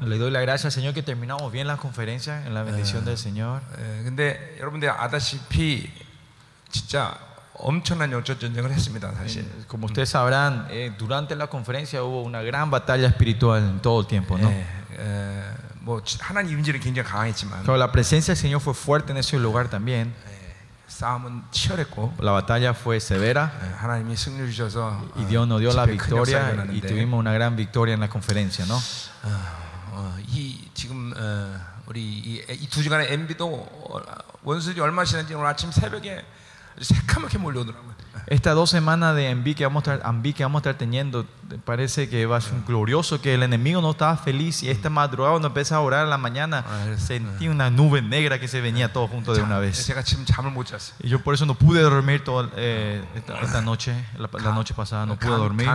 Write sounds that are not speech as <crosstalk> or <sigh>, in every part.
Le doy la gracia al Señor que terminamos bien la conferencia en la bendición del Señor. 에, 근데 여러분들 아다시피 진짜 엄청난 영적 전쟁을 했습니다, 사실. Como ustedes sabrán, eh, durante la conferencia hubo una gran batalla espiritual en todo el tiempo, ¿no? 예, 에, 뭐 지- 하나님 임재는 굉장히 강했지만 Claro, la presencia del Señor fue fuerte en ese lugar también. 싸움은 치열했고 La batalla fue severa 에, 하나님이 승리 주셔서 y Dios nos dio la 집회 큰 역사가 victoria y 일어났는데, tuvimos una gran victoria en la conferencia, ¿no? 어, 어, 이 지금 어, 우리 이 두 주간의 MB도 원수들이 얼마 지났는지 오늘 아침 새벽에 아주 새카맣게 몰려오더라고요. Estas dos semanas de Ambi que vamos a estar, que vamos a estar teniendo, parece que va a ser glorioso, que el enemigo no estaba feliz y esta madrugada cuando empecé a orar en la mañana sentí una nube negra que se venía todo junto de una vez. Y yo por eso no pude dormir toda eh, esta, noche, la, noche pasada no pude dormir.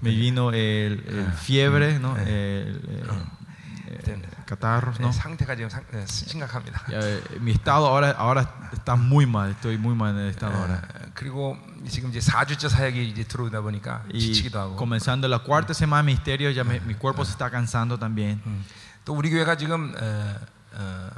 Me vino el, fiebre, ¿no? El, el, eh, catarros, ¿no? Eh, mi estado ahora, ahora está muy mal, estoy muy mal en el estado ahora. 에, 그리고 지금 이제 4주째 사역이 이제 들어오다 보니까 Y 지치기도 하고 comenzando la cuarta semana de misterio, ya me- mi cuerpo se está cansando también. 음. 또 우리 교회가 지금 어, 어,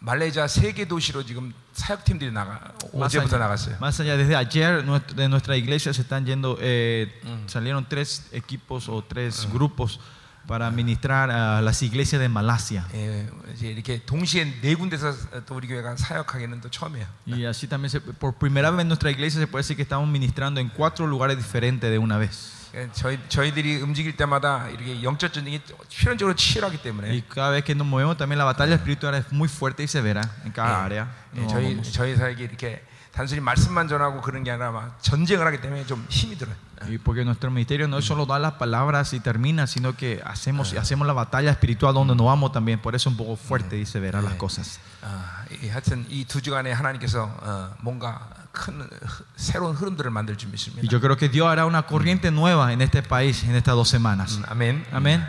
말레이시아 세계 도시로 지금 사역팀들이 나가 Más 어제부터 allá, 나갔어요. más allá, desde ayer nuestro- de nuestra iglesia se están yendo, eh, salieron tres equipos o tres grupos para ministrar a las iglesias de Malasia. 예, 이제 이렇게 동시에 네 군데서 또 우리 교회가 사역하기는 또 처음이에요. Y así también, se- por primera vez en nuestra iglesia se puede decir que estamos ministrando en cuatro lugares diferentes de una vez. 예, 저희 저희들이 움직일 때마다 이렇게 영적 전쟁이 필연적으로 치열하기 때문에 Y cada vez que nos movemos también la batalla espiritual es muy fuerte y severa en cada área. 예, No 저희 vamos- 저희 사역이 이렇게 단순히 말씀만 전하고 그런 게 아니라 막 전쟁을 하기 때문에 좀 힘이 들어요. Y porque nuestro ministerio no es solo dar las palabras y termina, sino que hacemos, hacemos la batalla espiritual donde nos vamos también. Por eso es un poco fuerte y severa las cosas. 아, 이, 하여튼 이 두 주간에 하나님께서 어, 뭔가 큰 흐- 새로운 흐름들을 만들 Y 준비십니다. yo creo que Dios hará una corriente nueva en este país en estas dos semanas. 음, 아멘. Amén.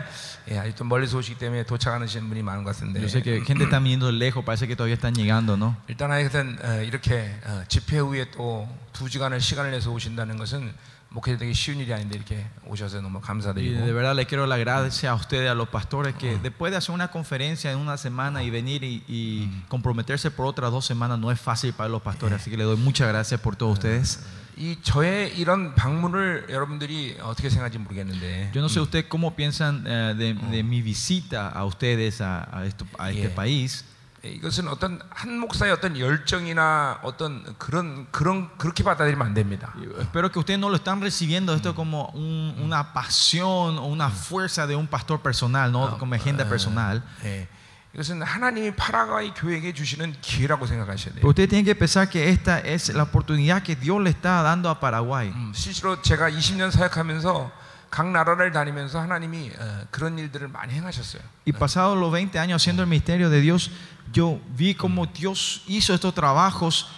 예, 아직도 멀리서 오시기 때문에 도착하시는 분이 많은 것 같은데. Yo sé que gente está viniendo lejos, parece que todavía están llegando, ¿no? 일단 하여튼 어, 이렇게 어, 집회 후에 또 두 주간을 시간을 내서 오신다는 것은 목회자되기 쉬운 일이 아닌데 이렇게 오셔서 너무 Y de 감사드리고 verdad le quiero la gracia a ustedes, a los pastores, que después de hacer una conferencia en una semana y venir y, y comprometerse por otras dos semanas no es fácil para los pastores. Así que le doy muchas gracias por todos ustedes. 이 저의 이런 방문을 여러분들이 어떻게 생각할지 모르겠는데 Yo no sé ustedes cómo piensan eh, de, de mi visita a ustedes a, a esto- a este Yeah. país. 예, 이것은 어떤 한 목사의 어떤 열정이나 어떤 그런 그런 그렇게 받아들이면 안 됩니다. Y Espero que ustedes no lo están recibiendo esto como un- una pasión o una fuerza de un pastor personal, no como agenda personal. 예, 이것은 하나님이 파라과이 교회에게 주시는 기회라고 생각하셔야 돼요. Pero ustedes tienen que pensar que esta es la oportunidad que Dios le está dando a Paraguay. 음, 실제로 제가 20년 사역하면서 각 나라를 다니면서 하나님이 어, 그런 일들을 많이 행하셨어요. Y pasados los 20 años haciendo el misterio de Dios, yo vi cómo Dios hizo estos trabajos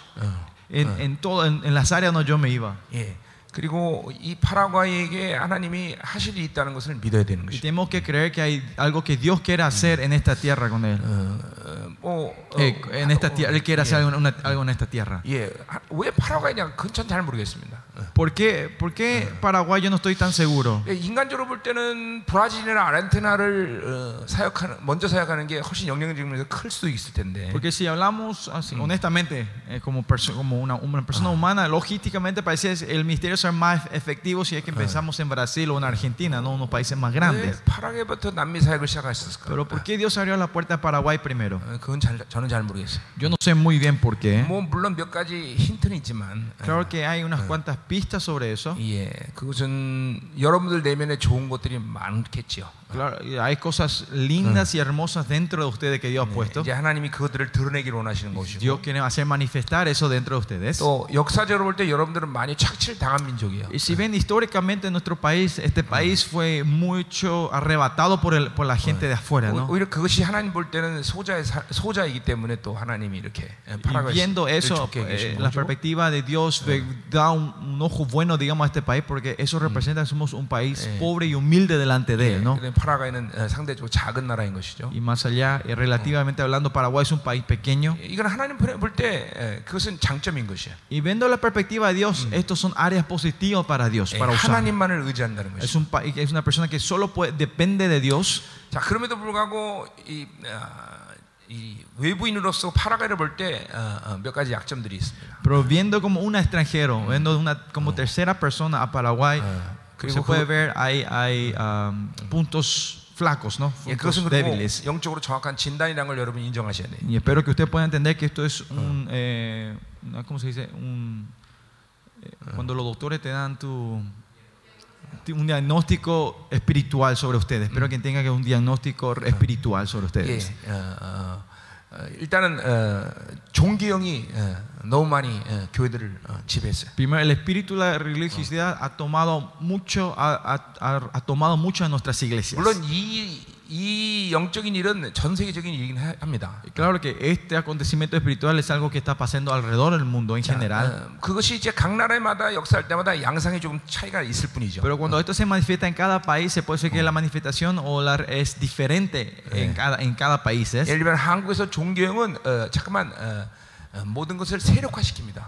en, en, todo, en, en las áreas donde yo me iba. 예. 그리고 이 파라과이에게 하나님이 하실 일이 있다는 것을 믿어야 되는 Y 것이죠. tenemos que creer que hay algo que Dios quiere hacer en esta tierra con Él. 어, 어, 뭐, 어, Eh, en esta tierra, Él quiere hacer 예. algo, una- algo en esta tierra. 예, 하- 왜 파라과이냐? 그건 전 잘 모르겠습니다. 어. ¿Por qué, ¿Por qué Paraguay yo no estoy tan seguro? 예, 인간적으로 볼 때는 브라질이나 아르헨티나를 어, 사역하는 먼저 사역하는 게 훨씬 영향력이 면에서 클 수도 있을 텐데. Porque si hablamos así, honestamente, eh, como, perso- como una, una persona humana, logísticamente parece el misterio ser más efectivo si es que pensamos en Brasil o en Argentina, no unos países más 왜 grandes. 파라과이부터 남미 사역을 시작하셨을까? Pero ¿por qué Dios abrió la puerta a Paraguay primero? 어, 그건 잘, 저는 잘 모르겠어요. Yo no sé muy bien por qué. 뭐 물론 몇 가지 힌트는 있지만, 어, Claro que hay unas cuantas pistas sobre eso. 예, 그것은 여러분들 내면에 좋은 것들이 많겠지요. Claro, y hay cosas lindas y hermosas dentro de ustedes que Dios ha puesto. 이제 하나님이 그것들을 드러내기를 원하시는 것이고, Dios quiere hacer manifestar eso dentro de ustedes. 또 역사적으로 볼 때 여러분들은 많이 착취를 당한 민족이에요. Y si ven históricamente en nuestro país, este país fue mucho arrebatado por, el, por la gente de afuera, ¿no? 오히려 그것이 하나님 볼 때는 소자의 사- 소자이기 때문에 또 하나님이 이렇게 Y 파라과이 viendo eso, 좋게 eh, 계신 la 거죠. perspectiva de Dios ve- da un un ojo bueno, digamos, a este país, porque eso representa que somos un país Eh. pobre y humilde delante de él, ¿no? 근데 파라과이는 어, 상대적으로 작은 나라인 것이죠. Y más allá, eh, relativamente hablando, Paraguay es un país pequeño. 이건 하나님 볼 때 그것은 장점인 것이에요. Y viendo la perspectiva de Dios, estos son áreas positivas para Dios, 예, para usar. 하나님만을 의지한다는 Es, 것이죠. un, pa- es una persona que solo puede- depende de Dios. 자 그럼에도 불구하고 이, 아, 이 외부인으로서 파라과이를 볼 때 몇 가지 약점들이 있습니다. Pero viendo como un extranjero, viendo una, como tercera persona a Paraguay, 그리고 se puede 그- ver hay, hay um, puntos flacos, ¿no? 예, Puntos 그것은 그리고 débiles. 영적으로 정확한 진단이라는 걸 여러분 인정하셔야 돼요. Y espero que usted pueda entender que esto es un, eh, una- ¿cómo se dice? Un, eh, cuando los doctores te dan tu, tu- un diagnóstico espiritual sobre ustedes. Espero que entiendan que es un diagnóstico espiritual sobre 예, ustedes. 어, 어, 어, 일단은 어, 종교형이 어, 너무 많이 어, 교회들을 어, 지배했어요. Primero, el espíritu de la religiosidad ha tomado mucho, ha, ha- ha- ha tomado mucho en nuestras iglesias. 물론 이, 이 영적인 일은 전 세계적인 일이긴 하- 합니다. Claro que este acontecimiento espiritual es algo que está pasando alrededor del mundo en 자, general. 어, 그것이 이제 각 나라마다 역사할 때마다 양상이 조금 차이가 있을 뿐이죠. Pero cuando esto se manifiesta en cada país, se puede decir que la manifestación o la, es diferente en cada, en cada país. 예를 들면 한국에서 종교형은 어, 잠깐만 어, 어, 모든 것을 세력화시킵니다.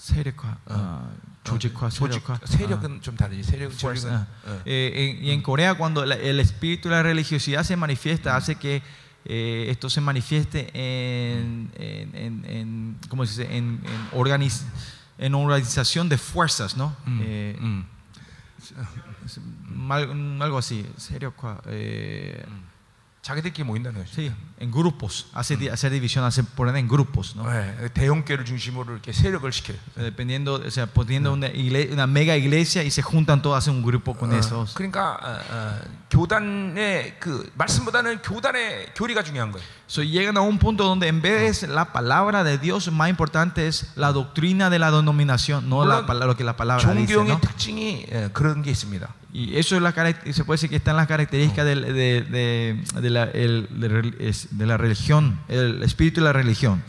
세력화, 아, 조직화, 조직, 세력화. 세력은 좀 다르지. 세력, Fuerza. 조직은 Ah. 어. Eh, en- y en Corea, cuando la- el espíritu de la religiosidad se manifiesta, hace que eh, esto se manifieste en, en, en- en- ¿cómo se dice? En, en, organiz- en organización de fuerzas, ¿no? Eh, 음. es mal- algo así, serio, eh, 자기들끼리 모인다는 거죠. sí, en grupos, hace, di- hacer división, hace poner en grupos, ¿no? 네, 대형교를 중심으로 이렇게 세력을 시켜요. Dependiendo, o sea, poniendo una, igle- una mega iglesia y se juntan todos, hacen un grupo con 어, esos. 그러니까 어, 어, 교단의 그 말씀보다는 교단의 교리가 중요한 거예요. So, llegan a un punto donde en vez de la palabra de Dios, más importante es la doctrina de la denominación, no la, 물론 pala- lo que la palabra dice. 종교의 ¿no? 특징이 어, 그런 게 있습니다. Y eso es la, carac- se puede decir que están las características del- de, de- de la, el- de rel- es- de la religión, el espíritu de la religión.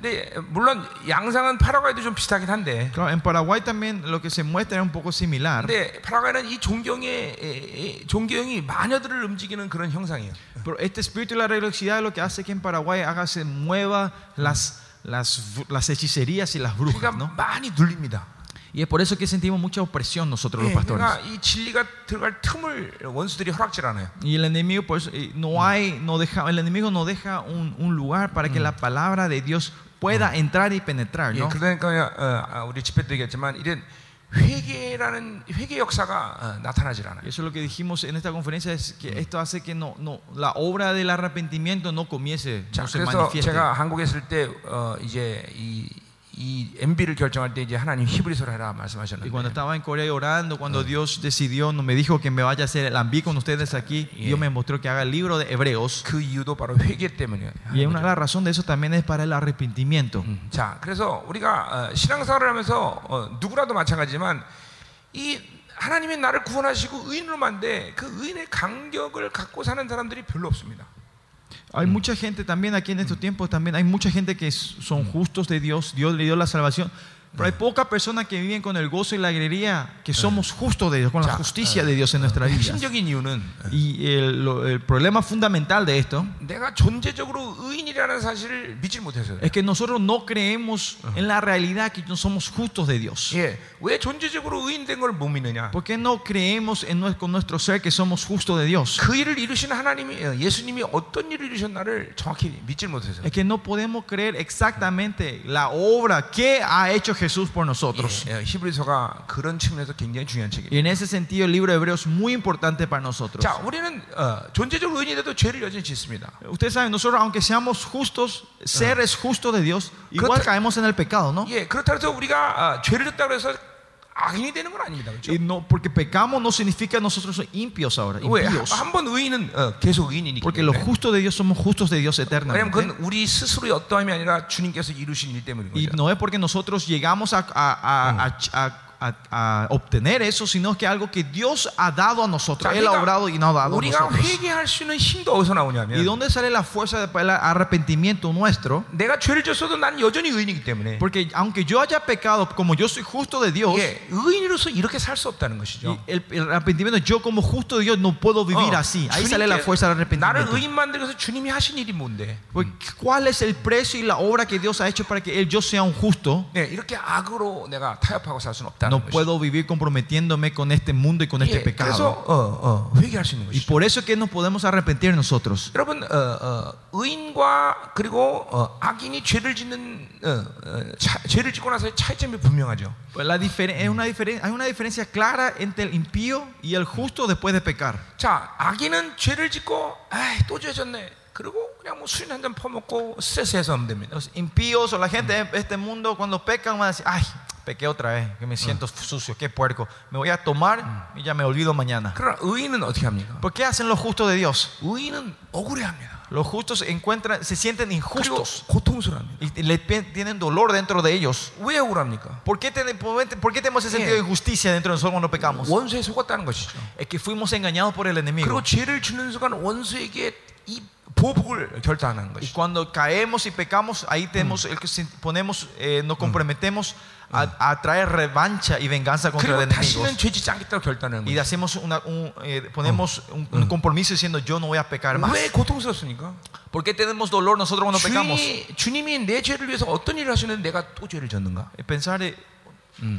근데 물론 양상은 파라과이도 좀 비슷하긴 한데 Claro, en Paraguay también lo que se muestra es un poco similar. 근데 파라과이는 이 종교의 에, 에, 종교형이 마녀들을 움직이는 그런 형상이에요. Pero este espíritu de la religiosidad es lo que hace que en Paraguay haga se mueva las, las, las hechicerías y las brujas, 그러니까 ¿no? 많이 눌립니다. Y es por eso que sentimos mucha opresión nosotros los 예, pastores. 그러니까 이 진리가 들어갈 틈을 원수들이 허락질 않아요. Y el enemigo, por eso, eh, no hay, no deja, el enemigo no deja un, un lugar para que la palabra de Dios pueda entrar y penetrar, 예, ¿no? 그러니까 어, 아, 우리 집회 때 얘기했지만 이런 회개라는 회개 역사가 어, 나타나질 않아요. Y eso es lo que dijimos en esta conferencia, es que esto hace que no, no, la obra del arrepentimiento no comience, 자, no se 그래서 manifieste. 제가 한국에 있을 때 어, 이제 이, 이 MB를 결정할 때 이제 하나님 히브리서를 Y 말씀하셨는데 cuando estaba en Corea orando, cuando Dios decidió, no me dijo que me vaya a hacer el ambí con ustedes aquí. Dios me mostró que haga el libro de Hebreos. 그 이유도 바로 회개 때문이에요. Y una de las razones de eso también es para el arrepentimiento. 음, 자, 그래서 우리가 어, 신앙생활을 하면서 어, 누구라도 마찬가지지만 이 하나님이 나를 구원하시고 의인으로 만데 그 의인의 간격을 갖고 사는 사람들이 별로 없습니다. Hay mucha gente también aquí en estos tiempos, también hay mucha gente que son justos de Dios, Dios le dio la salvación, pero hay poca personas que viven con el gozo y la alegría que eh. somos justos de Dios, con la justicia eh. de Dios en nuestra eh. vida. Y el, el problema fundamental de esto es que nosotros no creemos en la realidad que no somos justos de Dios. ¿Por qué no creemos en con nuestro ser que somos justos de Dios? Es que no podemos creer exactamente la obra que ha hecho Jesús. por nosotros. 예, 예, 히브리서가 그런 측면에서 굉장히 중요한 책이에요. Y en ese sentido el libro de Hebreos es muy importante para nosotros. 자, 우리는 어, 존재적으로 의인이라도 죄를 여전히 짓습니다. Ustedes saben, nosotros aunque seamos justos, ser es justo de Dios, igual 그렇다- caemos en el pecado, ¿no? 예, 그렇다고 해서 우리가 어, 죄를 졌다고 해서 악인이 되는 건 아닙니다. 그렇죠? Y no, porque pecamos no significa nosotros somos impios ahora, 왜? impíos. 한 번 의인은 어, 계속 의인이니까. Porque los justos de Dios somos justos de Dios 왜냐면 eternamente. 그건 우리 스스로의 어떠함이 아니라 주님께서 이루신 일 때문인 Y 거죠. no es porque nosotros llegamos a, a- a- a- a- a- a obtener eso, sino que algo que Dios ha dado a nosotros. 자, Él ha 그러니까 obrado y nos ha dado a 우리가 nosotros. 회개할 수 있는 힘도 어디서 ¿Y 나오냐면 dónde sale la fuerza para el arrepentimiento nuestro? 내가 죄를 졌어도 난 여전히 의인이기 때문에 Porque aunque yo haya pecado, como yo soy justo de Dios, 예, 의인으로서 이렇게 살 수 없다는 y 것이죠. el, el arrepentimiento, yo como justo de Dios no puedo vivir 어, así. Ahí sale la 주님께 fuerza del 나를 arrepentimiento. 의인 만들어서 주님이 하신 일이 뭔데? Porque, ¿Cuál es el precio y la obra que Dios ha hecho para que él, yo sea un justo? 네, 이렇게 악으로 내가 타협하고 살 수는 없다는 No 것이죠. puedo vivir comprometiéndome con este mundo y con este 예, 그래서 pecado. 어, 어, 회개할 수 있는 Y 것이죠. por eso es que nos podemos arrepentir nosotros. 여러분 어, 어, 의인과 그리고 어, 악인이 죄를 짓는 어, 어, 차- 죄를 짓고 나서의 차이점이 분명하죠. Pues la diferen- es una diferen- hay una diferencia clara entre el impío y el justo después de pecar. 자, 악인은 죄를 짓고 아이 또 죄졌네. 그리고 그냥 뭐 술 한 잔 퍼먹고 스트레스해서 하면 됩니다. Los impíos o la gente de este mundo cuando pecan van a decir, ay, pequé otra vez, que me siento sucio, qué puerco. Me voy a tomar y ya me olvido mañana. 그러나 의인은 어떻게 합니까? ¿Por qué hacen los justos de Dios? 의인은 억울해합니다. Los justos se encuentran, se sienten 그리고 injustos 고통스러워합니다. y le pe- tienen dolor dentro de ellos. 왜 억울합니까? ¿Por qué, ten- por qué tenemos ese sentido de injusticia dentro de nosotros cuando pecamos? 원수에 속았다는 것이죠. Es que fuimos engañados por el enemigo. 그리고 죄를 짓는 순간 원수에게 이 보복을 결단하는 Y cuando caemos y pecamos, ahí tenemos el que ponemos, eh, nos comprometemos a, a, traer revancha y venganza contra el enemigo. Y hacemos una, un, eh, ponemos un, un, compromiso diciendo yo no voy a pecar más. ¿Por qué tenemos dolor nosotros cuando pecamos? Eh, pensar eh,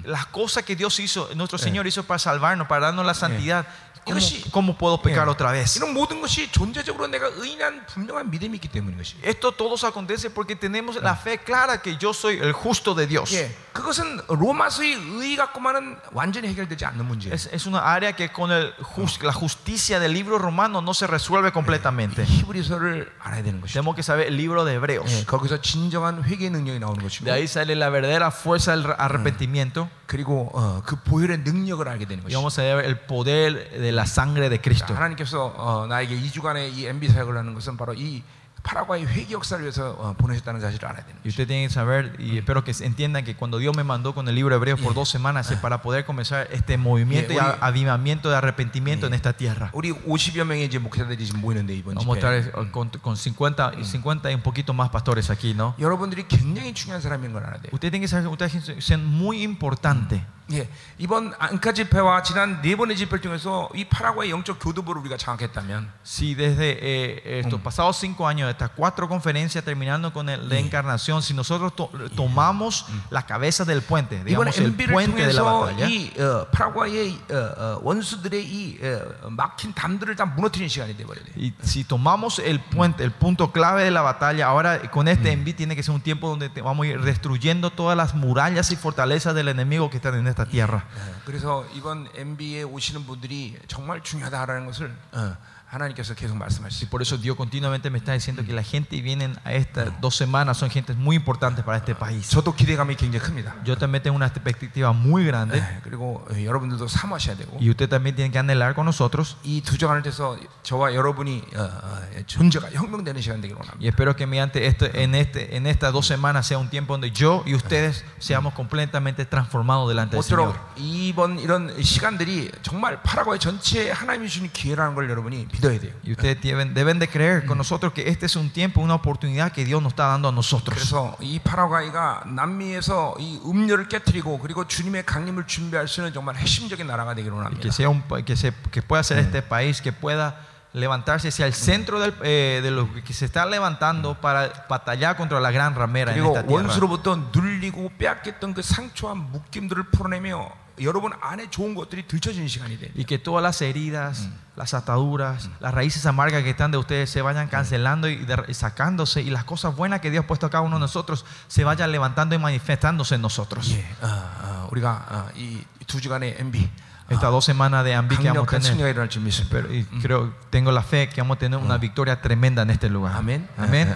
las cosas que Dios hizo, nuestro Señor hizo para salvarnos, para darnos la santidad. ¿Cómo, 이것이- cómo puedo pecar 예. otra vez? 이런 모든 것이 존재적으로 내가 의인한 분명한 믿음이 있기 때문인 것이. Esto todo se acontece porque tenemos la fe clara que yo soy el justo de Dios. 예, 그것은 로마서의 의 갖고만은 완전히 해결되지 않는 문제예요. Es, es una área que con el jus- la justicia del libro romano no se resuelve completamente. 히브리서를 알아야 되는 것이죠. Tenemos que saber el libro de Hebreos. 예, 거기서 진정한 회개 능력이 나오는 것이고, De ahí sale la verdadera fuerza del arrepentimiento 그리고 어, 그 보혈의 능력을 알게 되는 것이죠. vamos a ver el poder de la sangre de 자, Cristo. 하나님께서 어, 나에게 2주간의 이 MB 사역을 하는 것은 바로 이 파라과이 회개 역사를 위해서 어, 보내셨다는 사실을 알아야 되는 Y 것이죠. usted tiene que saber, y espero que entiendan que cuando Dios me mandó con el libro de Hebreos por dos semanas es para poder comenzar este movimiento y Yeah, we- avivamiento de arrepentimiento en esta tierra. 우리 50여 명의 이제 목사들이 지금 모이는데 이번 Vamos a 집회 estar con, con 50, y 50 y un poquito más pastores aquí, ¿no? 여러분들이 굉장히 중요한 사람인 걸 알아야 돼요. Usted tiene que saber que ustedes son muy importantes. 예, 이번 안카 집회와 지난 네 번의 집회를 통해서 이 파라과이 영적 교두보를 우리가 장악했다면 Si desde eh, estos pasados cinco años, estas cuatro conferencias terminando con el- la encarnación, si nosotros to- tomamos la cabeza del puente, 이번 digamos el MB를 puente de la 통해서 batalla, 이 어, 파라과이의 어, 어, 원수들의 이 어, 막힌 담들을 다 무너뜨리는 시간이 돼버려야 돼. y si tomamos el puente, el punto clave de la batalla, ahora con este envío tiene que ser un tiempo donde te- vamos a ir destruyendo todas las murallas y fortalezas del enemigo que están en esta tierra. 어, 그래서 이번 MB에 오시는 분들이 정말 중요하다라는 것을 어, 하나님께서 계속 Y 말씀하시죠. por eso Dios continuamente me está diciendo que la gente que vienen a estas dos semanas son gente muy importantes para este país. 저도 기대감이 굉장히 큽니다. Yo también tengo una expectativa muy grande 네, 그리고 어, 여러분들도 사모하셔야 되고 y usted también tiene que anhelar con nosotros. 이 두 주간을 돼서 저와 여러분이 어, 어, 존재가 혁명되는 시간 되기를 원합니다. Y espero que mediante esto, en, este, en estas dos semanas sea un tiempo donde yo y ustedes seamos completamente transformados delante del Señor. 모쪼록 이번 이런 시간들이 정말 파라과이 전체에 하나님이 주신 기회라는 걸 여러분이 믿어야 돼요. Y ustedes deben, deben de creer con nosotros que este es un tiempo, una oportunidad que Dios nos está dando a nosotros. 그래서 이 파라과이가 남미에서 이 음료를 깨뜨리고 그리고 주님의 강림을 준비할 수 있는 정말 핵심적인 나라가 되기를 Y 원합니다. que, sea un, pa- que, se, que pueda ser este país que pueda levantarse hacia el centro del, eh, de los que se están levantando para batallar contra la gran ramera en 그리고 esta tierra. 원수로부터 눌리고 빼앗겼던 그 상처와 묶임들을 풀어내며 Y que todas las heridas, las ataduras, las raíces amargas que están de ustedes se vayan cancelando y, sacándose y las cosas buenas que Dios ha puesto a cada uno de nosotros se vayan levantando y manifestándose en nosotros. Estas dos semanas de ambi que vamos a tener. Pero, y creo, tengo la fe que vamos a tener una victoria tremenda en este lugar. Amén. Amén.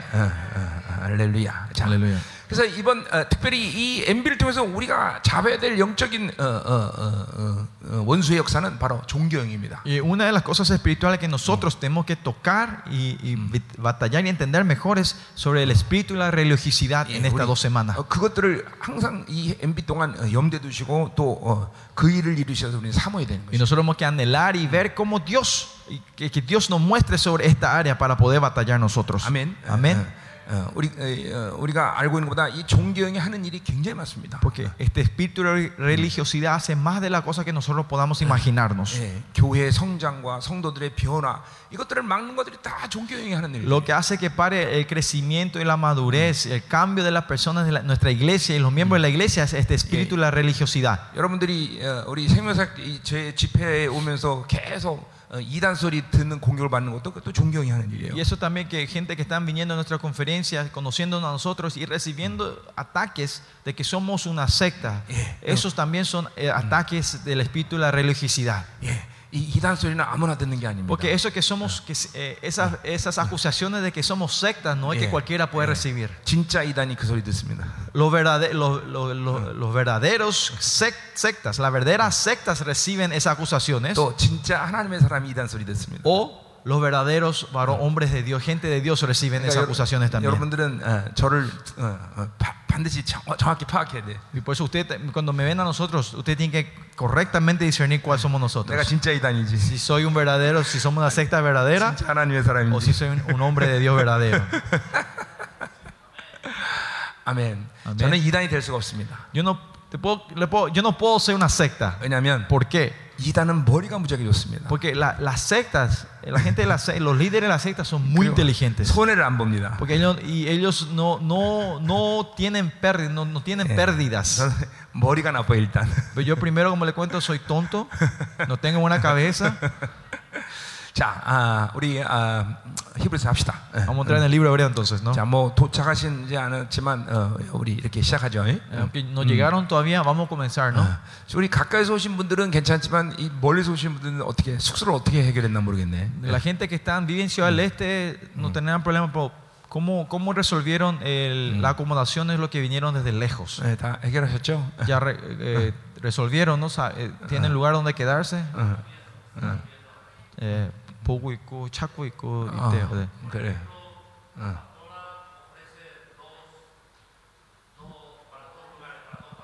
Aleluya. Aleluya. 그래서 이번 어, 특별히 이 MB를 통해서 우리가 잡아야 될 영적인 어, 어, 어, 어, 어, 원수의 역사는 바로 종교형입니다. Y una de las cosas espirituales que nosotros tenemos que tocar y, y vit- batallar y entender mejor es sobre el espíritu y la religiosidad en estas dos semanas. 어, 그것들을 항상 이 MB 동안 어, 염두에 두시고 또 그 일을 이루셔서 우리는 삼아야 되는 Y 것이죠. nosotros tenemos que anhelar y ver cómo Dios, y que, que Dios nos muestre sobre esta área para poder batallar nosotros. 아멘. Amén. 어, 어, 우리 어, 어, 우리가 알고 있는 것보다 이 종교형이 하는 일이 굉장히 많습니다. Porque este espíritu de religiosidad hace más de la cosa que nosotros podamos imaginarnos. 예, 교회 성장과 성도들의 변화 이것들을 막는 것들이 다 종교형이 하는 일이에요. Lo que hace que pare el crecimiento y la madurez, el cambio de las personas de la- nuestra iglesia y los miembros de la iglesia es este espíritu y la religiosidad. 여러분들이 어, 우리 생명사 이- 제 집회에 오면서 계속 어, 이단 소리 듣는 공격을 받는 것도 그것도 존경이 하는 일이에요. Y eso también que gente que están viniendo a nuestra conferencia, conociéndonos a nosotros y recibiendo ataques de que somos una secta, esos también son eh, ataques del espíritu y la religiosidad. 예, Porque eso que somos, eh, esas, acusaciones de que somos sectas, no es que cualquiera puede recibir. Los, los, los, los, los, verdaderos sectas, las verdaderas sectas reciben esas acusaciones. O los verdaderos varón, hombres de Dios, gente de Dios reciben esas 그러니까 acusaciones también. 여러분들은 어, 저를 어, 어, 바- 반드시 정, 정확히 파악해야 돼. Y por eso usted, cuando me ven a nosotros, usted tiene que correctamente discernir cuál somos 내가 nosotros. 진짜 이단이지. Si soy un verdadero, si somos una secta verdadera, 진짜 하나님의 o si 사람인지. soy un, un hombre de Dios verdadero. <laughs> 아멘. 아멘. 저는 이단이 될 수가 없습니다. Yo no, te puedo, le puedo- yo no puedo ser una secta. 왜냐하면 ¿Por qué? 이단은 머리가 무지하게 좋습니다. Porque la- las sectas, la gente de las se- los líderes de las sectas son muy 그리고 inteligentes. 손해를 안 봅니다. Porque ellos, y ellos no, no, no tienen pérdidas, no, no tienen 예. pérdidas. 저는 머리가 나빠 요 일단. Pero yo primero, como le cuento, soy tonto, no tengo buena cabeza. 자, 아, 우리 아, 히브리서 합시다. 예. Vamos a entrar en el libro hebreo entonces, ¿no? 자, 뭐 도착하시지 않았지만 어, 우리 이렇게 시작하죠. 예? Aunque no llegaron todavía, vamos a comenzar, ¿no? 아, 우리 가까이서 오신 분들은 괜찮지만 이 멀리서 오신 분들은 어떻게 숙소를 어떻게 해결했나 모르겠네. La gente que están, vive en Ciudad del Este no tendrán problema, pero ¿cómo, cómo resolvieron el- la acomodación de los que vinieron desde lejos? 예, 다 해결하셨죠? Ya re- eh, resolvieron, ¿no? Sa- eh, ¿Tienen lugar donde quedarse? 어, 어. 예, 보고 있고 찾고 있고 어, 있대요. 네. 그래. 어.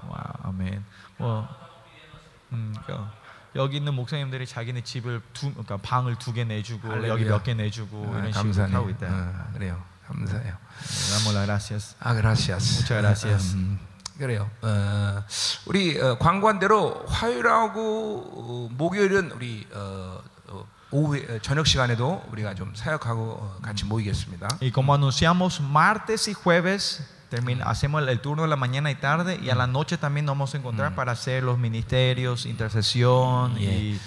와, 아멘. 뭐, 음, 그, 여기 있는 목사님들이 자기네 집을 두, 그러니까 방을 두 개 내주고 할렐루야. 여기 몇 개 내주고 아, 이런 식으로. 하고 있다. 어, 그래요. 감사해요. 네, damos las gracias. 아. Muchas gracias. 음, 그래요. 어, 우리 어, 광고한 대로 화요일하고 어, 목요일은 우리 Y como anunciamos martes y jueves, termina, hacemos el, el turno de la mañana y tarde y a la noche también nos vamos a encontrar para hacer los ministerios, intercesión y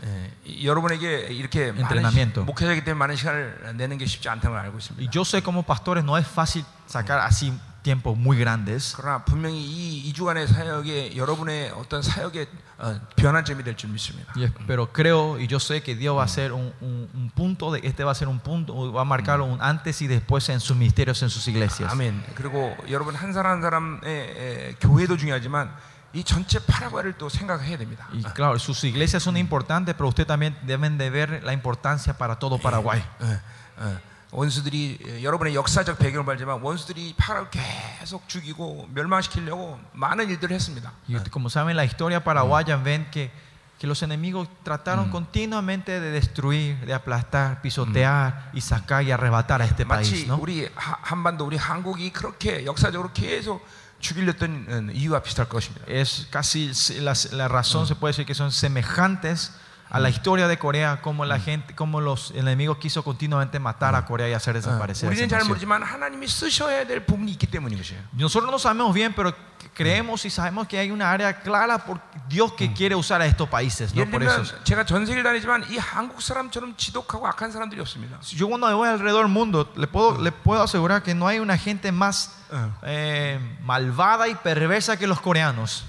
예, 이- 여러분에게 이렇게 많은 시, Entrenamiento. 목회자이기 때문에 많은 시간을 내는 게 쉽지 않다는 걸 알고 Y 있습니다. yo sé como pastores no es fácil sacar así tiempos muy grandes, 그러나 분명히 이 2주간의 사역에 여러분의 어떤 사역의 어, 변환점이 될 줄 믿습니다. y es- pero creo y yo sé que Dios va a ser un, un- un punto, de, este va a ser un punto, va a marcar un antes y después en sus ministerios, en sus iglesias. 아멘. 그리고 여러분 한 사람 한 사람의 에, 교회도 중요하지만 이 전체 파라과이를 또 생각해야 됩니다. Y claro, sus iglesias son importantes, pero usted también deben de ver la importancia para todo Paraguay. 예, 예. 원수들이 예, 여러분의 역사적 배경을 말지만 원수들이 파라를 계속 죽이고 멸망시키려고 많은 일들을 했습니다. Y usted, como saben, la historia paraguaya ven que, que los enemigos trataron continuamente de destruir, de aplastar, pisotear y sacar y arrebatar a este 마치 país. ¿no? 우리 하- 한반도 우리 한국이 그렇게 역사적으로 계속 죽이려던 어, 이유와 비슷할 것입니다. Es casi la, la razón, se puede decir que son semejantes a la historia de Corea, como la gente, como los enemigos quiso continuamente matar a Corea y hacer desaparecer. esa 우리는 잘 nación. 모르지만 하나님이 쓰셔야 될 부분이 있기 때문인 것이에요. Nosotros no sabemos bien, pero creemos y sabemos que hay una área clara por Dios que quiere usar a estos países. ¿no? 예를 Por 들면 eso, 제가 전 세계를 다니지만 이 한국 사람처럼 지독하고 악한 사람들이 없습니다. yo cuando voy alrededor del mundo, le puedo, le puedo asegurar que no hay una gente más eh, malvada y perversa que los coreanos.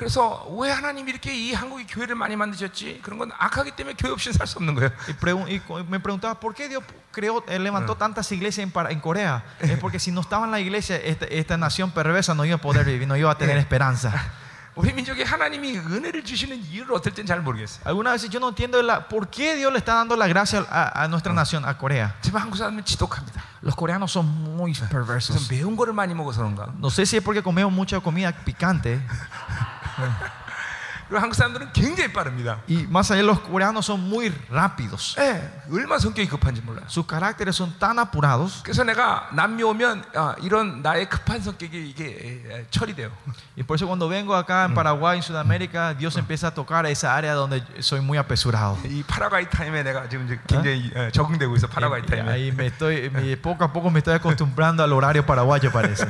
그래서 왜 하나님이 이렇게 이 한국의 교회를 많이 만드셨지? 그런 건 악하기 때문에 교회 없이는 살 수 없는 거예요. Y, pregun- y co- me preguntaba, ¿por qué Dios creó, eh, levantó tantas iglesias en, para- en Corea? Es <laughs> porque si no estaba en la iglesia, esta, esta nación perversa no iba a poder vivir, no iba a tener esperanza. <laughs> <laughs> 우리 민족에 하나님이 은혜를 주시는 이유를 어떨 땐 잘 모르겠어요. Algunas veces yo no entiendo la, por qué Dios le está dando la gracia a, a nuestra nación, a Corea. 제발 한국 사람은 지독합니다. Los coreanos son muy 그래서 perversos. 매운 거를 많이 먹어서 그런가. No sé si es porque comemos mucha comida picante. 그리고 한국 사람들은 굉장히 빠릅니다. Y más allá, los coreanos son muy rápidos. 예, 얼마나 성격이 급한지 몰라요. Sus caracteres son tan apurados. 그래서 내가 남미 오면 아, 이런 나의 급한 성격이 이게 에, 에, 처리돼요. Y por eso cuando vengo acá en Paraguay, en Sudamérica, Dios empieza a tocar esa área donde soy muy apresurado. 이 파라과이 타임에 내가 지금 이제 굉장히 에, 적응되고 있어. 파라과이 타임에. ahí me estoy, me- poco a poco me estoy acostumbrando al horario paraguayo, parece.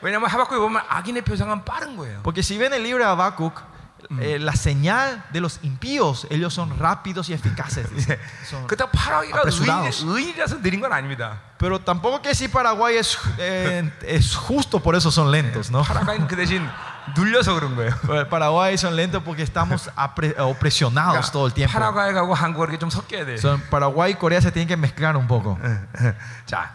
왜냐하면 하박국에 보면 악인의 표상은 빠른 거예요. Porque si ven el libro de Habacuc, eh, la señal de los impíos, ellos son rápidos y eficaces. <laughs> dice. Son- 그렇다고 파라과이가 apresurados. 의인, 의인이라서 느린 건 아닙니다. pero tampoco que si Paraguay es, eh, es justo, por eso son lentos, ¿no? <laughs> 파라과이는 그 대신 눌려서 그런 거예요. Pero Paraguay son lentos porque estamos apre- opresionados todo el tiempo. 파라과이하고 한국어 이렇게 좀 섞여야 돼. Son Paraguay y Corea se tienen que mezclar un poco. 자,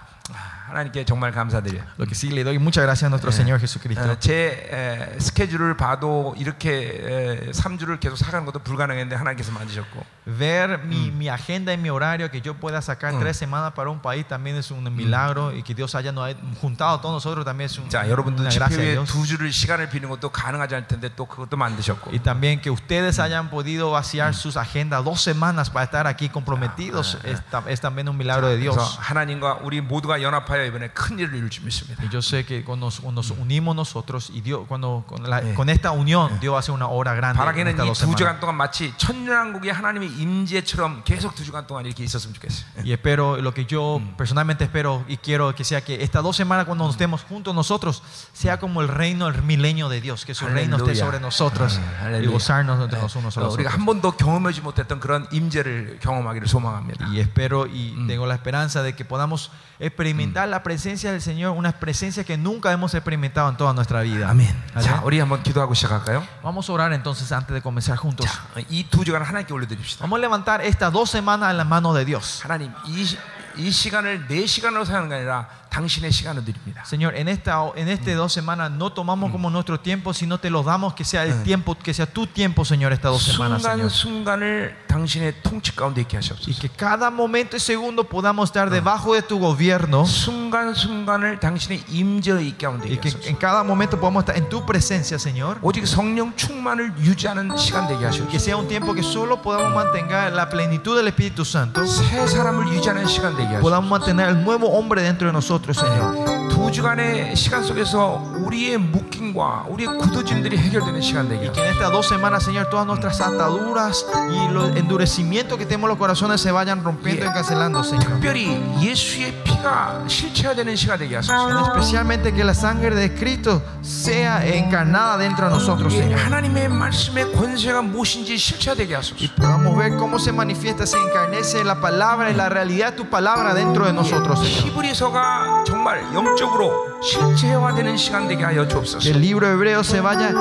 하나님께 정말 감사드려요. Lo que sí le doy muchas gracias a nuestro Señor Jesucristo. 어, 제 에, 스케줄을 봐도 이렇게 에, 3주를 계속 살아가는 것도 불가능했는데 하나님께서 만드셨고 Ver mi, mi agenda y mi horario, que yo pueda sacar tres semanas para un país también es un milagro y que Dios haya nos haya juntado a todos nosotros también es un- 자 여러분들 una gracia de 집회에 Dios. 두 주를 시간을 비는 것도 가능하지 않을 텐데 또 그것도 만드셨고 Y también que ustedes hayan podido vaciar sus agendas dos semanas para estar aquí comprometidos es, ta- es también un milagro de 그래서 Dios. 하나님과 우리 모두가 연합하여 이번에 큰 일을 이룰 줄 믿습니다. Y yo sé que cuando nos, cuando nos unimos nosotros y Dios, cuando, con, la- con esta unión, Dios hace una obra grande. en 바라기는 estas 이 dos 두 semanas. 주간 동안 마치 천년왕국의 하나님의 임재처럼 계속 두 주간 동안 이렇게 있었으면 좋겠어요. Y espero, lo que yo personalmente espero y quiero que sea que estas dos semanas cuando nos estemos juntos nosotros, sea como el reino, el milenio de Dios, que su reino esté 할렐루야. sobre nosotros 아, y 할렐루야. gozarnos entre los unos a 어, los 우리가 otros. 한 번도 경험하지 못했던 그런 임재를 경험하기를 소망합니다. Y espero y tengo la esperanza de que podamos experimentar la presencia del Señor, una presencia que nunca hemos experimentado en toda nuestra vida. 아멘. Amén. 자, 우리 한번 기도하고 시작할까요? Vamos a orar entonces antes de comenzar juntos. 이 두 주간 하나님께 올려드립시다. Vamos a levantar estas dos semanas en las manos de Dios. 하나님, 이, 시- 이 시간을 내 시간으로 사용하는 게 아니라 당신의 시간을 드립니다. Señor, en esta en este dos semanas no tomamos como nuestro tiempo, sino te lo damos que sea el tiempo, que sea tu tiempo, Señor, estas dos semanas, Señor. 순간순간을 당신의 통치 가운데 있게 Y 하시옵소서. que cada momento y segundo podamos estar debajo de tu gobierno 순간순간을 당신의 임재의 있게 가운데 y 있게 que 하소서. en cada momento podamos estar en tu presencia, Señor. 오직 성령 충만을 유지하는 시간 되게 Que 하시옵소서. sea un tiempo que solo podamos mantener la plenitud del Espíritu Santo, 새 사람을 유지하는 시간 되게 하시옵소서. podamos mantener el nuevo hombre dentro de nosotros, Señor. 두 주간의 시간 속에서 우리의 묶임과 우리의 굳어짐들이 해결되는 시간 되게 Y que 하소서. en estas dos semanas, Señor, todas nuestras ataduras y los endurecimientos que tenemos en los corazones se vayan rompiendo y cancelando, Señor. 특별히 예수의 피가 실체화되는 시간 되게 하소서. Especialmente que la sangre de Cristo sea encarnada dentro de nosotros, 이 Señor. 하나님의 말씀의 권세가 무엇인지 실체화되게 하소서. Y podamos ver cómo se manifiesta, se encarnece la palabra y la realidad de tu palabra dentro de nosotros, Señor. 히브리서가 정말 영적으로 실체화되는 시간 되게 하여 주옵소서. el libro hebreo se vaya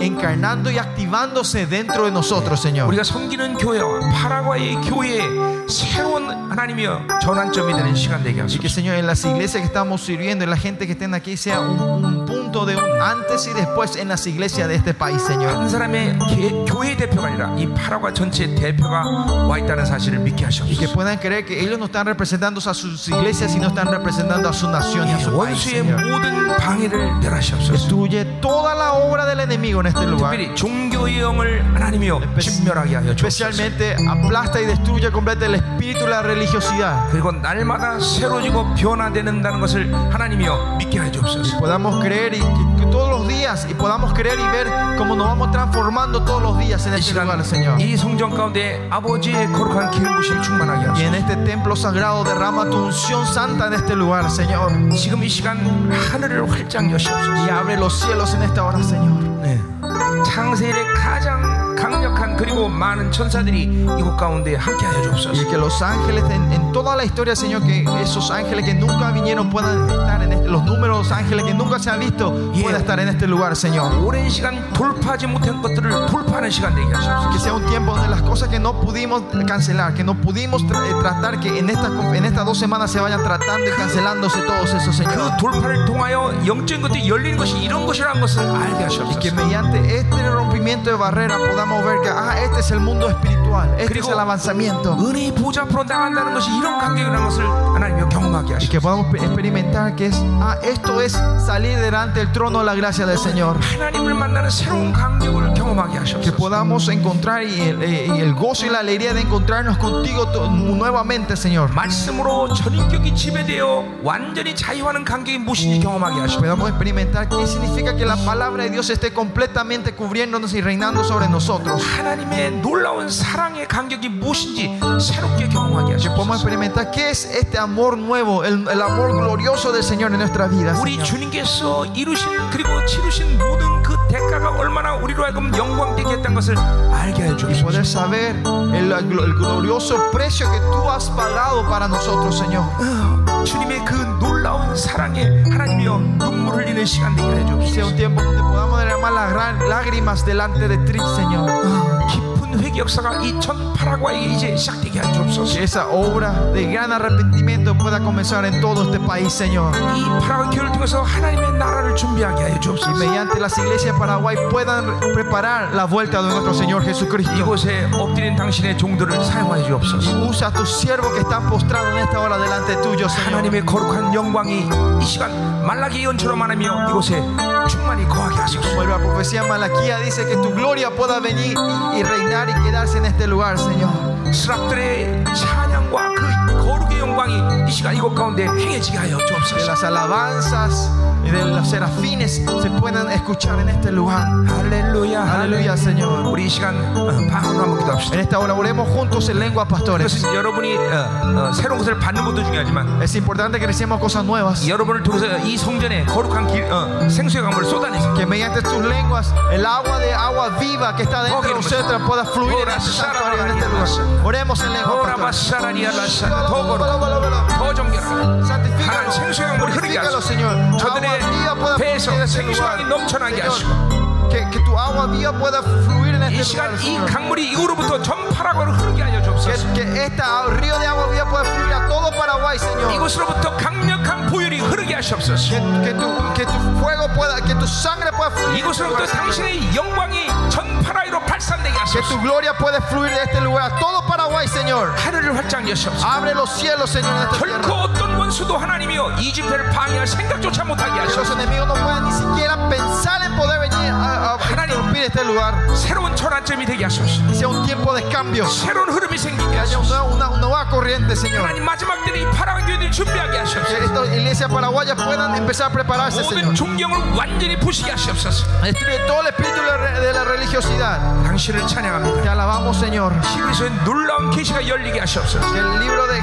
encarnando y activándose dentro de nosotros, Señor. 우리가 섬기는 교회와 파라과이의 교회에 새로운 하나님이여 전환점이 되는 시간 되게 Y que, 하소서. Señor, en las iglesias que estamos sirviendo y la gente que estén aquí sea un, un punto de un antes y después en las iglesias de este país, Señor. 한 사람의 개- 교회 대표가 아니라 이 파라과 전체 대표가 와 있다는 사실을 믿게 Y que 하시옵소서. puedan creer que ellos no están representando a sus iglesias, sino están representando a su nación y a su país, 원수의 Señor. 모든 방해를 멸하시옵소서. Destruye toda la obra del enemigo en este lugar. Especialmente aplasta y destruye completamente el espíritu de la religiosidad. Y podamos creer y que, todos los días y podamos creer y ver cómo nos vamos transformando todos los días en este lugar, Señor. Y en este templo sagrado derrama tu unción santa en este lugar, Señor. Y abre los cielos en esta hora, Señor. 네. 창세일의 가장 강력한 그리고 많은 천사들이 이곳 가운데 함께하여 Y 주옵소서. que los ángeles en, en toda la historia, Señor, que esos ángeles que nunca vinieron puedan estar en este, los números de ángeles que nunca se han visto puedan estar en este lugar, Señor. 오랜 시간 돌파하지 못한 것들을 돌파하는 시간 되게 하시옵소서. Que sea un tiempo donde las cosas que no pudimos cancelar, que no pudimos tra- eh, tratar, que en estas, en estas dos semanas se vayan tratando y cancelándose todos esos, Señor. 그 돌파를 통하여 영적인 것들이 열리는 것이 이런 것이라는 것을 알게 Y que 하시옵소서. mediante este rompimiento de barreras podamos ver que ah, este es el mundo espiritual, este es 그리고 el avanzamiento. 은혜의 보좌 앞으로 나간다는 것이 이런 간격이라는 것을 하나님이 경험하게 Y que 하시옵소서. podamos experimentar que es, ah, esto es salir delante del trono de la gracia del Señor. 하나님을 만나는 새로운 간격을 경험하게 Que 하시옵소서. podamos encontrar y el, eh, y el gozo y la alegría de encontrarnos contigo to- nuevamente, Señor. 말씀으로 전인격이 지배되어 완전히 자유하는 간격이 무엇인지 경험하게 하시옵소서. Podamos experimentar qué significa que la palabra de Dios esté completamente cubriéndonos y reinando sobre nosotros. 하나님의 놀라운 사랑의 간격이 무엇인지 새롭게 경험하게 Que podamos 하시옵소서. experimentar qué es este amor nuevo, el, el amor glorioso del Señor en nuestra vida. 우리 Señor. 주님께서 이루신 그리고 치루신 모든 그 대가가 얼마나 우리로 하여금 영광되게 했다는 것을 알게 해 Y 주옵소서. poder saber el, el glorioso precio que tú has pagado para nosotros, Señor. 어, 주님의 그 놀라운 사랑에 하나님이여 눈물 흘리는 시간 되게 해 Sea 주옵소서. un tiempo donde podamos derramar las gran lágrimas delante de ti, Señor. Que esa obra de gran arrepentimiento pueda comenzar en todo este país, Señor. Y mediante las iglesias de Paraguay puedan preparar la vuelta de nuestro Señor Jesucristo. Y usa a tus siervos que están postrados en esta hora delante tuyo, Señor. Vuelve a profecía Malaquía dice que tu gloria pueda venir y reinar y quedarse en este lugar, Señor. 영광이 이 시간 이곳 가운데 행해지게 하여 Que 주옵소서. las alabanzas y de los serafines se puedan escuchar en este lugar. 할렐루야, Aleluya, Señor. 우리 이 시간 어, 방언으로 한번 기도합시다. En esta hora oremos juntos en lengua, pastores. 그것은 여러분이 어, 어, 새로운 것을 받는 것도 중요하지만 Es importante que recibamos cosas nuevas. 여러분을 통해서 이 성전에 거룩한 길, 어, 생수의 강물을 쏟아내서 Que mediante tus lenguas el agua de agua viva que está dentro de nosotros pueda fluir en este santuario, en este lugar. Oremos en lengua, pastores. 더 정결하게 파란 생수의 물이 흐르게 하시고 저들의 배에서 생수강이 넘쳐나게 하시고 Que, que, tu agua viva pueda fluir en este 이 시간 이 강물이 이후로부터 전파라고 흐르게 하여 주시옵소서. 주옵소서. que esta río de agua viva pueda fluir a todo Paraguay, Señor. 이곳으로부터 강력한 보혈이 흐르게 하시옵소서. Que, que tu, que tu fuego pueda, que tu sangre pueda fluir. en este 이곳으로부터 lugar, Señor. 당신의 영광이 전파라이로 발산되게 Que 하소서. tu gloria puede fluir de este lugar a todo Paraguay, Señor. 하늘을 활짝 여시옵소서. Abre los cielos, Señor, en esta 결코 tierra. 어떤 원수도 하나님이여 이 집회를 방해할 생각조차 못하게 Que los 하소서. enemigos no puedan ni siquiera pensar en poder venir a, a interrumpir este lugar. 새로운 전환점이 되게 하소서. Que sea un tiempo de cambios. 새로운 흐름이 생기게 Que haya 하소서. una, una nueva corriente, Señor. 하나님 마지막 때는 이 파라한 교회들이 준비하게 하소서. Que estas iglesias paraguayas puedan empezar a prepararse, 모든 Señor. 존경을 완전히 부시게 하시옵소서. Destruye todo el espíritu de la- de la religiosidad. 당신을 찬양합니다. Te alabamos, Señor. 히브리서의 놀라운 계시가 열리게 하시옵소서. Que el libro de,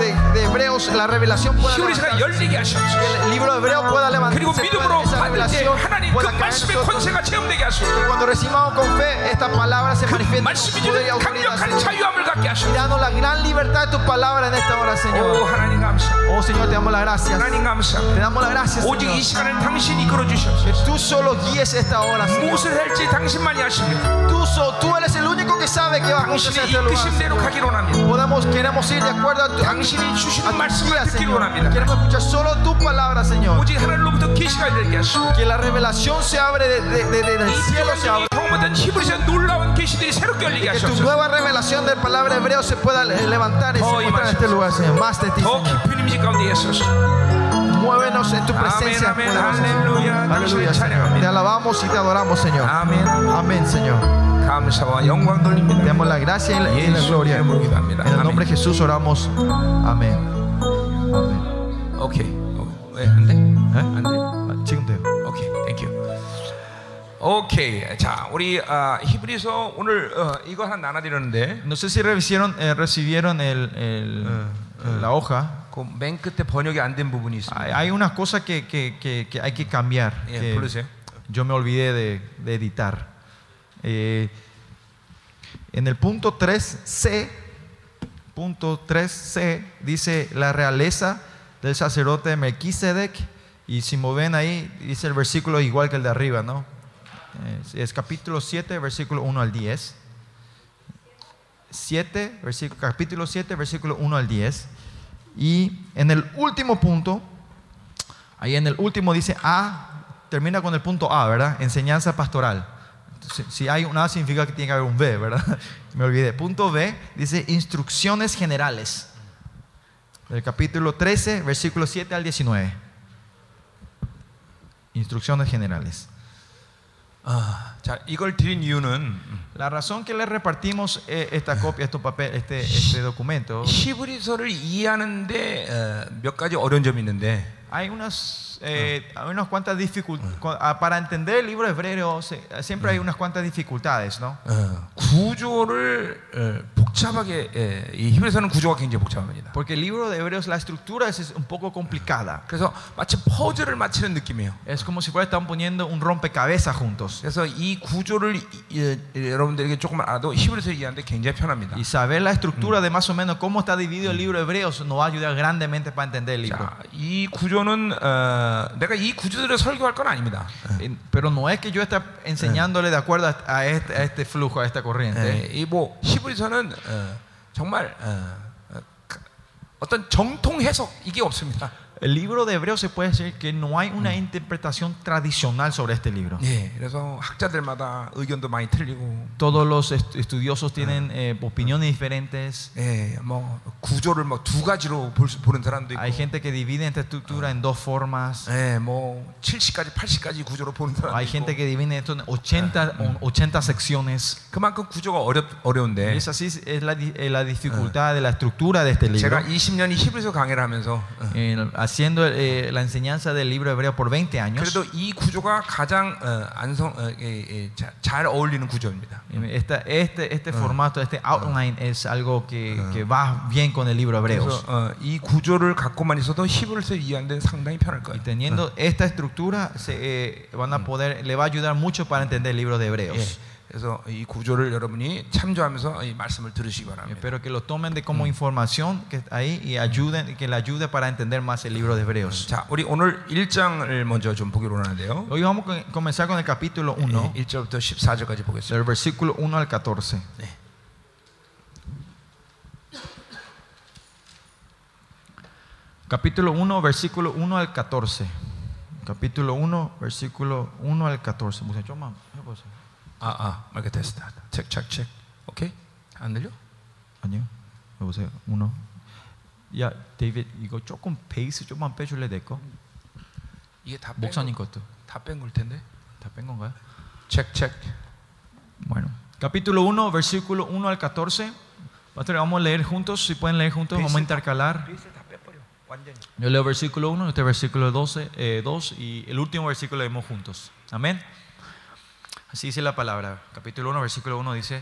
de, de Hebreos, la revelación pueda 히브리서가 levantarse. 열리게 하시옵소서. Que el libro de Hebreo pueda 그리고 levantarse. 믿음으로 Esa 받을 때 revelación 하나님 그 pueda caer en 말씀의 nosotros. 권세가 체험되게 하시옵소서. Que cuando recibamos con fe, esta palabra se 그 manifiesta 말씀이 con poder y 주는 autoridad, 강력한 Señor. 자유함을 갖게 하시옵소서. Danos la gran libertad de tu palabra en esta hora, 오 Señor. 하나님 감사. Oh, Señor, te damos las gracias. 하나님 감사. Te damos las gracias, 오직 이 Señor. 시간을 당신이 이끌어 주시옵소서. Que tú solo guíes esta hora, Señor. 무엇을 할지 당신만이 아십니다. Tú, so- tú eres el único sabe que va juntos a este queremos ir de acuerdo a tu, a. Queremos escuchar solo tu palabra, Señor. Que la revelación se abre de, de, de, del cielo, se abre. Que tu nueva revelación de palabra hebreo se pueda levantar y se encuentra en este lugar, Señor. Más de ti. Muévenos en tu presencia. Amén, te alabamos y te adoramos, Señor. Amén, Señor. 감사와 영광 Te 돌립니다. damos la gracia y la, y la gloria. En 이름으로 기도합니다. el nombre de 아멘. Jesús oramos. Amén. Amén. 오케이. 어, 왜안 돼? ¿Eh? 안 돼? Ah, 지금 돼요. 오케이, 땡큐. 오케이. 자, 우리 아, 히브리서 오늘 어, 이거 하나 나눠드렸는데 No sé si recibieron, eh, recibieron el, el- la hoja. 그 맨 끝에 번역이 안 된 부분이 있습니다. Hay, hay unas cosas que, que- que- que hay que cambiar. 예, que 부르세요. yo me olvidé de, de editar. Eh, En el punto 3c, punto 3c, dice la realeza del sacerdote Melquisedec. Y si me ven ahí, dice el versículo igual que el de arriba, ¿no? Es, es capítulo 7, versículo 1 al 10. 7, versículo, capítulo 7, versículo 1 al 10. Y en el último punto, ahí en el último dice A, termina con el punto A, ¿verdad? Enseñanza pastoral Si, si hay un A significa que tiene que haber un B, ¿verdad? <laughs> Me olvidé. Punto B dice instrucciones generales. Del capítulo 13, versículo 7 al 19. Instrucciones generales. 아, 자, 이걸 드린 이유는 음, La razón que le repartimos eh, esta copia, este papel, este, este documento, 히브리서를 이해하는데 어, 몇 가지 어려운 점이 있는데 hay unas, eh, hay unas cuantas dificultades. Para entender el libro hebreo se- siempre hay unas cuantas dificultades, ¿no? 어, 구조를 어, 복잡하게 예, 이 히브리서는 구조가 굉장히 복잡합니다. Porque el libro de hebreos, la estructura es, es un poco complicada. 그래서 마치 퍼즐을 맞추는 느낌이에요. Es como si fuera están poniendo un rompecabezas juntos. 그래서 이 구조를 이- 이- 여러분들에게 조금 알아도 히브리서 이해하는데 굉장히 편합니다. Y saber la estructura de más o menos cómo está dividido el libro de hebreos nos va a ayudar grandemente para entender el libro. 자, 이 구조는 어, 내가 이 구조들을 설교할 건 아닙니다. Eh, Pero no es que yo esté enseñándole de acuerdo a- a este, a este flujo, a esta corriente. 예, 이뭐 히브리서는 어, 정말 어, 어, 가- 어떤 정통 해석 이게 없습니다. El libro de Hebreos se puede decir que no hay una interpretación tradicional sobre este libro. 예, 그래서 학자들마다 의견도 많이 틀리고, Todos los est- estudiosos tienen eh, opiniones diferentes. 예, 뭐 구조를 뭐 두 가지로 볼 수, 보는 사람도 있고, Hay gente que divide esta estructura en dos formas. 예, 뭐 70까지 80까지 구조로 보는 사람도 Hay 있고. gente que divide esto en 80, o 80 secciones. 그만큼 구조가 어렵 어려운데 Y es así es la, di- eh, la dificultad de la estructura de este libro. 제가 20년이 히브리서 강의를 하면서 어, Eh, haciendo eh, la enseñanza del libro hebreo por 20 años. 그래도 이 구조가 가장 어, 안성 어, 예, 예, 자- 잘 어울리는 구조입니다. Eh, Esta- este, este formato, este outline es algo que, que va bien con el libro 그래서 Hebreos. 어, 이 구조를 갖고만 있어도 히브리서 이해하는 데 상당히 편할 Y 거예요. teniendo esta estructura, se, eh, van a poder, le va a ayudar mucho para entender el libro de 예, Hebreos. 그래서 이 구조를 여러분이 참조하면서 이 말씀을 들으시기 바랍니다. Espero que lo tomen de como información que está ahí y ayuden, que le ayude para entender más el libro de Hebreos. 자, 우리 오늘 1장을 먼저 좀 보기로 하는데요. Hoy vamos a comenzar con el capítulo 1, 예, 1절부터 14절까지 보겠습니다. del versículo 1 al 14. Capítulo 1, versículo 1 al 14. Capítulo 1, versículo 1 al 14. 무슨 해보세요. 아, 아, 말게 됐다. 책, 책, 책. 오케이? 안 들려? 아니요. 여보세요. 1. 야, 데이빗 이거 조금 베이스 좀만 빼줄래 내 거? 이게 다 목사님 것도 다뺀 걸 텐데. 다 뺀 건가요? 책, 책. Bueno, capítulo 1, versículo 1 al 14. Pastor, vamos a leer juntos, si pueden leer juntos, vamos a intercalar. 베이스 다 빼버려. 완전히. Yo leo versículo 1, este versículo 12, eh, 2 y el último versículo leemos juntos. Amén. Así dice la palabra. Capítulo 1, versículo 1 dice,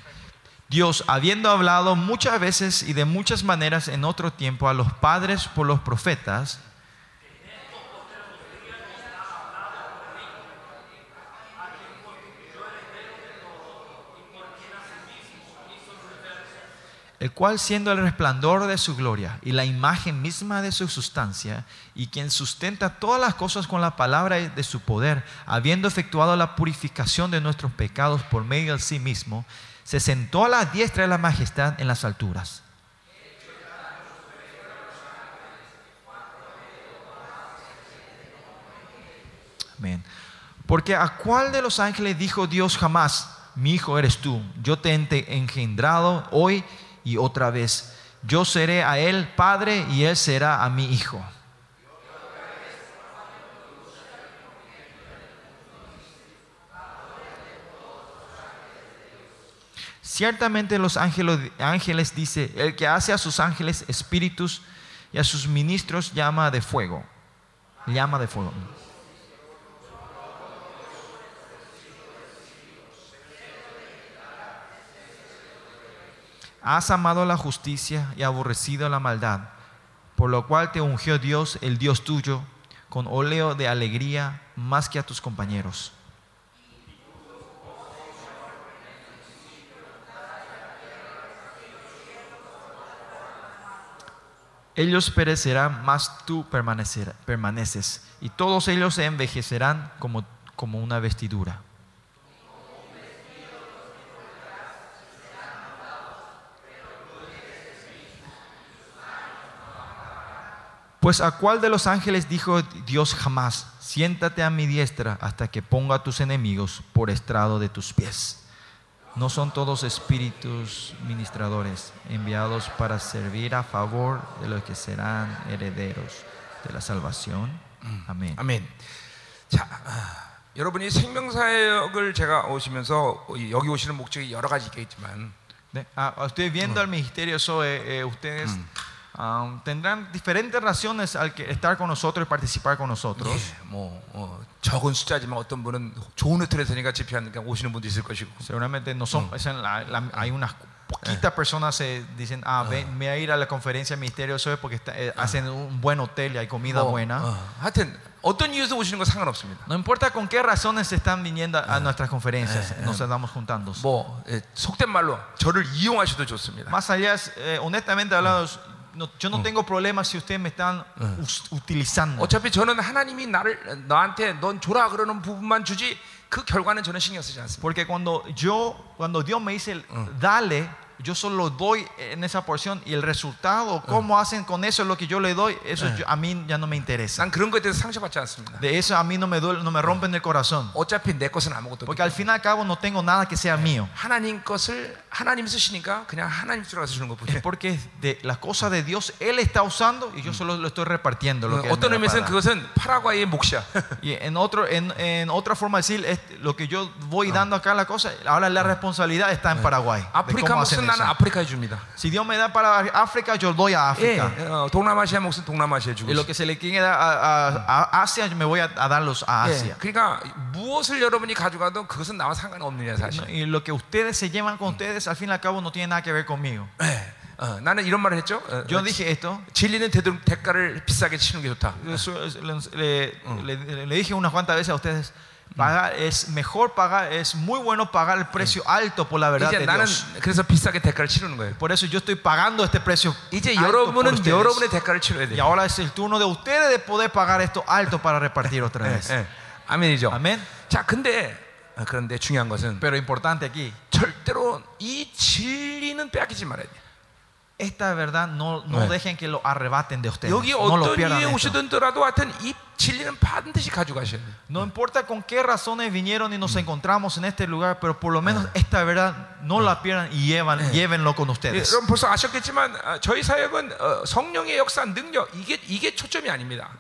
Dios, habiendo hablado muchas veces y de muchas maneras en otro tiempo a los padres por los profetas, el cual siendo el resplandor de su gloria y la imagen misma de su sustancia, y quien sustenta todas las cosas con la palabra de su poder, habiendo efectuado la purificación de nuestros pecados por medio de sí mismo, se sentó a la diestra de la majestad en las alturas. Amén. Porque a cuál de los ángeles dijo Dios jamás, mi hijo eres tú, yo te he engendrado hoy y otra vez. Yo seré a él padre y él será a mi hijo. Ciertamente los ángeles, ángeles dice, el que hace a sus ángeles espíritus y a sus ministros llama de fuego. Llama de fuego. Has amado la justicia y aborrecido la maldad, por lo cual te ungió Dios, el Dios tuyo, con óleo de alegría más que a tus compañeros. Ellos perecerán, mas tú permaneces, y todos ellos se envejecerán como, como una vestidura. Pues a cuál de los ángeles dijo Dios jamás, siéntate a mi diestra hasta que ponga a tus enemigos por estrado de tus pies. No son todos espíritus ministradores enviados para servir a favor de los que serán herederos de la salvación. Amén. 아멘. 자, 아, 여러분이 생명사역을 제가 오시면서 이- 여기 오시는 목적이 여러 가지 있겠지만 De- ah, ustedes viendo el ministerio SOE, eh, ustedes ah, tendrán diferentes razones al que estar con nosotros y participar con nosotros. 예, 뭐 어, 적은 숫자지만 어떤 분은 좋은 호텔에서니까 집회하니까 오시는 분도 있을 것이고 Seguramente no son, es en la- la- hay unas poquitas personas que dicen, ah, ven, me voy a ir a la conferencia del ministerio SOE porque está- eh, hacen un buen hotel y hay comida 뭐, buena. 어, 하여튼 어떤 이유에서 오시는 건 상관없습니다. No importa con qué razones se están viniendo a nuestras conferencias, nos estamos juntando. 뭐 예, 속된 말로 저를 이용하셔도 좋습니다. Más allá, eh, honestamente hablando, no- yo no tengo problemas si ustedes me están us- utilizando. 어차피 저는 하나님이 나를 너한테 넌 줘라 그러는 부분만 주지 그 결과는 저는 신경 쓰지 않습니다. Porque cuando yo, cuando Dios me dice, dale, yo solo doy en esa porción y el resultado, cómo hacen con eso lo que yo le doy, eso yo- a mí ya no me interesa. 난 그런 거에 대해서 상처받지 않습니다. De eso a mí no me duele, no me rompen el corazón. 어차피 내 것은 아무것도 Porque 없기 al fin y al cabo no tengo nada que sea mío. 하나님 것을 하나님 쓰시니까 그냥 하나님 들어가서 주는 Es 것뿐이에요. porque de las cosas de Dios Él está usando y yo solo lo estoy repartiendo. Lo que Él 어떤 me da 의미에서는 para dar. 그것은 파라과이의 몫이야. <laughs> Y en, otro, en, en otra forma de decir, es lo que yo voy dando acá la cosa, ahora la responsabilidad está en Paraguay. de 아프리카 cómo hacen 몫은 나는 eso. 아프리카에 줍니다. Si Dios me da para África, yo doy a 예, África. 어, 동남아시아 몫은 동남아시아에 주고 Y lo 있어요. que se le quiere dar a, a- a Asia, yo me voy a, a darlos a 예, Asia. 그러니까 무엇을 여러분이 가져가도 그것은 나와 상관이 없는 일이야 사실. No, Y lo que ustedes se llevan con ustedes, al fin y al cabo, no tiene nada que ver conmigo. 예, 어, 나는 이런 말을 했죠. 어, Yo 어, dije esto. 진리는 되도록 대가를 비싸게 치는 게 좋다. Eso es- Le, le- le- le dije unas cuantas veces a ustedes. Pagar, es mejor pagar, es muy bueno pagar el precio alto por la verdad 이제 de 나는 Dios. 그래서 비싸게 대가를 치르는 거예요. Por eso yo estoy pagando este precio 이제 alto por 여러분은 ustedes. 여러분의 대가를 치러야 Y 돼요. ahora es el turno de ustedes de poder pagar esto alto para repartir otra 예, vez. 예. 아멘이죠. Amén. 자, 근데 어, 그런데 중요한 것은 Pero importante aquí, 절대로 이 진리는 빼앗기지 말아야 돼. esta verdad no, no 네. dejen que lo arrebaten de ustedes. 여기 No lo 어떤 pierdan. 이유에 esto. 오시던더라도 하여튼 이 no importa con qué razones vinieron y nos encontramos en este lugar, pero por lo menos esta verdad no la pierdan y llevan, llévenlo con ustedes.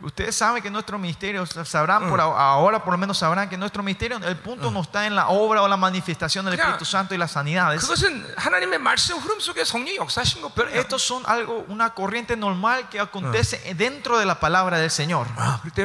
Ustedes saben que nuestro ministerio sabrán por ahora por lo menos sabrán que nuestro ministerio el punto no está en la obra o la manifestación del Espíritu Santo y las sanidades. Estos son algo una corriente normal que acontece dentro de la palabra del Señor.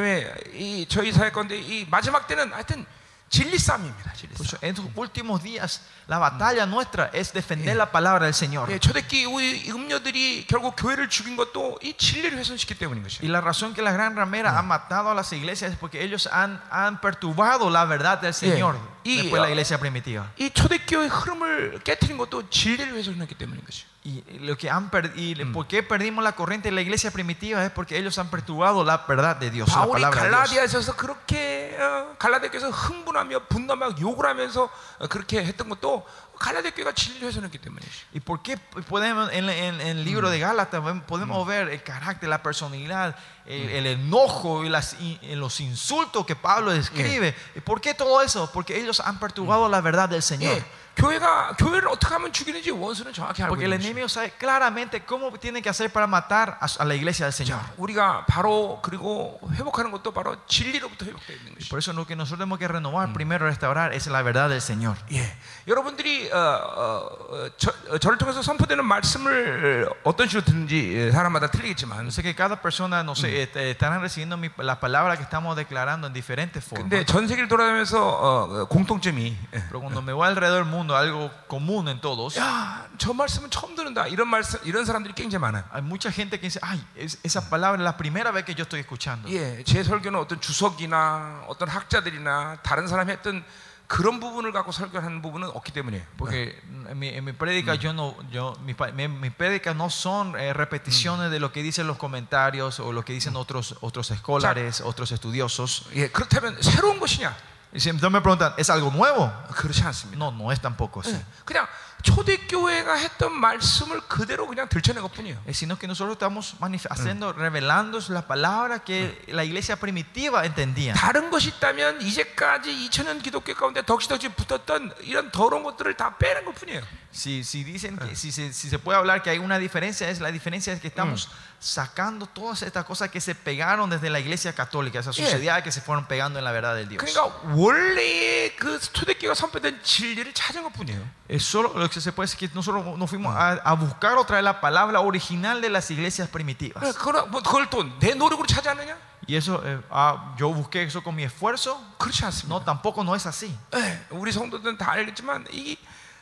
아, 그렇기 때문에 이 저희 사역 건데 이 마지막 때는 하여튼 진리 싸움입니다. 진리 Por 싸움. eso, en estos últimos días, la batalla nuestra es defender la palabra del Señor. 예, 초대기 우리 음녀들이 결국 교회를 죽인 것도 이 진리를 훼손시키기 때문인 것이에요. Y la razón que la gran ramera ha matado a las iglesias es porque ellos han, han perturbado la verdad del Señor Y- después de la iglesia primitiva. 이 초대교의 흐름을 깨뜨린 것도 진리를 훼손했기 때문인 것이에요. Y lo que han per- y por qué perdimos la corriente de la iglesia primitiva es porque ellos han perturbado la verdad de Dios, la 바울이 palabra de Dios. 갈라디아에서 그렇게 어, 갈라디아에서 흥분하며 분노하며 욕을 하면서 어, 그렇게 했던 것도 갈라디아 교회가 진리를 훼손했기 때문이죠. ¿Y por qué podemos en, en- en el libro de Gálatas ven- podemos ver el carácter, la personalidad, el, el enojo y, las, y- y los insultos que Pablo describe? ¿Y por qué todo eso? Porque ellos han perturbado la verdad del Señor. 예, 교회가 교회를 어떻게 하면 죽이는지 원수는 정확히 알고 Porque el 있는 것이죠. enemigo sabe claramente cómo tiene que hacer para matar a, a la iglesia del Señor. 자, 우리가 바로 그리고 회복하는 것도 바로 진리로부터 회복되어 있는 것이죠. Por eso lo que nosotros tenemos que renovar, primero restaurar, es la verdad del Señor. 예, 여러분들이 어, 어, 어, 저, 어, 저를 통해서 선포되는 말씀을 어떤 식으로 듣는지 예, 사람마다 틀리겠지만, Yo sé que cada persona, no sé, este, estarán recibiendo mi- la palabra que estamos declarando en diferentes formas. 근데 전 세계를 돌아다니면서 어, 어, 공통점이 예, Pero cuando me voy alrededor del mundo, algo común en todos, 야, 저 말씀은 처음 듣는다. 이런 말씀, 이런 사람들이 굉장히 많아. hay mucha gente que dice, ay, es- esa palabra es la primera vez que yo estoy escuchando. 예, 제 설교는 어떤 주석이나 어떤 학자들이나 다른 사람이 했던 그런 부분을 갖고 설교하는 부분은 없기 때문이에요. Porque en mi, en mi prédica yo no, yo, mi, pa- mi, mi prédica no son eh, repeticiones de lo que dicen los comentarios o lo que dicen otros, otros escolares, otros estudiosos. 예, 그렇다면 새로운 것이냐? Y si entonces me preguntan, ¿es algo nuevo? 그렇지 않습니다. No, no es tampoco así. 예, 그냥 초대교회가 했던 말씀을 그대로 그냥 들춰낸 것뿐이에요. Es sino que nosotros estamos manif- haciendo, revelando la palabra que la iglesia primitiva entendía. 다른 것이 있다면 이제까지 2000년 기독교 가운데 덕지덕지 붙었던 이런 더러운 것들을 다 빼는 것뿐이에요. Si, si dicen que si se, si se puede hablar que hay una diferencia, es la diferencia es que estamos sacando todas estas cosas que se pegaron desde la iglesia católica, esas Yeah. suciedades que se fueron pegando en la verdad del Dios. 그러니까 원래의 그 초대교회가 선포된 진리를 찾은 것뿐이에요. Es solo lo que se puede decir que nosotros nos fuimos a, a buscar otra vez la palabra original de las iglesias primitivas. 그걸, 뭐 그걸 또 내 노력으로 찾지 않느냐? Y eso, eh, ah, yo busqué eso con mi esfuerzo. 그렇지 않습니다. No, tampoco no es así. 예, 우리 성도들은 다 알겠지만 이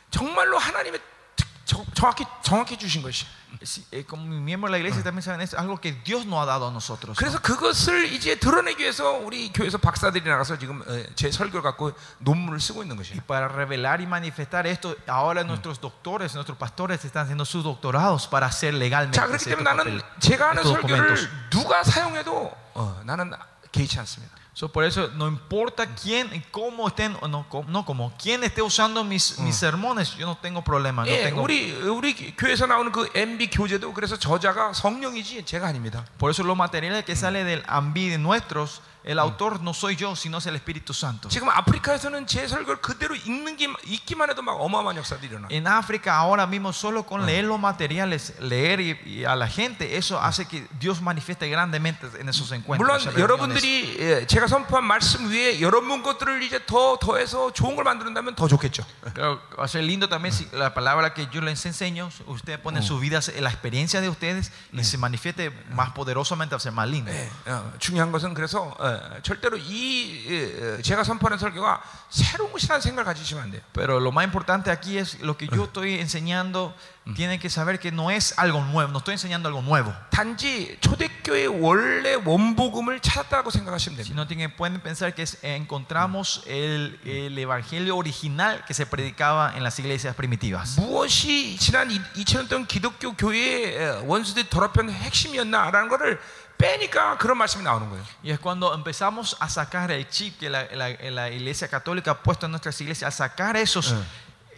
정말로 하나님의 특- 정- 정확히 정확히 주신 것이. Eh, como miembro de la iglesia también saben, es algo que Dios nos ha dado a nosotros. ¿no? 그래서 그것을 이제 드러내기 위해서 우리 교회에서 박사들이 나가서 지금 어, 제 설교를 갖고 논문을 쓰고 있는 Y 것이에요. para revelar y manifestar esto, ahora nuestros doctores, nuestros pastores están haciendo sus doctorados para hacer legalmente 자 그렇기 때문에 나는 제가 하는 설교를. 누가 사용해도 어, 나는 개의치 않습니다. So, por eso no importa quién y cómo estén, o no, cómo- no como quién esté usando mis, mis sermones, yo no tengo problema. No 예, tengo, 우리 우리 교회에서 나오는 그 MB 교재도 그래서 저자가 성령이지 제가 아닙니다. por eso los materiales que sale del AMBI de nuestros, el autor no soy yo, sino es el Espíritu Santo. 지금 아프리카에서는 제 설교를 그대로 읽는 게 읽기만 해도 막 어마어마한 역사들이 일어나. En África ahora mismo solo con leer los materiales, leer y, y a la gente, eso hace que Dios manifieste grandemente en esos encuentros. 물론 esas reuniones. 여러분들이 예, 제가 선포한 말씀 위에 여러분 것들을 이제 더 더해서 좋은 걸 만든다면 더 좋겠죠. Claro, va a ser lindo también si la palabra que yo les enseño, ustedes ponen sus vidas, en la experiencia de ustedes y se manifieste más poderosamente, va a ser más lindo. 예, 어, 중요한 것은 그래서 어, 절대로 이 예, 어, 제가 선포하는 설교가 새로운 것이라는 생각을 가지시면 안 돼요. Pero lo más importante aquí es lo que yo estoy enseñando, tienen que saber que no es algo nuevo, no estoy enseñando algo nuevo, 단지 초대교회의 원래 원복음을 찾았다고 생각하시면 됩니다. sino que pueden pensar que es- encontramos el, el evangelio original que se predicaba en las iglesias primitivas. 무엇이 지난 2000년 동안 기독교 교회의 어, 원수들이 더럽힌 핵심이었나라는 것을 빼니까 그런 말씀이 나오는 거예요. Y es cuando empezamos a sacar el chip que la, la- la iglesia católica ha puesto en nuestras iglesias, a sacar esos,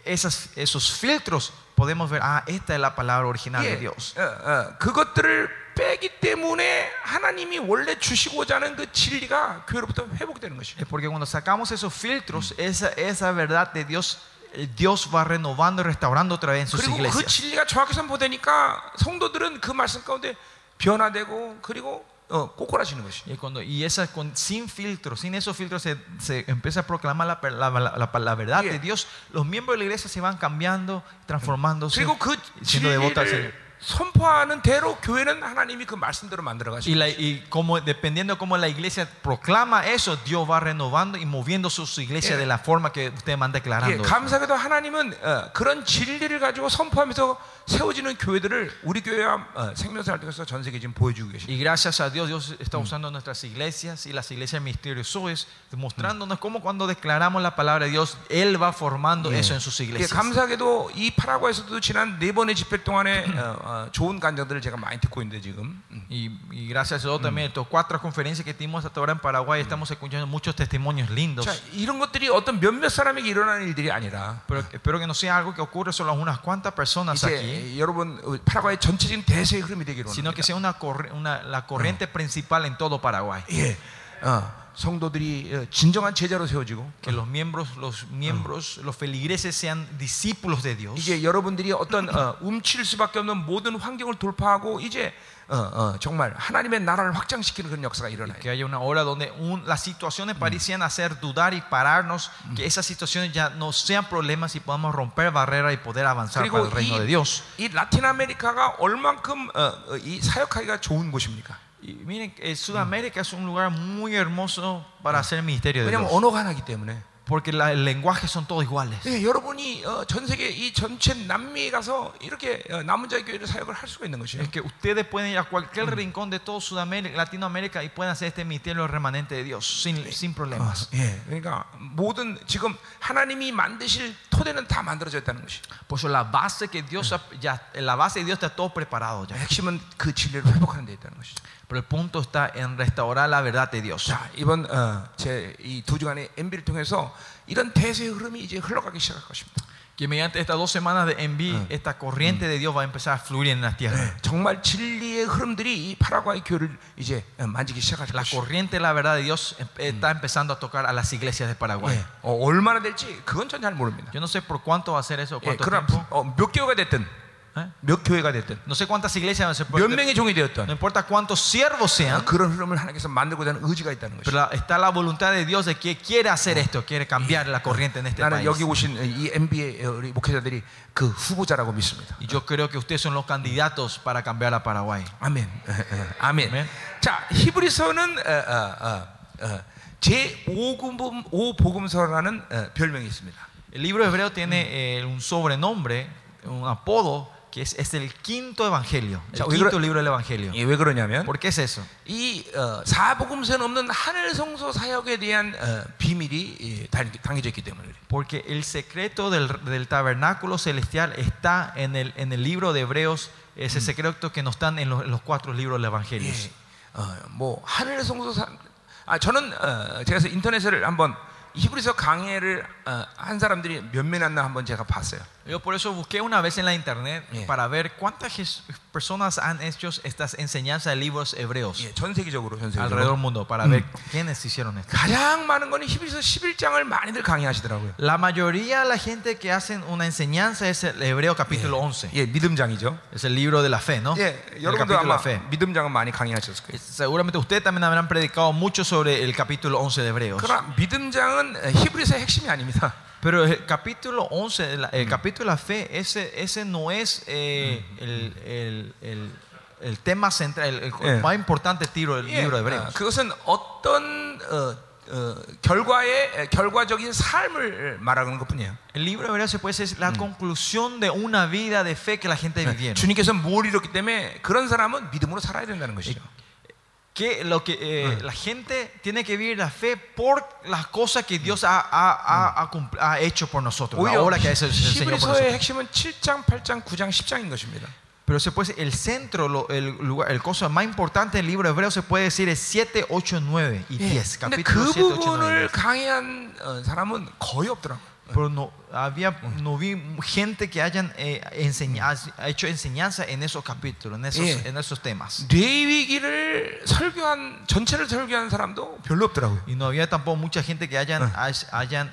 esas- esos filtros, podemos ver, ah, esta es la palabra original de 예, Dios. 어, 어, 그것들을 빼기 때문에 하나님이 원래 주시고자 하는 그 진리가 교회로부터 회복되는 것이에요. Es porque cuando sacamos esos filtros, esa, esa verdad de Dios, eh, Dios va renovando y restaurando otra vez en sus 그리고 그 iglesias. 진리가 정확히 선포되니까 성도들은 그 말씀 가운데 변화되고 그리고 어, 꼬꾸라지는 것이. Y, cuando, y esa con, sin filtros, sin esos filtros se, se empieza a proclamar la, la- la- la- la verdad Yeah. de Dios. Los miembros de la iglesia se van cambiando, transformándose, 그리고 그 siendo devotos al Señor. 진리를 선포하는 대로 교회는 하나님이 그 말씀대로 만들어 Y, 가시고 la- y como dependiendo cómo la iglesia proclama eso, Dios va renovando y moviendo su, su iglesia Yeah. de la forma que ustedes van 예, declarando. eso. 감사하게도 하나님은 어, 그런 진리를 가지고 선포하면서 세워지는 교회들을 우리 교회와 어, 생명사를 통해서 전 세계 지금 보여주고 계십니다. Y gracias a Dios, Dios está usando nuestras iglesias y las iglesias misteriosas, demostrándonos cómo cuando declaramos la palabra de Dios, Él va formando eso en sus 예, iglesias. 감사하게도 이 파라과에서도 지난 네 번의 집회 동안에 어, 어, 좋은 간증들을 제가 많이 듣고 있는데 지금 음. Y, y gracias a Dios también, estas cuatro conferencias que tuvimos hasta ahora en Paraguay, estamos escuchando muchos testimonios lindos. 자, 이런 것들이 어떤 몇몇 사람에게 일어나는 일들이 아니라 Pero espero que no sea algo que ocurre solo a unas cuantas personas aquí, 이제 여러분 어, 파라과의 전체적인 대세의 흐름이 되기로 sino que 합니다. sea una, corre- una- la corriente principal en todo Paraguay. 예, 어, 성도들이 어, 진정한 제자로 세워지고 Que los miembros, los miembros, los feligreses sean discípulos de Dios. 이제 여러분들이 어떤 어, 움칠 수밖에 없는 모든 환경을 돌파하고 이제 어, 어, 정말 하나님의 나라를 확장시키는 그런 역사가 일어나요. Que haya una hora donde un- las situaciones parecían hacer dudar y pararnos, que esas situaciones ya no sean problemas y podamos romper barreras y poder avanzar para 그리고 el reino de 이, Dios. 이 라틴 아메리카가 얼만큼 어, 어, 이 사역하기가 좋은 곳입니까? Y miren, eh, Sudamérica es un lugar muy hermoso para hacer el ministerio de 왜냐하면 Dios. 언어가 하나기 때문에 porque la- el lenguaje son todos iguales. 예, 여러분이 어, 전 세계 이 전체 남미에 가서 이렇게 어, 남은 자의 교회를 사역을 할 수가 있는 것이에요. Es que ustedes pueden ir a cualquier rincón de todo Sudamérica, Latinoamérica y pueden hacer este ministerio remanente de Dios sin, sin problemas. 예, 그러니까 모든 지금 하나님이 만드실 토대는 다 만들어져 있다는 것이. Por eso la base que Dios ha- ya, la base de Dios está todo preparado ya. 핵심은 그 진리를 회복하는 데 있다는 것이죠. Pero el punto está en restaurar la verdad de Dios. 자, 이번 어, 제이 두 주간의 MB를 통해서 이런 대세의 흐름이 이제 흘러가기 시작할 것입니다. Que mediante estas dos semanas de envío, esta corriente de Dios va a empezar a fluir en la tierra. 네, 정말 진리의 흐름들이 이 파라과이 교회를 이제 어, 만지기 시작할 La 것이죠. corriente de la verdad de Dios em- está empezando a tocar a las iglesias de Paraguay. 예, 어, 얼마나 될지 그건 전 잘 모릅니다. Yo no sé por cuánto va a ser eso, 예, cuánto 그러나 tiempo. 어, 몇 교회가 됐든 ¿eh? 몇 교회가 됐든 No sé cuántas iglesias, no, sé por- 몇 명의 종이 no 되었든 importa cuántos siervos 어, sean, 그런 흐름을 하나님께서 만들고자 하는 의지가 있다는 pero 것이죠. la- está la voluntad de Dios de que quiere hacer esto, quiere cambiar la corriente en este 나는 país. 여기 오신 이 MB의 우리 목회자들이 그 후보자라고 믿습니다. Y yo creo que ustedes son los candidatos para cambiar a Paraguay. 아멘. <laughs> 아멘. 아멘. 자, 히브리서는 어, 어, 어, 어, 제 5금 5복음서라는 어, 별명이 있습니다. El libro hebreo tiene eh, un sobrenombre, un apodo, que es, es el quinto evangelio, el Ya, quinto oiga- libro del evangelio. 이게 왜 그러냐면 ¿Por qué es eso? 이 어, 사복음서는 없는 하늘 성소 사역에 대한 어, 비밀이 예, 당- 당겨져 있기 때문에 그래요. Porque el secreto del, del tabernáculo celestial está en el, en el libro de Hebreos, ese secreto que no están en los, en los cuatro libros del Evangelio. 예, 어, 뭐 하늘 성소 사, 아 저는 어, 제가 그래서 인터넷을 한번 히브리서 강해를 어, 한 사람들이 몇 명 났나 한번 제가 봤어요. Yo por eso busqué una vez en la internet Yeah. para ver cuántas jes- personas han hecho estas enseñanzas de libros hebreos 예, 전 세계적으로 전 세계적으로 alrededor del mundo, para ver quiénes hicieron esto. 가장 많은 거는 히브리서 11장을 많이들 강의하시더라고요. La mayoría de la gente que hacen una enseñanza es el Hebreo capítulo 11. 예, 믿음장이죠. Es el libro de la fe, ¿no? 예, El 여러분도 capítulo de 아마 la fe. 믿음장은 많이 강의하셨을 거예요. Seguramente ustedes también habrán predicado mucho sobre el capítulo 11 de Hebreos. 그러나 믿음장은 히브리서의 핵심이 아닙니다. Pero el capítulo 11, el, el capítulo de la fe, ese, ese no es eh, el, el- el- el tema central, el, el Yeah. más importante tiro del 예, libro 어, de Hebreos. 그것은 어떤 어, 어, 결과의 에, 결과적인 삶을 말하는 것뿐이에요. El libro de Hebreos se puede decir la conclusión de una vida de fe que la gente vivieron. 주님께서 뭘 이뤘기 때문에 그런 사람은 믿음으로 살아야 된다는 것이죠. Que lo que eh, la gente tiene que vivir la fe por las cosas que Dios ha, ha- ha- ha cumpl- ha hecho por nosotros, la 오히려 obra que ha hecho el Señor por 히브리서의 nosotros. 핵심은 7장, 8장, 9장, 10장인 것입니다. Pero se puede decir, el centro, lo- el, lugar, el cosa más importante del libro de Hebreos se puede decir es 7, 8, 9 y 10. 근데 Capítulo 그 7, 8, 9 y 부분을 10. 강의한 어, 사람은 거의 없더라고요. Pero no, había, no vi gente que hayan eh, enseña- ha hecho enseñanza en esos capítulos, en esos, Yeah. en esos temas. 뇌위기를 설교한 전체를 설교한 사람도 별로 없더라고요. Y no había tampoco mucha gente que hayan, hayan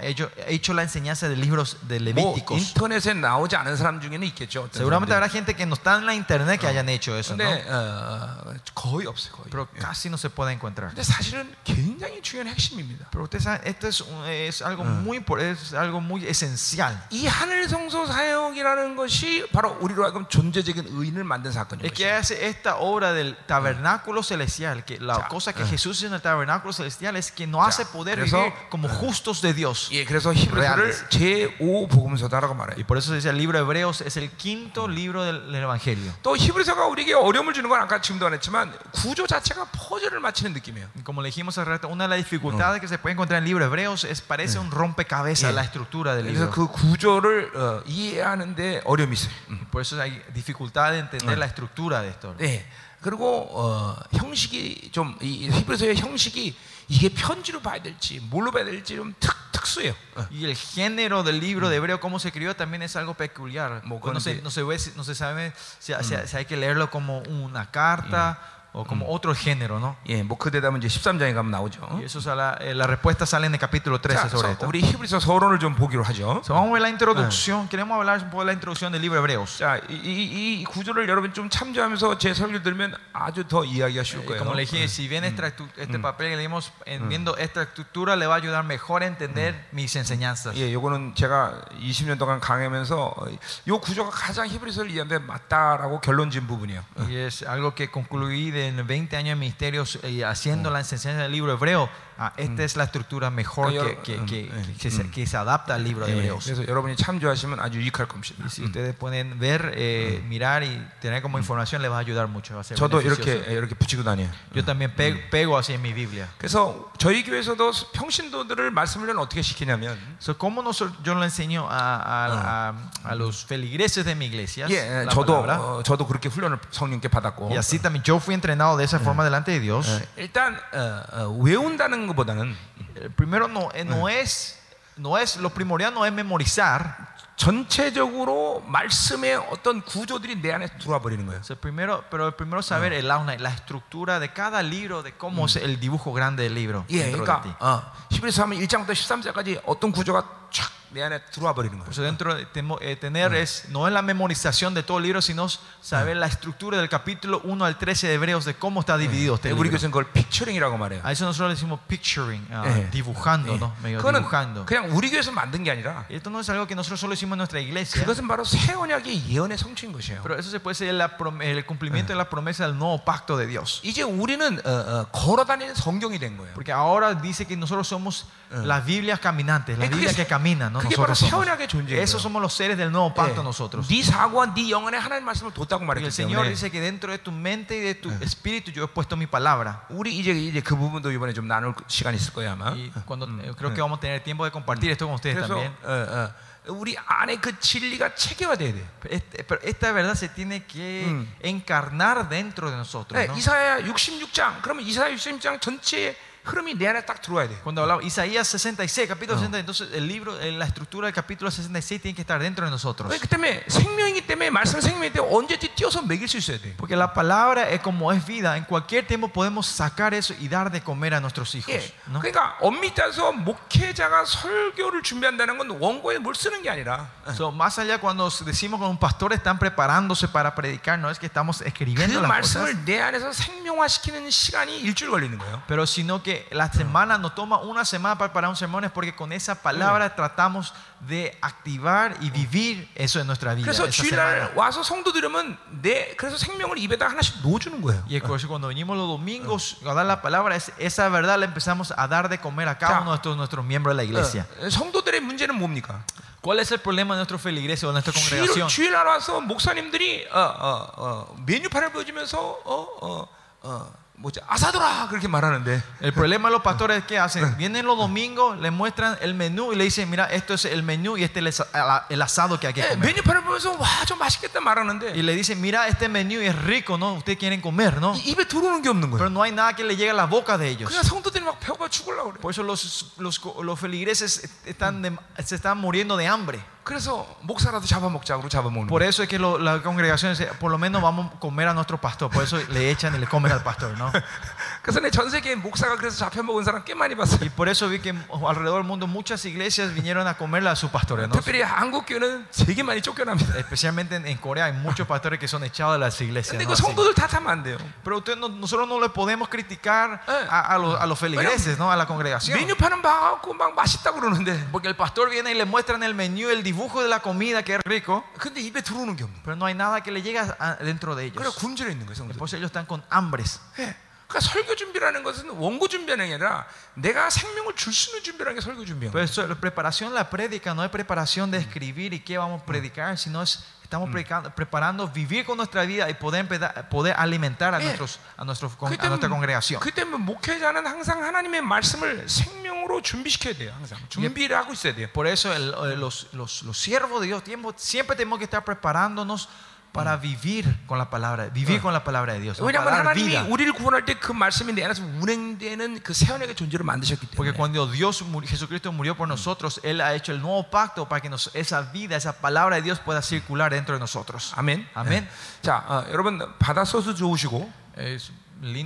hecho, hecho la enseñanza de libros de 뭐 Levíticos. 인터넷에 나오지 않은 사람 중에는 있겠죠. 어떤 Seguramente 사람들이. habrá gente que no está en la internet que hayan hecho eso, ¿no? 근데 어, 거의 없어요. 거의. Pero casi no se puede encontrar. 근데 사실은 굉장히 중요한 핵심입니다. Pero ustedes saben, esto es, un- es algo muy impor- es algo muy esencial. 이 하늘 성소 사역이라는 것이 바로 우리로 하여금 존재적인 의인을 만든 사건이에요. Es que hace esta obra del tabernáculo celestial, que la Ya. cosa que Eh. Jesús hizo en el tabernáculo celestial es que nos hace poder 그래서- vivir como justos de Dios. 예, 그래서 히브리서를 Reales. 제5 복음서다라고 Y 말해요. por eso dice el libro de Hebreos es el quinto libro del, del Evangelio. 또 히브리서가 우리에게 어려움을 주는 건 아까 지금도 안 했지만 구조 자체가 퍼즐을 맞추는 느낌이에요. Y Como le dijimos hace rato, una de las dificultades que se puede encontrar en el libro de Hebreos es parece un rompecabezas Yeah. la estructura del 그래서. 그 구조를 어, 이해하는데 어려움이 있어요. 음. Por eso hay dificultad de entender la estructura de esto. 네. 그리고 어, 형식이 좀 이 히브리서의 형식이 이게 편지로 봐야 될지 뭘로 봐야 될지 좀 특, 특수해요. 어. Y el género del libro de Hebreo, cómo se escribió, también es algo peculiar. Mo- No se, no se ve no se sabe si, si- si hay que leerlo como una carta o como otro género, ¿no? 예, 뭐 그 대답은 이제 13장에 가면 나오죠. Y eso eh, la respuesta sale en el capítulo 13 자, sobre esto. 우리 히브리서 서론을 좀 보기로 하죠. So, vamos a ver la introducción. Queremos hablar un poco de la introducción del libro Hebreos. 자, 이, 이, 이 구조를 여러분 좀 참조하면서 제 설교 들으면 아주 더 이해하기가 쉬울 Eh, 거예요. Como le dije, si bien estru- este papel que leímos, en- viendo esta estructura, le va a ayudar mejor a entender mis enseñanzas. 예, 요거는 제가 20년 동안 강하면서 어, 요 구조가 가장 히브리서를 이해하는데 맞다라고 결론 지은 부분이에요. Y es algo que concluí de 20 años de ministerios y haciendo la enseñanza del libro hebreo, ah, esta es la estructura mejor Claro, que, que, mm, que- mm, que se, que se adapta al libro de 예, hebreos. 그래서 여러분이 참조하시면 아주 유익할 겁니다. Y si ustedes pueden ver, eh, mirar y tener como información, les va a ayudar mucho. Va a ser 저도 beneficioso. 이렇게 이렇게 붙이고 다녀요. Yo también pe- pego así en mi Biblia. 그래서 저희 교회에서도 평신도들을 말씀을 어떻게 시키냐면 So, ¿Cómo noso- yo lo enseño a, a- a- a los feligreses de mi iglesia? 예, la 저도 palabra? 어, 저도 그렇게 훈련을 성령께 받았고 Y así también yo fui entrenado de esa forma delante de Dios. 어, 일단 어, 어, 외운다는 것보다는 Eh, Primero no, eh, no es, no es lo primordial no es memorizar. 전체적으로 말씀의 어떤 구조들이 내 안에 들어와 버리는 거예요. O sea, primero, pero primero saber el aula, la estructura de cada libro, de cómo es el dibujo grande del libro. 예. 그러니까 어, 히브리서 하면 1장부터 13장까지 어떤 구조가 내 안에 들어와 버리는 거예요. Por eso dentro de temo- eh, tener es no es la memorización de todo el libro, sino saber la estructura del capítulo 1 al 13 de Hebreos de cómo está dividido este 우리 libro. 교수는 그걸 픽처링이라고 말해요. A eso nosotros le decimos picturing, ah, 예. dibujando, 예. ¿no? Medio 그거는 dibujando. 그냥 우리 교회에서 만든 게 아니라 Y esto no es algo que nosotros solo hicimos en nuestra iglesia, 그것은 바로 새 언약의 예언의 성취인 것이에요. pero eso se puede ser la prom- el cumplimiento de la promesa del nuevo pacto de Dios. 이제 우리는 어, 어, 걸어다니는 성경이 된 거예요. Porque ahora dice que nosotros somos las Biblias caminantes, las 예, Biblias que caminan, ¿no? 그게 바로 Nosotros 새 somos. 언약의 존재예요. Esos somos los seres del nuevo pacto nosotros. 네 사고와 네 영혼에 하나님 말씀을 뒀다고 Y 말했기 el Señor 때문에 dice que dentro de tu mente y de tu espíritu yo he puesto mi palabra. 우리 이제 이제 그 부분도 이번에 좀 나눌 시간이 있을 거예요 아마. Y cuando eh, creo que vamos a tener tiempo de compartir esto con ustedes 그래서 también. 어, 어, 우리 안에 그 진리가 체계화돼야 돼. Este- pero esta verdad se tiene que encarnar dentro de nosotros. 네, ¿no? 이사야 66장 그러면 이사야 66장 전체의 흐름이 내 안에 딱 들어와야 돼. Cuando hablaba Isaías 66, capítulo 60, entonces el libro, eh, la estructura del capítulo 66 tiene que estar dentro de nosotros. 그 때문에 생명이기 때문에 말씀 생명이 때문에 언제든지 뛰어서 먹일 수 있어야 돼. Porque la palabra es como es vida, en cualquier tiempo podemos sacar eso y dar de comer a nuestros hijos. 예. ¿no? 그러니까 엄밀히 따서 목회자가 설교를 준비한다는 건 원고에 뭘 쓰는 게 아니라 So, más allá cuando decimos que un pastor están preparándose para predicar, no es que estamos 그 escribiendo las cosas, 말씀을 내 안에서 생명화시키는 시간이 일주일 걸리는 거예요. pero sino que la semana nos toma una semana para preparar un sermón es porque con esa palabra tratamos de activar y vivir eso en nuestra vida. 그래서 esa 주일날 semana. 와서 성도 들으면 내 그래서 생명을 입에다 하나씩 넣어주는 거예요. Y por eso cuando venimos los domingos a dar la palabra, es- esa verdad la empezamos a dar de comer a cada Ya. uno de nuestros, nuestros miembros de la iglesia. 어, 성도들의 문제는 뭡니까? ¿Cuál es el problema de nuestra feligresía o de nuestra 주일, congregación? 주일날 와서 목사님들이 어, 어, 어, 메뉴판을 보여주면서 어, 어, 어, 뭐지 아사도라 그렇게 말하는데 El problema de los pastores es que hacen, <laughs> vienen los domingos, le muestran el menú y le dicen, mira, esto es el menú y este es el asa- el asado que hay que 예, comer. 메뉴판을 보면서 와 좀 맛있겠다 말하는데 Y le dicen, mira, este menú es rico, ¿no? Ustedes quieren comer, ¿no? 이- 입에 들어오는 게 없는 Pero 거예요. no hay nada que le llegue a la boca de ellos. 그냥 성도들이 막 배고파 죽으려고 그래. Por eso los, los, los feligreses están de- se están muriendo de hambre. 그래서 목사라도 잡아먹자고 잡아먹는 Por 거예요. eso es que lo- la congregación dice, por lo menos vamos a comer a nuestro pastor. Por eso le echan y le comen al pastor, ¿no? <laughs> 그래서 내 전 세계에 목사가 그래서 잡혀먹은 사람 꽤 많이 봤어요. Y por eso vi que alrededor del mundo muchas iglesias vinieron a comerle a sus pastores, ¿no? 특별히 한국 교회는 되게 많이 쫓겨납니다. Especialmente en, en Corea hay muchos pastores que son echados de las iglesias. 근데 ¿no? 그 Así. 성도들 탓하면 안 돼요. Pero usted no- nosotros no le podemos criticar Eh. a, a los, a los feligreses, ¿no? a la congregación. 메뉴판은 봐갖고 막 맛있다 그러는데 Porque el pastor viene y le muestran el menú, el dibujo de la comida que es rico, 근데 입에 들어오는 게 없는 거예요. pero no hay nada que le llega a- dentro de 그래 ellos. 굶주려 있는 거예요. 성도. Por eso ellos están con hambres. 예. 그러니까 설교 준비라는 것은 원고 준비하는 게 아니라 내가 생명을 줄 수 있는 준비라는 게 설교 준비인 Pero 거예요. eso, la preparación, la prédica, no es preparación de escribir y qué vamos a predicar, sino es estamos predicando- preparando vivir con nuestra vida y poder, empeda- poder alimentar a, Eh. nuestros, a, nuestros, con- a 그때 nuestra congregación. 그때 목회자는 항상 하나님의 말씀을 생명 으로 준비시켜야 돼요. 항상 준비를 하고 있어야 돼요. Por eso el- eh, los, los, los siervos de Dios tiempo, siempre tenemos que estar preparándonos para vivir con la palabra, vivir con la palabra de Dios, ¿no? 왜냐하면 para dar 하나님이 vida. 우리를 구원할 때 그 말씀이 내 안에서 운행되는 그 세원에게 존재를 만드셨기 Porque 때문에 cuando Dios murió- Jesucristo murió por nosotros, Él ha hecho el nuevo pacto para que nos- esa vida, esa palabra de Dios pueda circular dentro de nosotros. 아멘. 아멘. 네. 자, 어, 여러분 바다 소스 좋으시고 Es, lin-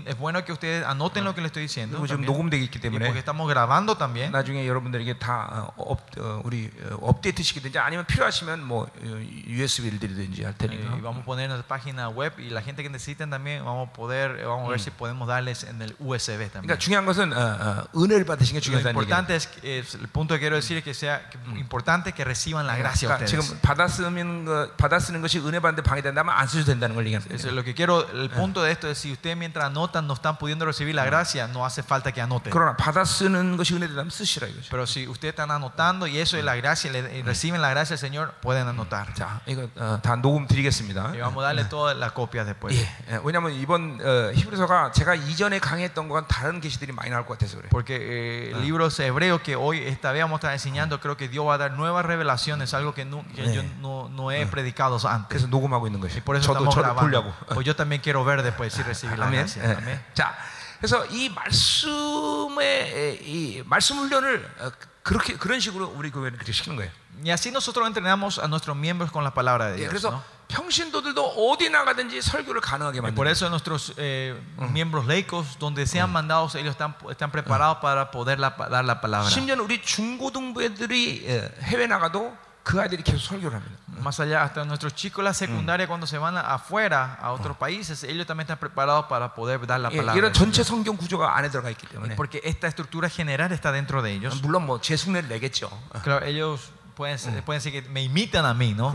es bueno que ustedes anoten lo que les estoy diciendo. 그리고 지금 también. 녹음되기 있기 Y 때문에 porque estamos grabando también. 나중에 여러분들에게 다 어, 업, 어, 우리 어, 업데이트 시키든지 아니면 필요하시면 뭐 USB를 드리든지 할 Eh, 테니까. y vamos a poner en la página web y la gente que necesiten también vamos a poder, eh, vamos a ver si podemos darles en el USB también. 그러니까 중요한 것은 어, 어, 은혜를 받으신 게 Lo 중요하다는 얘기예요. importante es, que- es- el punto que quiero decir es que sea que- importante que reciban la gracia 그러니까 ustedes. 지금 받아 쓰는 거 받아 쓰는 것이 은혜 받는데 방해된다면 안 쓰셔도 된다는 걸 얘기하는 Eso es 거예요. lo que quiero, el punto de esto es si usted mientras mientras anotan no están pudiendo recibir la gracia, no hace falta que anoten. 그러나 받아 쓰는 것이 은혜되다면 쓰시라 이거죠. Pero si ustedes están anotando y eso es la gracia, y le- y reciben la gracia del Señor, pueden anotar. 자, 이거 어, 다 녹음 드리겠습니다. Y vamos a darle todas las copias después. 예, 예, 왜냐하면 이번 어, 히브리서가 제가 이전에 강의했던 것과는 다른 계시들이 많이 나올 것 같아서 그래. Porque eh, el libro hebreo que hoy esta vez vamos a estar enseñando, creo que Dios va a dar nuevas revelaciones, algo que, nu- que yo no, no he predicado antes. 그래서 녹음하고 있는 것이. Y por eso 저도 estamos 저를 grabando. 보려고. Pues yo también quiero ver después si recibí la 아멘. gracia. 예. Amén. 자, 그래서 이 말씀의 에, 이 말씀 훈련을 어, 그렇게 그런 식으로 우리 교회는 그렇게 시키는 거예요. Y así nosotros entrenamos a nuestros miembros con la palabra de 예, Dios. 그래서 ¿no? 평신도들도 어디 나가든지 설교를 가능하게 Y por 만드는. eso nuestros eh, miembros laicos, donde sean mandados, ellos están, están preparados para poder la- dar la palabra. 심지어는 우리 중고등부 애들이 예, 해외 나가도 Más allá, hasta nuestros chicos la secundaria cuando se van afuera a otros países, ellos también están preparados para poder dar la palabra. Eh, porque esta estructura general está dentro de ellos. Claro, ellos pueden, pueden decir que me imitan a mí, ¿no?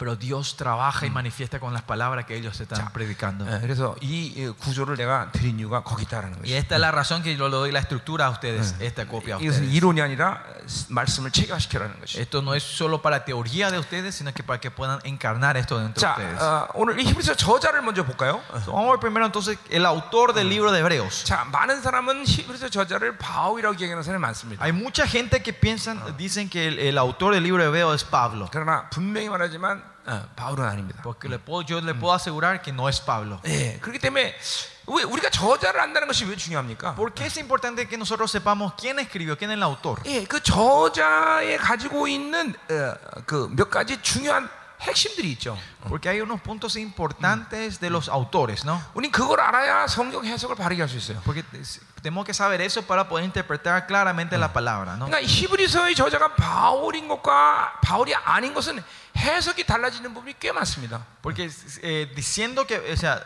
Pero Dios trabaja y manifiesta con las palabras que ellos están predicando. 예, 그래서 이 예, 구조를 내가 드린 이유가 거기 있다라는 Y 것이죠. esta es la razón que yo le doy la estructura a ustedes, esta copia a 이것은 ustedes. 이론이 아니라 말씀을 체계화시키라는 것이죠. Esto no es solo para teoría de ustedes, sino que para que puedan encarnar esto dentro de 자, ustedes. 어, 오늘 이 히브리서 저자를 먼저 볼까요? So, vamos a ver primero entonces el autor del libro de Hebreos. 자, 많은 사람은 히브리서 저자를 바울이라고 얘기하는 사람이 많습니다. Hay mucha gente que piensan, dicen que el, el autor del libro de Hebreos es Pablo. 그러나 분명히 말하지만 어, 바울은 아닙니다. Porque le puedo, yo le puedo asegurar que no es Pablo. 예, 그렇기 때문에 왜 우리가 저자를 안다는 것이 왜 중요합니까? ¿Por qué es importante que nosotros sepamos quién escribió, quién es el autor? 예, 그 저자에 가지고 있는 그몇 가지 중요한 핵심들이 있죠. Porque hay unos puntos importantes de los autores, ¿no? 우린 그걸 알아야 성경 해석을 바르게 할 수 있어요. Porque tenemos que saber eso para poder interpretar claramente la palabra, ¿no? 그러니까 히브리서의 저자가 바울인 것과 바울이 아닌 것은 해석이 달라지는 부분이 꽤 많습니다. Porque eh, diciendo que, o sea,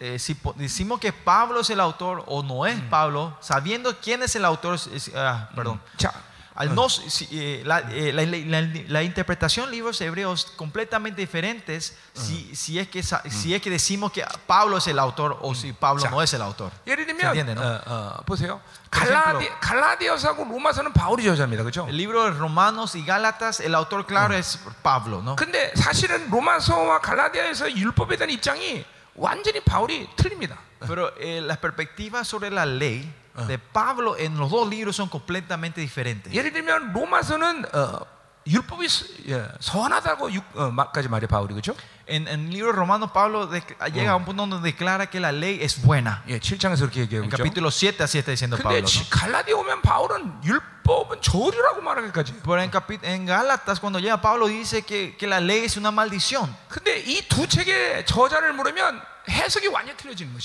eh, si po- decimos que Pablo es el autor o no es Pablo, sabiendo quién es el autor, es- es- ah, perdón, 자, al no, si- eh, la, eh, la- la- la- la interpretación de libros hebreos completamente diferentes si, si, es que, sa- si es que decimos que Pablo es el autor o si Pablo 자. no es el autor. 예를 ¿Se 들면 entiende, no? 어, 어, 보세요. Por 갈라디, ejemplo, 갈라디아서하고 로마서는 바울이 저자입니다. 그렇죠? El libro de Romanos y Gálatas, el autor claro es Pablo, ¿no? 근데 사실은 로마서와 갈라디아에서 율법에 대한 입장이 완전히 바울이 틀립니다. Pero eh, las perspectivas sobre la ley de Pablo en los dos libros son completamente diferentes. 예를 들면 로마서는 어, 율법이 서- 예, 선하다고 육, 어, 까지 말해 바울이 그렇죠? En, en el libro romano, Pablo de- llega a un punto donde declara que la ley es buena. 예, 7장에서 그렇게 얘기하고 En 있죠. capítulo 7 así está diciendo Pablo. 근데 ¿no? 지- 갈라디아 오면 바울은 율법은 저주라고 말하기까지. Pero en, capi- en Gálatas, cuando llega Pablo, dice que, que la ley es una maldición. 근데 이 두 책의 저자를 물으면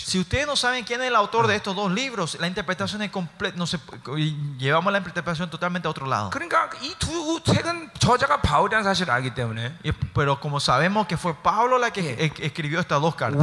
Si ustedes no saben quién es el autor de estos dos libros, la interpretación es completa. No llevamos la interpretación totalmente a otro lado. Pero como sabemos que fue Pablo la que escribió estas dos cartas.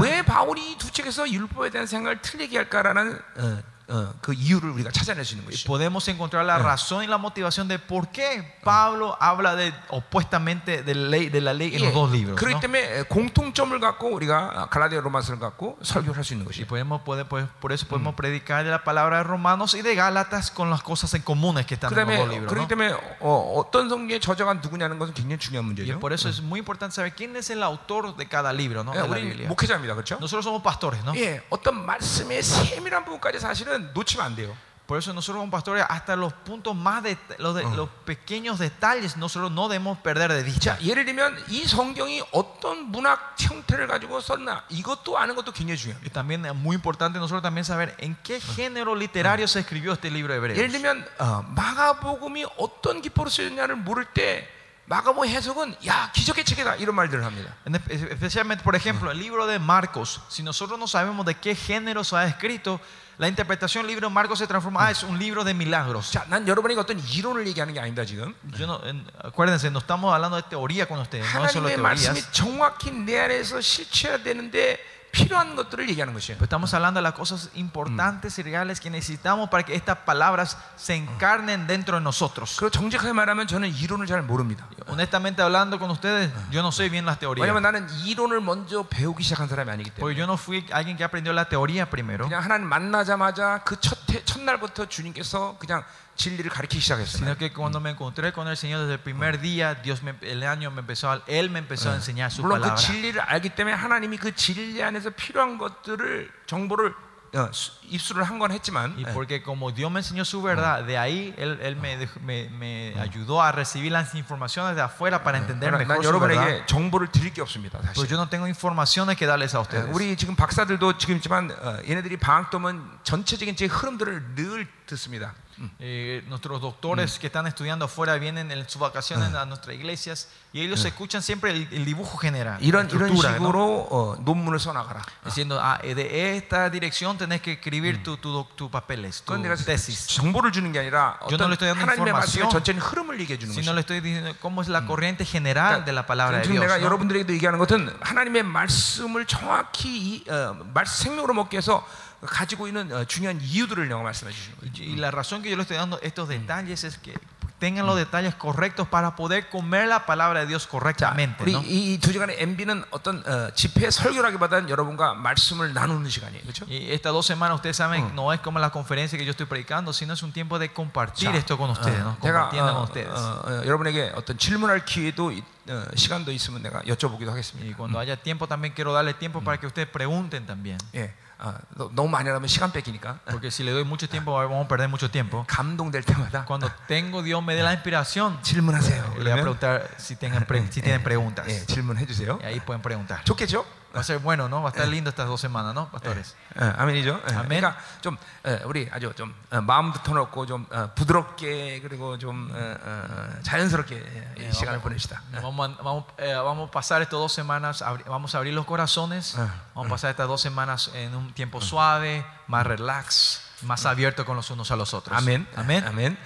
왜 바울이 이 두 책에서 율법에 대한 생각을 틀리게 할까라는 어, 어, 그 이유를 우리가 찾아낼 수 있는 것이죠. podemos encontrar la razón y la motivación de por qué Pablo habla de, opuestamente de, ley, de la ley en los 예, dos libros. 그렇기 ¿no? 때문에 공통점을 갖고 우리가 갈라디아 로마서를 갖고 설교를 할 수 있는 Y 것이죠. podemos, poder- pues, por eso podemos predicar de la palabra de Romanos y de Gálatas con las cosas en comunes que están en los 그다음에 dos libros. 그렇기 ¿no? 때문에 어, 어떤 성경의 저자가 누구냐는 것은 굉장히 중요한 Y 문제죠. por eso es muy importante saber quién es el autor de cada libro ¿no? 예, de la 우리 Biblia. 목회자입니다, 그렇죠? Nosotros somos pastores, ¿no? 예, 어떤 말씀의 세밀한 부분까지 사실은 놓치면 안 돼요. Por eso nosotros como pastores, hasta los puntos más, de, los, de- los pequeños detalles, nosotros no debemos perder de vista. 자, 예를 들면 이 성경이 어떤 문학 형태를 가지고 썼나 이것도 아는 것도 굉장히 Y 중요합니다. también es muy importante nosotros también saber en qué género literario se escribió este libro de 예를 Hebreos. 들면 어, 마가복음이 어떤 기포로 쓰였냐를 모를 때 마가복음 해석은 야 기적의 책이다 이런 말들을 합니다. En espe- Especialmente, por ejemplo, el libro de Marcos. Si nosotros no sabemos de qué género se ha escrito, la interpretación del libro de Marcos se transforma, ah, es un libro de milagros. 자, 난 여러분에게 어떤 이론을 얘기하는 게 아니다 지금. Yo no- en- acuérdense, no estamos hablando de teoría con ustedes, no es solo 하나님의 teorías. 말씀이 정확히 내 안에서 실체가 되는데 Estamos hablando de las cosas importantes y reales que necesitamos para que estas palabras se encarnen dentro de nosotros. Honestamente hablando con ustedes, yo no sé bien las teorías. Porque yo no fui alguien que aprendió la teoría primero. 그냥 하나님 만나자마자 그 첫, 첫날부터 주님께서 그냥 진리를 가르치기 시작했어요. sino que cuando me encontré con el Señor desde el primer día, Dios me, el año me empezó, Él me empezó a enseñar su 물론 그 palabra. 진리를 알기 때문에 하나님이 그 진리 안에서 필요한 것들을 정보를 어, 수- 입수를 한 건 했지만 Y porque como Dios me enseñó su verdad, de ahí Él, él me, me, me ayudó a recibir las informaciones de afuera para entender 난, mejor 난 su verdad. 정보를 드릴 게 없습니다. 사실. yo no tengo informaciones que darles a 어, ustedes. 우리 지금 박사들도 지금 있지만 어, 얘네들이 방학 도면 전체적인 제 흐름들을 늘 듣습니다. Eh, nuestros doctores que están estudiando afuera vienen en sus vacaciones a nuestras iglesias y ellos escuchan siempre el, el dibujo general, la 이런 이런 estructura, ¿no? 식으로 어, 논문을 써나가라. diciendo ah, eh, de esta dirección tenés que escribir tu, tu, doc- tu papeles, tu 그건 내가 tesis. 정보를 주는 게 아니라 Yo no 어떤 le estoy dando 하나님의 말씀의 información, 전체적인 흐름을 얘기해 주는 Si no 것이죠. le estoy diciendo cómo es la corriente general de la palabra de 지금 Dios. 내가 ¿no? 여러분들에게도 얘기하는 것은 하나님의 말씀을 정확히 이, 어, 말씀 생명으로 먹기 위해서 가지고 있는 어, 중요한 이유들을 내가 말씀해 주시는 거예요. Y la razón que yo le estoy dando estos detalles es que tengan los detalles correctos para poder comer la palabra de Dios correctamente. 우리 ¿no? 이 두 시간의 MB는 어떤 어, 집회 설교라기보다는 여러분과 말씀을 나누는 시간이에요. 그렇죠? Y estas dos semanas ustedes saben, no es como la conferencia que yo estoy predicando, sino es un tiempo de compartir esto con ustedes, ¿no? 제가 compartiendo con 어, ustedes. 어, 어, 여러분에게 어떤 질문할 기회도 있- 어, 시간도 있으면 내가 여쭤보기도 하겠습니다. Y cuando haya tiempo también quiero darle tiempo para que ustedes pregunten también. 예, 어, 너- 너무 많이 하면 시간 뺏기니까 Porque si le doy mucho tiempo vamos a perder mucho tiempo. 감동될 때마다 Cuando tengo Dios me dé la inspiración, 질문하세요. le voy a 그러면 preguntar si, tengan pre- si tienen preguntas. 예, 질문해 주세요. Y ahí pueden preguntar. 좋겠죠? Va a ser bueno, ¿no? Va a estar lindo estas dos semanas, ¿no, pastores? 예, 아멘이죠. 예, 아멘. 그러니까 좀 예, 우리 아주 좀 어, 마음도 터놓고 좀 어, 부드럽게 그리고 좀 어, 어, 자연스럽게 예, 이 시간을 보냅시다. Vamos, a- vamos, eh, vamos a pasar estas dos semanas, abri- vamos a abrir los corazones, Ah, vamos a pasar estas dos semanas en un tiempo suave, más relax, más abierto con los unos a los otros. 아멘. Amén. 아멘.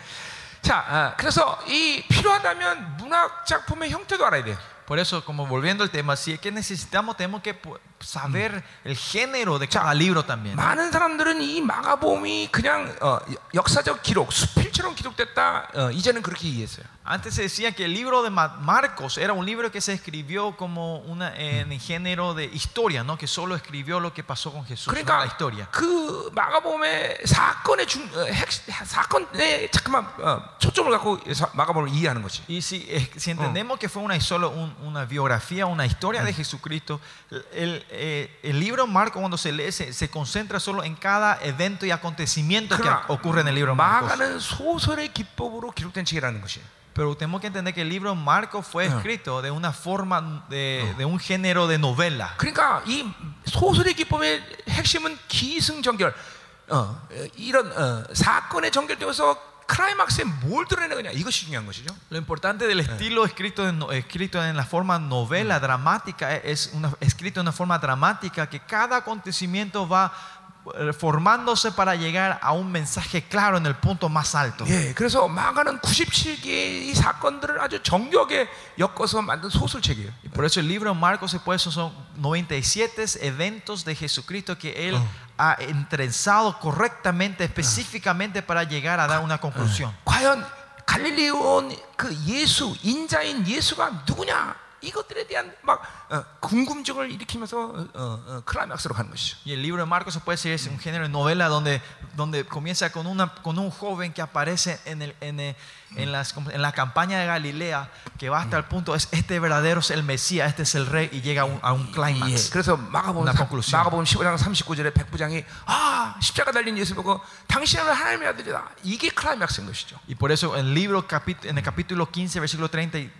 자, 어, 그래서 이 필요하다면 문학 작품의 형태도 알아야 돼요. Por eso, como volviendo al tema, si es que necesitamos, tenemos que pu- saber el género de cada libro también. 많은 사람들은 이 마가복음이 그냥 어, 역사적 기록, 수필처럼 기록됐다. 어, 이제는 그렇게 이해했어요. Antes se decía que el libro de Ma- Marcos era un libro que se escribió como una, en el género de historia, ¿no? que solo escribió lo que pasó con Jesús, ¿no? la 그러니까 historia. 그 마가복음의 사건의 중 어, 핵, 사건에 잠깐만 어, 초점을 갖고 사- 마가복음을 이해하는 거지. Y si, es- si entendemos que fue una, solo un- una biografía, una historia de Jesucristo, el, eh, el libro Marcos cuando se lee se, se concentra solo en cada evento y acontecimiento que 그러나 ocurre en el libro Marcos. 마가는 소설의 기법으로 기록된 책이라는 것이에요. Pero tenemos que entender que el libro Marcos fue escrito de una forma, de, de un género de novela. 그러니까 이 소설의 기법의 핵심은 기승전결. 어, 어, 이런 어, 사건의 전결되어서 클라이막스에 뭘 드러내느냐 이것이 중요한 것이죠. Lo importante del estilo escrito en, escrito en la forma novela dramática es una, escrito en una forma dramática que cada acontecimiento va eh, formándose para llegar a un mensaje claro en el punto más alto. 예, 그래서 마가는 97개의 이 사건들을 아주 정교하게 엮어서 만든 소설책이에요. Y por eso el libro de Marcos se puede, son 97 eventos de Jesucristo que él ha entrenzado correctamente, específicamente para llegar a dar una conclusión. 과연 갈릴리에 온 그 예수 인자인 예수가 누구냐 이것들에 대한 막 어, 궁금증을 일으키면서 어, 어, 클라이막스로 가는 것이죠. Y el libro de Marcos se puede decir es un género de novela donde, donde comienza con, una, con un joven que aparece en, el, en, el- en las, en la campaña de Galilea que va hasta el punto, es este verdadero es el Mesías, este es el rey y llega a un, a un 예, clímax. 그래서 마가복음 una 사- conclusión. 마가복음 15장 39절에 백부장이 아 십자가 달린 예수 보고 당신은 하나님의 아들이다. 이게 클라이막스인 것이죠. Y por eso el libro, capi- en el capítulo 15, versículo 30, y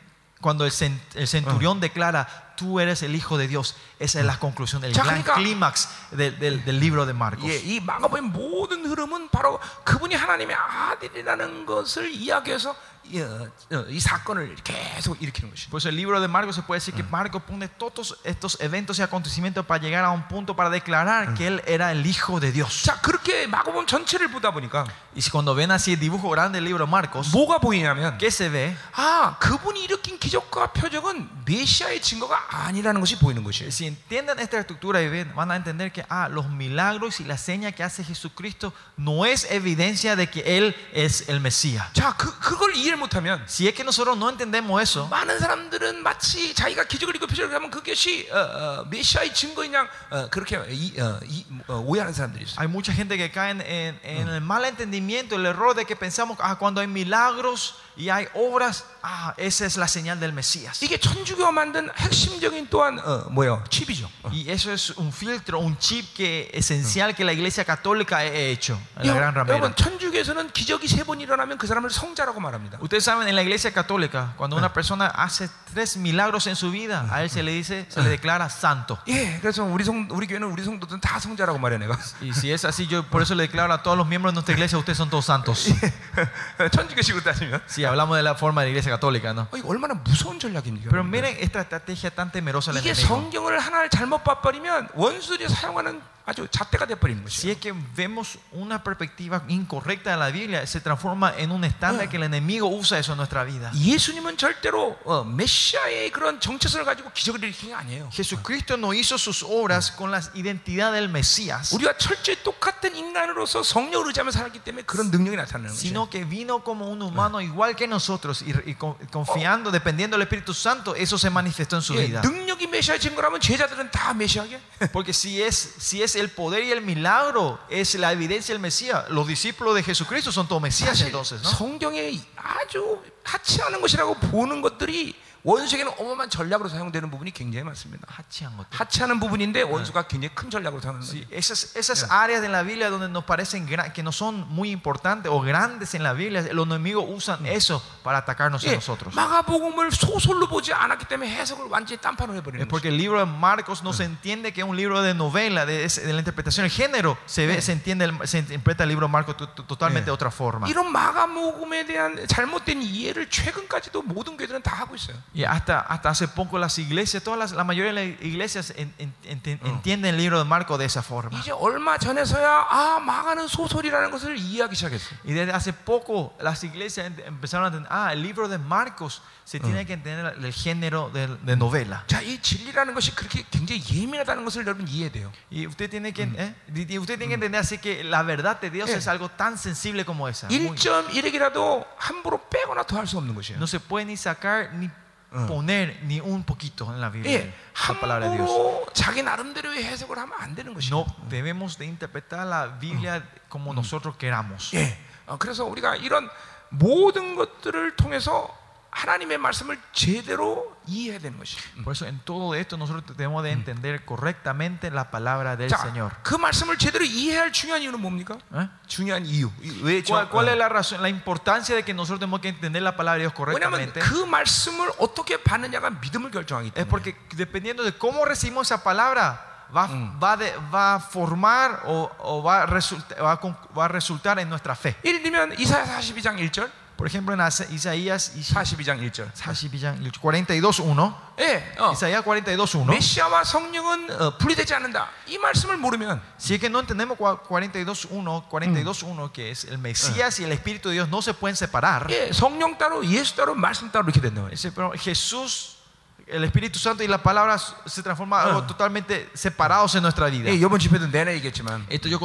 cuando el, cen- el centurión declara, tú eres el Hijo de Dios, esa es la conclusión, el 자, gran 그러니까- clímax del, del- del libro de Marcos. 예, 이 마가복음의 모든 흐름은 바로 그분이 하나님의 아들이라는 것을 이야기해서 이, 어, 어, 이 사건을 계속 일으키는 것이. Pues el libro de Marcos se puede decir que Marcos pone todos estos eventos y acontecimientos para llegar a un punto para declarar que él era el Hijo de Dios. 자 그렇게 마고본 전체를 보다 보니까 Y si cuando ven así el dibujo grande del libro de Marcos, 뭐가 보이냐면 ¿qué se ve? 아 그분이 일으킨 기적과 표적은 메시아의 증거가 아니라는 것이 보이는 것이에요. Si entienden esta estructura y ven, van a entender que ah, los milagros y la seña que hace Jesucristo no es evidencia de que Él es el Mesías. 자 그 그걸 이해 를 못하면 Si es que nosotros no entendemos eso, 많은 사람들은 마치 자기가 기적을 읽고 표적을 하면 그것이 어, 어, 메시아의 증거인 양 어, 그렇게 이, 어, 이, 어, 오해하는 사람들이 있어요. hay mucha gente que cae en, en- en el mal entendimiento, el error de que pensamos, ah, cuando hay milagros y hay obras, ah, esa es la señal del Mesías. 이게 천주교가 만든 핵심적인 또한 어, 뭐예요? 칩이죠. 어. Y eso es un filtro, un chip que esencial que la Iglesia Católica ha hecho en la 여- Gran Ramera. 여러분 천주교에서는 기적이 세 번 일어나면 그 사람을 성자라고 말합니다. Ustedes saben, en la iglesia católica, cuando una persona hace tres milagros en su vida, a él se le dice, se le declara santo. 예, 그래서 우리 성 우리 교회는 우리 성도들은 다 성자라고 말해 내가. Y si es así, yo por eso le declaro a todos los miembros de nuestra iglesia, ustedes son todos santos. <laughs> 천주교식으로 따지면 Si hablamos de la forma de la iglesia católica, ¿no? 어, 이거 얼마나 무서운 전략입니까? Pero miren esta estrategia tan temerosa del 이게 enemigo. 성경을 하나를 잘못 봐버리면 원수들이 사용하는 Si es que vemos una perspectiva incorrecta de la Biblia, se transforma en un estándar que el enemigo usa eso en nuestra vida. Jesucristo no hizo sus obras con la identidad del Mesías. Sino que vino como un humano igual que nosotros y, y confiando, dependiendo del Espíritu Santo, eso se manifestó en su vida. Porque si es, si es el poder y el milagro, es la evidencia del Mesías, los discípulos de Jesucristo son todos Mesías 사실 entonces, ¿no? 성경에 아주 하치하는 것이라고 보는 것들이 원수에게는 어마어마한 전략으로 사용되는 부분이 굉장히 많습니다. 하치한 것들. 하치하는 부분인데 원수가 굉장히 큰 전략으로 사용하는 거죠. Sí, esas, esas áreas de la Biblia donde nos parecen gra- que no son muy importantes o grandes en la Biblia, los enemigos usan eso para atacarnos a 예, nosotros. 마가복음을 소설로 보지 않았기 때문에 해석을 완전히 딴판으로 Es 해버리는 거죠. porque el libro de Marcos no se entiende que es un libro de novela, de, ese- de la interpretación, el género, se, ve, se, entiende, el- se interpreta el libro de Marcos to- to- totalmente de otra forma. 이런 마가복음에 대한 잘못된 이해를 최근까지도 모든 교회들은 다 하고 있어요. Y hasta, hasta hace poco las iglesias, todas las, la mayoría de las iglesias en- en- enten- entienden el libro de Marcos de esa forma. 이제 얼마 전에서야 아 마가는 소설이라는 것을 이해하기 시작했어요. Y desde hace poco las iglesias em- empezaron a entender, ah, el libro de Marcos se tiene que entender el género de, de novela. 자, 이 진리라는 것이 그렇게 굉장히 예민하다는 것을 여러분 이해해야 돼요. Y usted tiene que, ¿eh? Y- y usted tiene que entender así que la verdad de Dios Eh. es algo tan sensible como esa. Muy- 1.1핵이라도 함부로 빼거나 더할 수 없는 것이에요. no se puede ni sacar ni poner ni un poquito en la Biblia, 예, la palabra de Dios. 함부로 자기 나름대로의 해석을 하면 안 되는 것이에요. No debemos de interpretar la Biblia como nosotros queramos. 예. 어, 그래서 우리가 이런 모든 것들을 통해서 하나님의 말씀을 제대로 이해해야 되는 것이에요. Por eso en todo esto nosotros debemos de entender correctamente la palabra del 자, Señor. 그 말씀을 제대로 이해할 중요한 이유는 뭡니까? ¿Eh? 중요한 이유. 이- 왜 ¿Cuál, 저- cuál 어. es la razón, la importancia de que nosotros tenemos que entender la palabra de Dios 왜냐하면 correctamente? 그 말씀을 어떻게 받느냐가 믿음을 결정하기 Es 때문에. porque dependiendo de cómo recibimos esa palabra, va, va, de- va a formar o, o va, a resulta- va, a con- va a resultar en nuestra fe. 예를 들면 이사야 42장 1절, Por ejemplo, en Asa- Isaías 42장 1절. 42.1. 예, 어. Isaías 42.1. 메시아와 성령은 어, 분리되지 않는다. 이 말씀을 모르면 Si es que no entendemos cua- 42.1, 42.1, que es el Mesías y el Espíritu de Dios no se pueden separar. 예, 성령 따로 예수 따로 말씀 따로 이렇게 된다. Ese, pero Jesús, el Espíritu Santo y la palabra se transforman en algo totalmente separados en nuestra vida. 예, 이번 집회도 내내 얘기했지만 Esto yo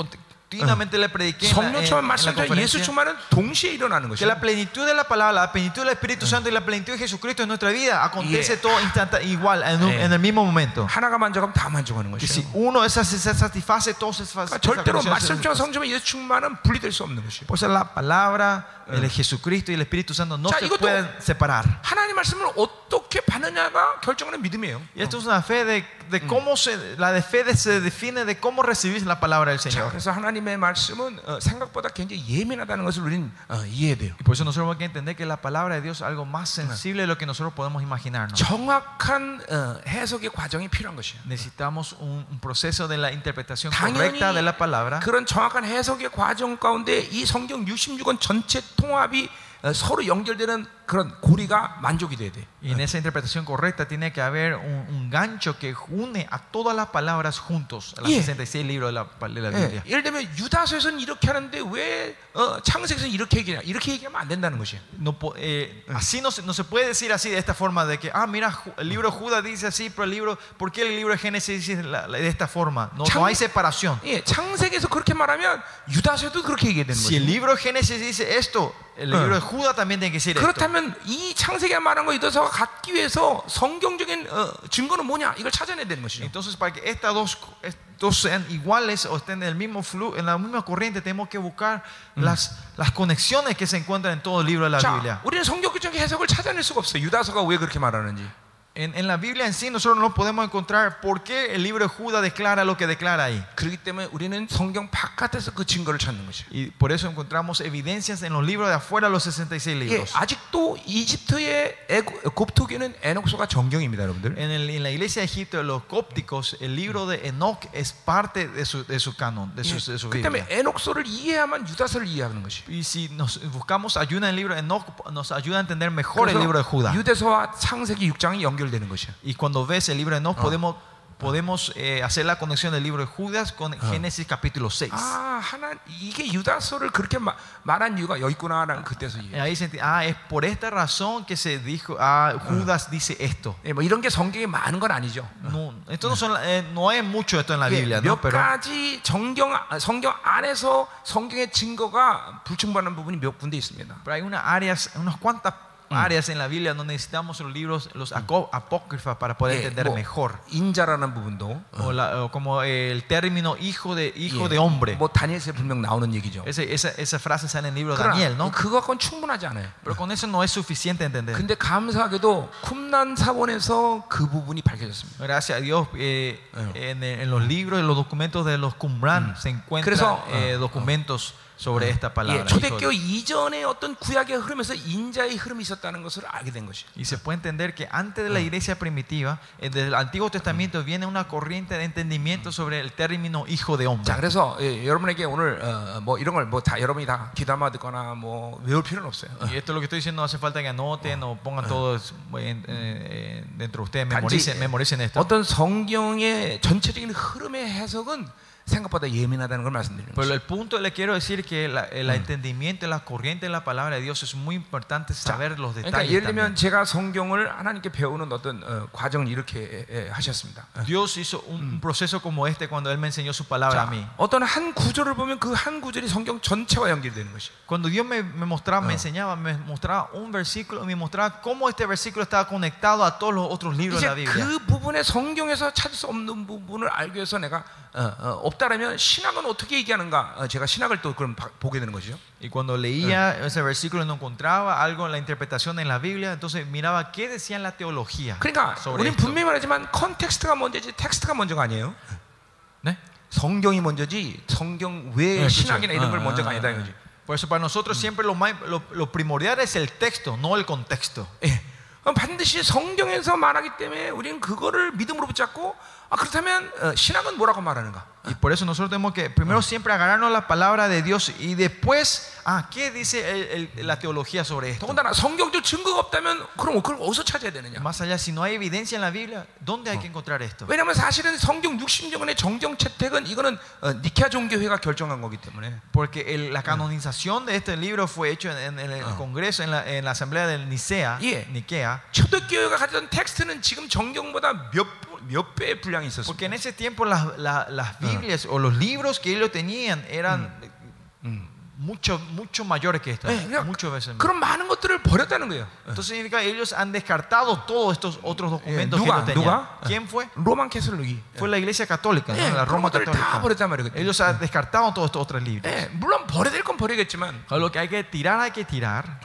continuamente le prediqué en la, en- 성령 en 충만 la 말씀과 예수 conferencia. 충만은 동시에 일어나는 Que la 것이에요. plenitud de la palabra, la plenitud del Espíritu Santo y la plenitud de Jesucristo en nuestra vida acontece Yeah. todo instanta, igual, en, un- Yeah. en el mismo momento. 하나가 만족하면 다 만족하는 Que si 것이에요. uno esa- se satisface, todo se 그러니까 satisface. 절대로 말씀과 성령과 예수 충만은 분리될 수 없는 것이에요. Por eso la palabra, el Jesucristo y el Espíritu Santo no 자, se 이것도- pueden separar. 하나님 말씀을 어떻게 받느냐가 결정하는 믿음이에요. Y esto es una fe de, de cómo se, la de fe de- se define de cómo recibir la palabra del 자, Señor. 그래서 하나님의 말씀은 어, 생각보다 굉장히 예민하다는 것을 우리는 어, 이해해야 돼요. Y por eso nosotros tenemos que entender que la palabra de Dios es algo más sensible de lo que nosotros podemos imaginarnos. 정확한 어, 해석의 과정이 필요한 것이에요. Necesitamos un, un proceso de la interpretación 당연히 correcta de la palabra. 그런 정확한 해석의 과정 가운데 이 성경 66권 전체 통합이 어, 서로 연결되는 그런 고리가 만족이 돼야 돼. Y en esa interpretación correcta tiene que haber un, un gancho que une a todas las palabras juntos, a los Yeah. 66 libros de la, de la 예, Biblia. 예를 들면 유다서에서는 이렇게 하는데 왜 어, 창세기에서는 이렇게 얘기냐? 이렇게 얘기하면 안 된다는 것이에요. No, po- eh, así no se, no se puede decir así de esta forma de que, ah, mira, Ju- el libro de Judas dice así, pero el libro, ¿por qué el libro de Génesis dice la- la- de esta forma? No, no hay separación. 예, 창세기에서 그렇게 말하면 유다서에도 그렇게 얘기해야 되는 Si el 거죠. libro de Génesis dice esto, el libro de Judas también tiene que decir esto. 그렇다면 이 창세기가 말한 거 유다서가 갖기 위해서 성경적인 어, 증거는 뭐냐? 이걸 찾아내야 되는 것이죠. Entonces, para que estas dos, estos sean iguales o estén en el mismo flujo, en la misma corriente, tenemos que buscar las, las conexiones que se encuentran en todo el libro de la Biblia. 자, 우리는 성경 적인 해석을 찾아낼 수가 없어요. 유다서가 왜 그렇게 말하는지. En, en, la Biblia en sí nosotros no podemos encontrar por qué el libro de Judas declara lo que declara ahí. Y por eso encontramos evidencias en los libros de afuera, los 66 libros. En, el, en la iglesia de Egipto, los cópticos, el libro de Enoch es parte de su, de su canon, de su, de su Biblia. Y si nos buscamos ayuda en el libro de Enoch, nos ayuda a entender mejor el libro de Judas. 유대서와 창세기 6장이 연결되는 것이야. Y cuando ves el libro de Enoch, podemos, podemos eh, hacer la conexión del libro de Judas con Génesis capítulo 6. 아, 하나 이게 유다서를 그렇게 마- 말한 이유가 여기 있구나라는 그때서 Y 이해. ahí se enti- ah, es por esta razón que se dijo, ah, Judas dice esto. 예, 뭐 이런 게 성경에 많은 건 아니죠. No, esto no, son, eh, no es mucho esto en la 예, Biblia, ¿no? 몇 Pero 가지 정경 아, 성경 안에서 성경의 증거가 불충분한 부분이 몇 군데 있습니다. Pero hay unas áreas, unas cuantas áreas en la Biblia donde necesitamos los libros, los aco- apócrifas para poder 예, entender 뭐 mejor. 인자라는 부분도 O, la- o como el término hijo de, hijo 예, de hombre. 뭐 다니엘서에 분명 나오는 얘기죠. Ese- esa, esa frase sale en el libro de 그러나 Daniel, ¿no? 그거 갖고는 충분하지 않아요. Pero con eso no es suficiente entender. 근데 감사하게도 쿰난 사본에서 그 부분이 밝혀졌습니다. Gracias a Dios, eh, en, en los libros, en los documentos de los Qumran se encuentran 그래서, eh, 어, documentos sobre esta palabra. 예, hijo 초대교 de- 이전에 어떤 구약의 흐름에서 인자의 흐름이 있었다는 것을 알게 된 것이. Y se puede entender que antes de la iglesia primitiva, eh, desde el Antiguo Testamento, viene una corriente de entendimiento sobre el término hijo de hombre. 자, 그래서 예, 여러분에게 오늘 어, 뭐 이런 걸 뭐 다 여러분이 다 귀담아 듣거나 뭐 외울 필요는 없어요. Y esto es lo que estoy diciendo, no hace falta que anoten o pongan todos en- eh, dentro de ustedes, 단지 memoricen, memoricen esto. 어떤 성경의 전체적인 흐름의 해석은 생각보다 예민하다는 걸 말씀드리는 Pero 거죠. el punto le quiero decir que la- el entendimiento, la corriente de la palabra de Dios es muy importante saber los 그러니까 detalles. 예를 también. 들면 제가 성경을 하나님께 배우는 어떤 어, 과정을 이렇게 예, 예, 하셨습니다. Dios hizo un, un proceso como este cuando Él me enseñó su palabra a mí. 자, 어떤 한 구절을 보면 그 한 구절이 성경 전체와 연결되는 것이. Cuando Dios me, me mostraba, me enseñaba, me mostraba un versículo y me mostraba cómo este versículo estaba conectado a todos los otros libros de la 이제 Biblia. 그 부분에 성경에서 찾을 수 없는 부분을 알기 위해서 내가 어, 어, 없다라면 신학은 어떻게 얘기하는가? 어, 제가 신학을 또 그럼 바- 보게 되는 것이죠. Y cuando leía ese versículo no encontraba algo en la interpretación en la Biblia, entonces miraba qué decía en la teología 그러니까 우리는. 분명히 말하지만 컨텍스트가 먼저지 텍스트가 먼저가 아니에요. ¿Eh? 성경이 먼저지 성경 네, 신학이나 그렇죠. 이런 걸 아, 먼저가 아, 아니다 아. 이거지. Por eso para nosotros siempre lo, más- lo, lo primordial es el texto, no el contexto. 예. 반드시 성경에서 말하기 때문에 우리는 그거를 믿음으로 붙잡고 아, 그렇다면 어, 신학은 뭐라고 말하는가? Y por eso nosotros tenemos que primero siempre agarrarnos la palabra de Dios y después, ah, ¿qué dice el- el- la teología sobre esto? 더군다나 성경적 증거가 없다면 그럼 그걸 어디서 찾아야 되느냐? Más allá, si no hay evidencia en la Biblia, ¿dónde hay que encontrar esto? 왜냐하면 사실은 성경 60년의 정정 채택은 이거는 어, 니케아 종교회가 결정한 거기 때문에 Porque el- la canonización de este libro fue hecho en, en el Congreso, en la, en la Asamblea del Nicea, Yeah. Niquea. 초대교회가 가졌던 텍스트는 지금 정경보다 몇, Porque en ese tiempo las, las, Biblias o los libros que ellos tenían eran mm. mucho, mucho mayores que estas. Entonces significa ellos han descartado todos estos otros documentos que no tenían. ¿Quién fue? Fue la Iglesia Católica, la Roma Católica. ellos han descartado todos estos otros libros. lo que hay que tirar, hay que tirar.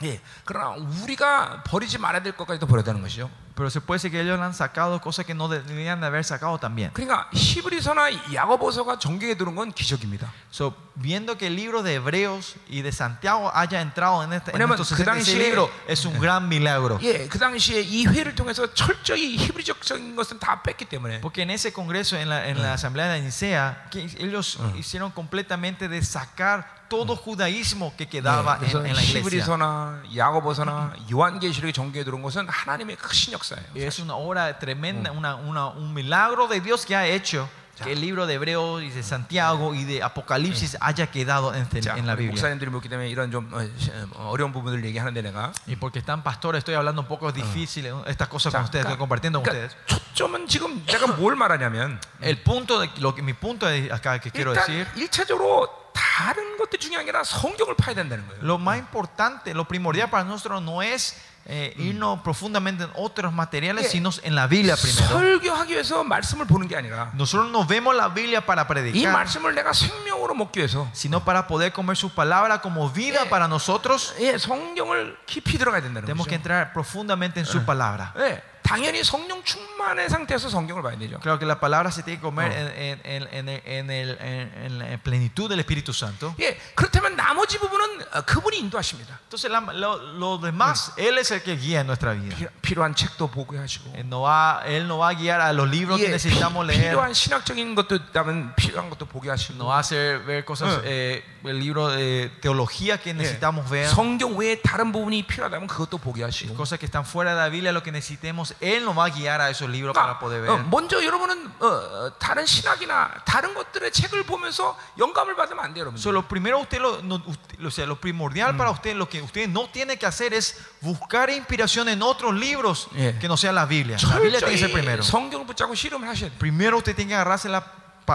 예, 그러나 우리가 버리지 말아야 될 것까지도 버려야 되는 것이죠. Pero se puede decir que ellos han sacado cosas que no deberían de haber sacado también. 그러니까 히브리서나 야고보서가 정경에 들은 건 기적입니다. So, viendo que el libro de Hebreos y de Santiago haya entrado en, este, en 왜냐면 estos 그 66 당시에- libros es un gran milagro. 예, 그 당시에 이 회를 통해서 철저히 히브리적인 것은 다 뺐기 때문에 Porque en ese congreso, en la, en la asamblea de Nicea, que ellos hicieron completamente de sacar todo judaísmo que 예, quedaba 그래서 en, en la iglesia. 히브리서나 야고보서나 요한계시록이 전개에 들어온 것은 하나님의 크신 역사예요. Y es una obra tremenda, una, una- un milagro de Dios que ha hecho que el libro de Hebreos y de Santiago y de Apocalipsis haya quedado en, este- 자, en la 우리 Biblia. 목사님들이 묻기 때문에 이런 좀 어, 시- 어, 어려운 부분들 얘기하는데 내가 Y porque están pastores, estoy hablando un poco difícil, estas cosas con 자, ustedes, estoy compartiendo con ustedes. 초점은 지금 내가 뭘 말하냐면 El punto de lo que mi punto de acá que quiero 일단 decir, 1차적으로 다른 것도 중요한 게 아니라 성경을 파야 된다는 거예요. lo más importante, lo primordial para nosotros no es eh, irnos profundamente en otros materiales, Yeah. sino en la Biblia primero. 설교하기 위해서 말씀을 보는 게 아니라 Nosotros no vemos la Biblia para 이 predicar, 말씀을 내가 생명으로 먹기 위해서 sino para poder comer su palabra como vida Yeah. para nosotros. 예, 성경을 깊이 들어가야 된다는 Tenemos que 거죠. entrar profundamente en su palabra. 예, 당연히 성령 충만의 상태에서 성경을 봐야 되죠. Claro que la palabra se tiene que comer Oh. en, en- en- en- en el- en- en la plenitud del Espíritu Santo. 예, 그렇다면 나머지 부분은 어, 그분이 인도하십니다. Entonces, la- lo, lo demás, Él es el que guía en nuestra vida. 피- 필요한 책도 보게 하시고 Él no, va, él no va a guiar a los libros que 예, necesitamos 피- leer. 필요한 신학적인 것도 있다면 필요한 것도 보게 하시고 No va a hacer ver cosas, Oh. eh, el libro de teología que 예, necesitamos ver. 성경 외에 다른 부분이 필요하다면 그것도 보게 하시고 Cosas que están fuera de la Biblia, lo que necesitemos. Él nos va a guiar a esos libros para 그러니까 poder 어, ver. 먼저 여러분은 어, 어, 다른 신학이나 다른 것들의 책을 보면서 영감을 받으면 안 돼요, 여러분. So, lo primero usted lo, no- usted- o sea, lo primordial para usted, lo que usted no tiene que hacer es buscar inspiración en otros libros Yeah. que no sea la Biblia. La Biblia tiene que ser primero. 성경을 붙잡고 실험을 하셔야 돼요. Primero usted tiene que agarrarse la, pa-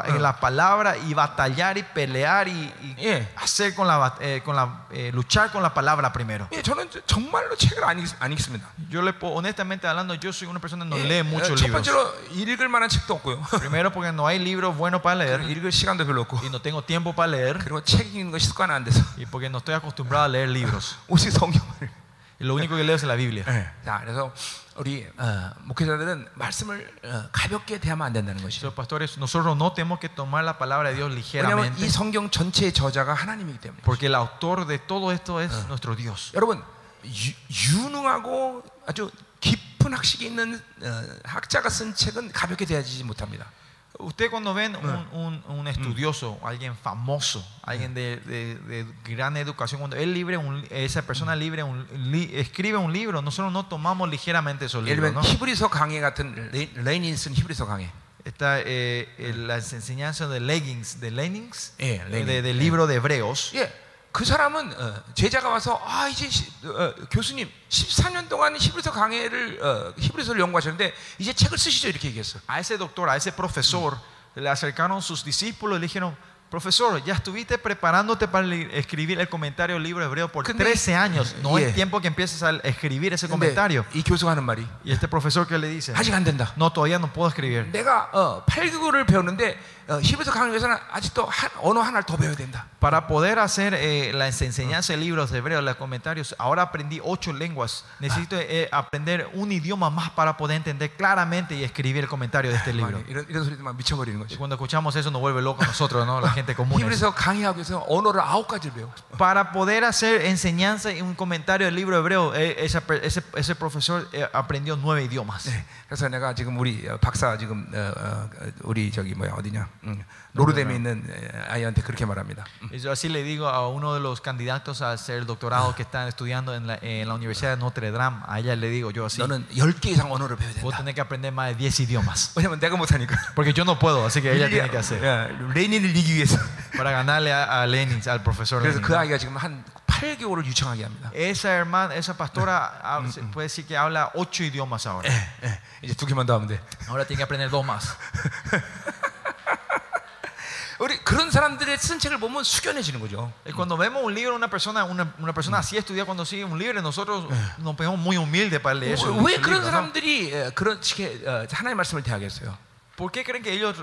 en la palabra y batallar y pelear y, y Yeah. hacer con la, bat- eh, con la eh, luchar con la palabra primero. 예, 저는 정말로 책을 안, 읽, 안 읽습니다. Yo le puedo- honestamente hablando, yo soy una persona que no 예, lee 어, muchos 첫 libros. 번째로 읽을 만한 책도 없고요. <laughs> Primero porque no hay libros buenos para leer 읽을 시간도 별로 없고 y no tengo tiempo para leer 그리고 책 읽는 거 습관 안 돼서 y porque no estoy acostumbrado a leer libros. <laughs> 오직 성경을. Y lo único que leo es la Biblia. 자, 그래서 우리 어, 목회자들은 말씀을 어, 가볍게 대하면 안 된다는 것이죠. Entonces, pastores, nosotros no tenemos que tomar la palabra de Dios 왜냐하면 ligeramente 이 성경 전체의 저자가 하나님이기 때문에. porque el autor de todo esto es nuestro Dios. 여러분 유, 유능하고 아주 깊은 학식이 있는 어, 학자가 쓴 책은 가볍게 대하지 못합니다. Usted cuando ven un, un, un estudioso, alguien famoso, alguien de, de, de, gran educación, cuando él libre un, esa persona libre li, escribe un libro, nosotros no tomamos ligeramente esos libros. ¿no? Está eh, las enseñanzas de Leggings, de Lenings, yeah, Lenin. de, libro de Hebreos. Yeah. 그 사람은 어, 제자가 와서 아 이제 시- 어, 교수님 14년 동안 히브리서 강해를 어, 히브리서를 연구하셨는데 이제 책을 쓰시죠 이렇게 얘기했어. A ese doctor, a ese profesor, le acercaron sus discípulos le dijeron, profesor, ya estuviste preparándote para li- escribir el comentario del libro hebreo por 근데 13 años. No Yeah. es tiempo que empieces a escribir ese 근데 comentario. 이 교수가 하는 말이 Y este profesor que le dice, 아직 안 된다. no, todavía no puedo escribir. 내가 어, 8개국을 배웠는데 어, 히브리서 강의 위해서는 아직도 한, 언어 하나를 더 배워야 된다. Para poder hacer eh, la enseñanza de libros de hebreo, los comentarios, ahora aprendí ocho lenguas. Necesito eh, aprender un idioma más para poder entender claramente y escribir el comentario de este libro. 막 이런, 이런 소리도 막 미쳐버리는 Y 거죠. cuando escuchamos eso nos vuelve locos nosotros, ¿no? La gente <laughs> común. 히브리서 강의하기 위해서 언어를 아홉 가지를 배워. Para poder hacer enseñanza y un comentario del libro hebreo, eh, esa per- ese, ese profesor eh, aprendió nueve idiomas. 네, 그래서 내가 지금 우리 어, 박사 지금 어, 어, 우리 저기 뭐야 어디냐 음, 로르뎀에 있는 에, 아이한테 그렇게 말합니다. 음. Y yo así le digo a uno de los candidatos a hacer el doctorado que están estudiando en la, en la Universidad de Notre Dame, a ella le digo yo así, 너는 10개 이상 언어를 배워야 vos 된다. tenés que aprender más de 10 idiomas. <laughs> 왜냐면 내가 못하니까. Porque yo no puedo, así que ella tiene que hacer. 야, 레닌을 이기기 위해서. Para ganarle a, a Lenin, al profesor 그래서 Lenin. 그 아이가 지금 한 8개월을 유창하게 합니다. Esa hermana, esa pastora, ah, se puede decir que habla ocho idiomas ahora. 예, 이제 두 개만 더 하면 돼. Ahora tiene que aprender dos más. <laughs> 우리 그런 사람들의 쓴 책을 보면 숙연해지는 거죠. Y cuando vemos un libro, una persona, una, una persona así estudia cuando sigue un libro, nosotros nos ponemos muy humildes para leer su, 왜 su 그런 libro, ¿no? 사람들이 에, 그런 식의 어, 하나님의 말씀을 대하겠어요? ¿Por qué creen que ellos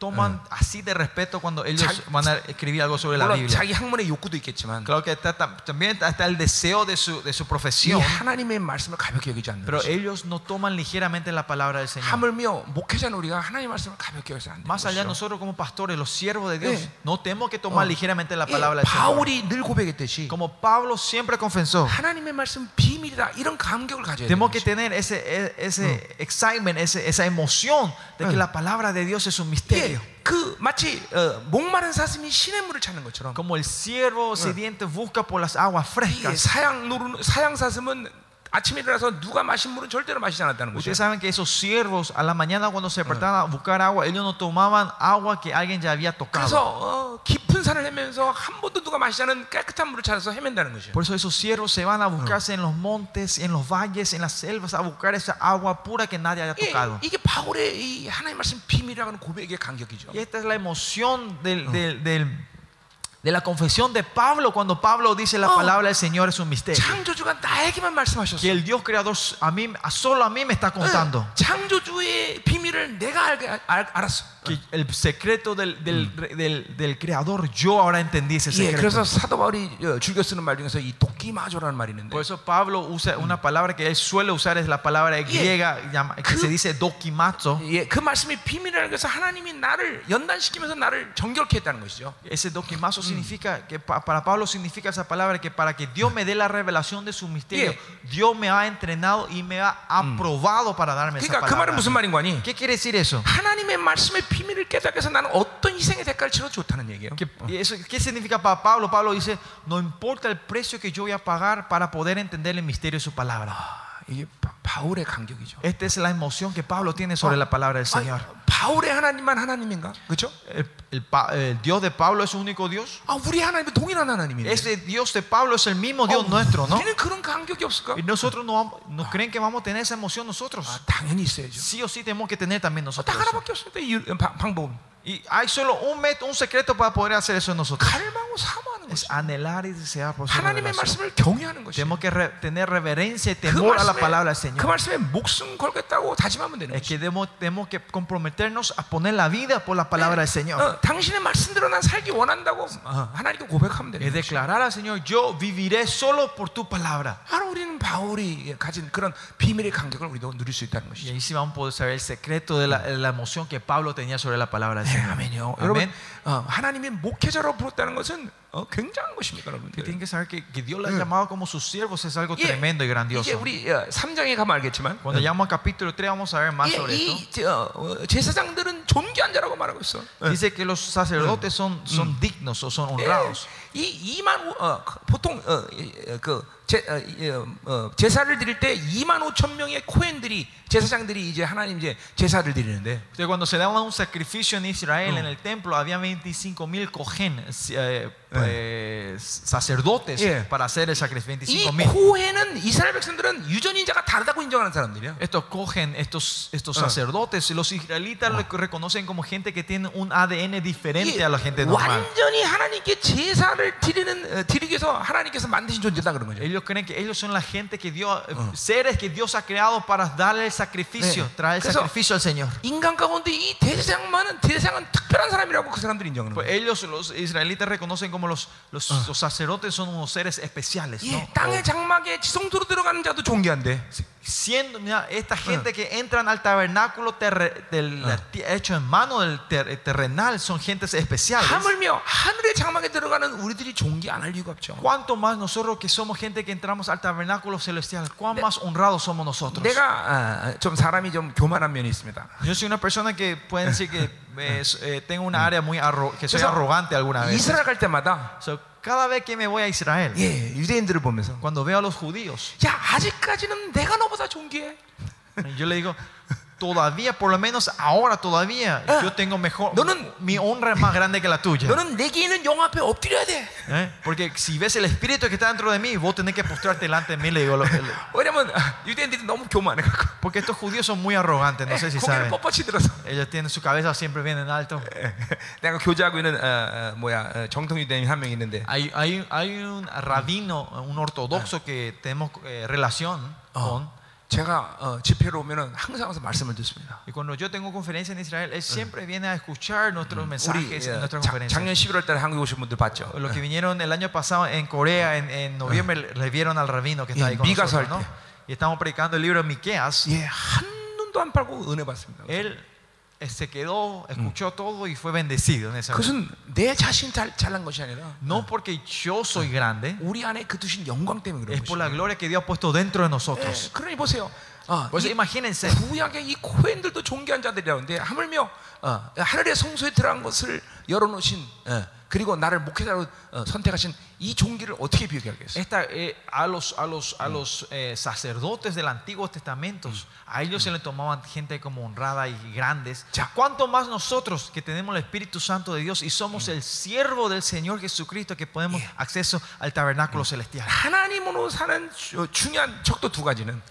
toman así de respeto cuando ellos 자기- van a escribir algo sobre la 물론 Biblia. 자기 학문의 욕구도 있겠지만 Claro que está, tam- también está el deseo de su, de su 이 profesión, 하나님의 말씀을 가볍게 여기지 않는 pero 거죠. ellos no toman ligeramente la palabra del Señor. 하물며 목회자는 우리가 하나님의 말씀을 가볍게 여기서 안 되는 Más allá, 것이죠. nosotros como pastores, los siervos de Dios, Eh. no tenemos que tomar Oh. ligeramente la 예, palabra del Señor. 바울이 늘 고백했듯이 Como Pablo siempre confesó, 하나님의 말씀 비밀이다 이런 감격을 가져야 되는 tenemos que 거죠. tener ese, e- ese excitement, ese- esa emoción de que Eh. la palabra de Dios es un misterio. 예, 그 마치 어, 목마른 사슴이 신의 물을 찾는 것처럼 Como el siervo sediento busca por las aguas 이 frescas. 사양 노르 사양 사슴은 아침에 일어나서 누가 마신 물은 절대로 마시지 않았다는 거죠. Ustedes saben que esos siervos a la mañana cuando se despertaban a buscar agua, ellos no tomaban agua que alguien ya había 그래서 tocado. 어, 깊은 산을 헤매면서 한 번도 누가 마시지 않은 깨끗한 물을 찾아서 헤맨다는 것이죠. Por eso esos siervos se van a buscarse en los montes, en los valles, en las selvas, a buscar esa agua pura que nadie haya 예, tocado. 이게 바울의 이 하나님 말씀 비밀이라고 하는 고백의 간격이죠. Y esta es la emoción del- del- del- de la confesión de Pablo cuando Pablo dice la Oh. palabra del Señor es un misterio. 창조주가 나에게만 말씀하셨어. Que el Dios creador a mí, a solo a mí me está contando. 창조주의 비밀을 내가 알게 알, 알았어. Que el secreto del, del, del- del creador, yo ahora entendí ese 예, secreto. 그래서 사도 바울이 어, 즐겨 쓰는 말 중에서 이 도끼마조라는 말이 있는데 Por eso Pablo usa una palabra que él suele usar, es la palabra griega llama- que 그- se dice dokimazo. 예, 그 말씀이 비밀이라는 것은 하나님이 나를 연단시키면서 나를 정결케 했다는 것이죠. Ese dokimazo significa, que pa- para Pablo significa esa palabra que para que Dios me dé la revelación de su misterio, Dios me ha entrenado y me ha aprobado para darme esa 그러니까 그 말은 palabra. 무슨 말인 거니? ¿Qué quiere decir eso? 하나님의 말씀의 비밀을 깨닫게 해서 나는 어떤 희생의 대가를 치러도 좋다는 얘기예요. Que- y eso- ¿Qué significa para Pablo? Pablo dice, no importa el precio que yo voy a pagar para poder entender el misterio de su palabra. 아, 이게 바, 바울의 간격이죠. Esta es la emoción que Pablo tiene sobre la palabra del 아니, Señor. 바울의 하나님만 하나님인가? 그렇죠? El, el pa- el Dios de Pablo es el único Dios. 아, 우리 하나님은 동일한 하나님인데. Ese Dios de Pablo es el mismo Dios 어, nuestro, ¿no? 우리는 그런 간격이 없을까? Y nosotros no, vamos- no creen que vamos a tener esa emoción nosotros. 아, 당연히 있어야죠. Sí o sí tenemos que tener también 어, nosotros. 딱 하나밖에 없습니다. 이 유- 방- 방법은 Y hay solo un método, un secreto para poder hacer eso en nosotros. 갈망하고 사모하는 Es 것이. anhelar y desear por su 하나님의 revelación. 말씀을 경외하는 것이. Tenemos que re- tener reverencia y 그 temor a la 말씀에, palabra del 그 Señor. 말씀에 목숨 걸겠다고 다짐하면 되는 Es 것이. que debemos, tenemos que comprometernos a poner la vida por la palabra del Señor. 어, 당신의 말씀대로 난 살기 원한다고 어, 하나님께 고백하면 되는 Es 것이. declarar al Señor, yo viviré solo por tu palabra. 바로 우리는 바울이 가진 그런 비밀의 간격을 우리도 누릴 수 있다는 Y 것이죠. ahí sí vamos a poder saber el secreto de la, de la emoción que Pablo tenía sobre la palabra del 네, Señor. 아멘요. Amén. 여러분, 어, 하나님의 목회자로 부르다는 것은 어, 굉장한 것입니다, 여러분들. tienen que saber que, que Dios le ha llamado como sus siervos es algo 예, tremendo y 이게 grandioso. 우리 어, 3장에 가면 알겠지만 Cuando llegamos al capítulo 3 vamos a ver más 예, sobre esto. 이 저, 어, 제사장들은 존귀한 자라고 말하고 있어. 어. Dice que los sacerdotes son, son dignos o son honrados. 예, 이 2만 어, 보통 어, 이, 어, 그 제, 어, 이, 어, 어, 제사를 드릴 때 2만 5천 명의 코hen들이 제사장들이 이제 하나님 이제 제사를 드리는데 Entonces, cuando se daba un sacrificio en Israel, en el templo, había 25 mil cohen, eh, eh, sacerdotes Yeah. para hacer el sacrificio. 이 25 mil. 코헨은 이스라엘 백성들은 유전인자가 다르다고 인정하는 사람들이야. Estos cogen, estos, estos sacerdotes, los israelitas lo reconocen como gente que tiene un ADN diferente a la gente normal. 완전히 하나님께 제사를 드리는 어, 드리기 위해서 하나님께서 만드신 존재다 그런 거죠. Ellos creen que ellos son la gente que Dios, eh, seres que Dios ha creado para darle el sacrificio, Yeah. traer el 그래서- sacrificio al Señor. 인간 가운데 이 대제사장만은 대제사장은 특별한 사람이라고 그 사람들이 인정하는 Pues 거예요. ellos, los israelitas, reconocen como los, los, los sacerdotes son unos seres especiales. ¿no? 예, 땅의 장막에 지성소로 들어가는 자도 존귀한데 siendo, mira, esta gente que entran al tabernáculo ter, del, hecho en mano del ter, eh, terrenal son gentes especiales. Cuanto más nosotros que somos gente que entramos al tabernáculo celestial, cuán más honrados somos nosotros. 내가, uh, Yo soy una persona que pueden decir que <laughs> eh, eh, tengo una área muy arro que soy arrogante alguna vez cada vez que me voy a Israel, 예, 유대인들을 보면서 cuando veo a los judíos, 야 아직까지는 내가 너보다 존귀해. yo le digo, todavía, por lo menos ahora todavía, Ah, yo tengo mejor, 너는- mi honra es más grande que la tuya. 너는 내게 있는 영 앞에 엎드려야 돼. ¿Eh? Porque si ves el espíritu que está dentro de mí, vos tenés que postrarte delante de mí. Le digo, lo- el- 왜냐면 아, 유대인들이 너무 교만해갖고 <laughs> porque estos judíos son muy arrogantes, no sé si 고개를 saben. 뻣뻣이 들어서 Ellos tienen su cabeza siempre bien en alto. <laughs> 내가 교제하고 있는 어, 어, 뭐야 어, 정통 유대인 한 명 있는데 Hay, hay, hay un rabino, un ortodoxo que tenemos eh, relación con. 제가 어, 집회로 오면은 항상 와서 말씀을 듣습니다. Y cuando yo tengo conferencia en Israel, él siempre viene a escuchar nuestros 우리 mensajes en 예, nuestras 자- conferencias. 작년 11월달에 한국 오신 분들 봤죠. Los que vinieron el año pasado en Corea, en, en noviembre, le vieron al rabino que está Y ahí con Mica서 nosotros, 할 ¿no? Y estamos predicando el libro de Miqueas. 예, 한 눈도 안 팔고 은혜 받습니다. Él eh, se quedó, escuchó todo y fue bendecido en esa 그것은 내 자신 잘 잘난 것이 아니라 No porque yo soy grande, 우리 안에 그 두신 영광 때문에 그런 es por 것이죠. la gloria que Dios ha puesto dentro de 예, nosotros. 그러니 보세요. 어, Por eso 이 imagínense, 구약의 이 코hen들도 존귀한 자들이라는데 하물며 어, 하늘의 성소에 들어간 것을 열어놓으신 어, 그리고 나를 목회자로 어, 선택하신 이 종기를 어떻게 비교하겠어요? esta, eh, a los, a los, a los eh, sacerdotes del Antiguo Testamento, a ellos se les tomaban gente como honrada y grandes. Ya. ¿Cuánto más nosotros que tenemos el Espíritu Santo de Dios y somos el siervo del Señor Jesucristo que podemos acceso al tabernáculo celestial? 하나님으로 사는 주- 중요한 척도 두 가지는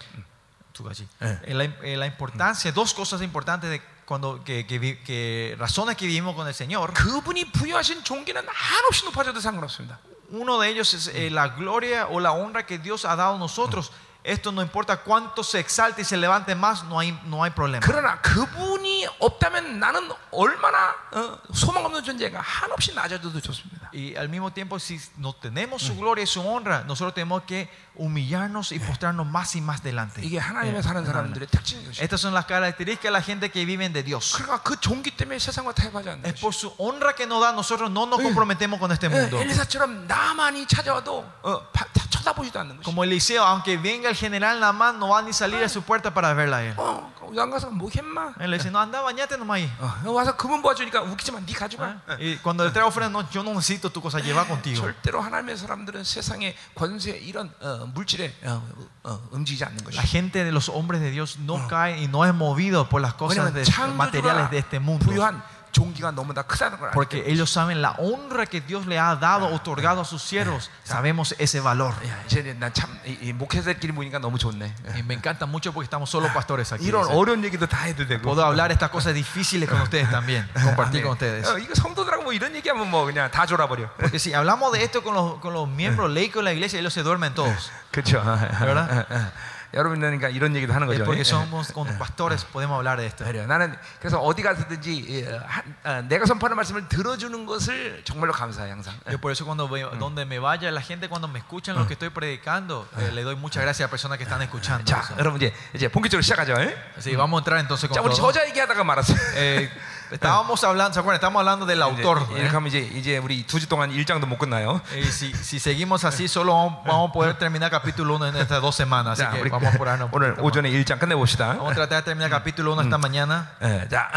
Tú allí. Eh. Eh, La, eh, la importancia, dos cosas importantes de cuando que, que vi- que razones que vivimos con el Señor. 그분이 부여하신 종기는 한없이 높아져도 상관없습니다. Uno de ellos es eh, la gloria o la honra que Dios ha dado a nosotros. Esto no importa cuánto se exalte y se levante más, no hay, no hay problema. 그러나 그분이 없다면 나는 얼마나 어, 소망 없는 존재가 한없이 낮아져도 좋습니다. Y al mismo tiempo, si no tenemos su gloria y su honra, nosotros tenemos que humillarnos y postrarnos más y más delante. 이게 하나님의 Eh, 사는 사람들의 특징인 것이죠. Estas son las características de la gente que viven de Dios. 그러니까 그 종기 때문에 세상과 타협하지 않는 Es 것이죠. por su honra que nos da, nosotros no nos comprometemos con este mundo. 예, 엘리사처럼 나만이 찾아와도 어, 파- 다 쳐다보지도 않는 것이죠. Como Eliseo, aunque venga el general Namán, no va ni salir a su puerta para verla a él. 어, 안 가서 뭐 했마? Él le dice, no, anda, bañate nomás ahí. 어, 와서 그분 봐주니까 웃기지만 네 가져가. 어. Y cuando le trae ofrenda, no, yo no necesito tu cosa, lleva contigo. 절대로 하나님의 사람들은 세상의 권세 이런 어, 물질에 어, 어, 움직이지 않는 La 것이죠. gente de los hombres de Dios no cae y no es movido por las cosas 왜냐하면 de- 창조주가 materiales de este mundo. 부여한 porque ellos saben la honra que Dios le ha dado, otorgado a sus siervos. Sabemos ese valor. Y me encanta mucho porque estamos solo pastores aquí. Puedo hablar estas cosas difíciles con ustedes también, <laughs> compartir con ustedes. Porque si hablamos de esto con los, con los miembros <laughs> laicos de la iglesia, ellos se duermen todos. ¿Verdad? <laughs> 여러분이니까 그러니까 이런 얘기도 하는 Es 거죠. porque 예. somos con <laughs> pastores, podemos hablar de esto. 그래요. 나는 그래서 어디 가서든지 예, 한- 어, 내가 선포하는 말씀을 들어주는 것을 정말로 감사해 항상. Yo por eso cuando veo, donde me vaya, la gente cuando me escuchan lo que estoy predicando, eh, le doy muchas gracias a personas que están escuchando. 자, eso. 여러분 이제 이제 본격적으로 시작하죠. 예? Así que vamos a entrar entonces con 자, 우리 todo. 저자 얘기하다가 말았어요. <laughs> Eh, estábamos hablando, ¿se acuerdan? Estamos hablando del autor. 이제 이렇게 하면 이제 이제 우리 두 주 동안 일장도 못 끝나요. Eh, si, si seguimos así, solo vamos, vamos a poder terminar capítulo 1 en estas dos semanas. Así 자, que 우리 vamos a apurarnos. un 오늘 poquito más. 오전에 일장 끝내 봅시다. Vamos a tratar de terminar capítulo 1 esta mañana. 예, 자,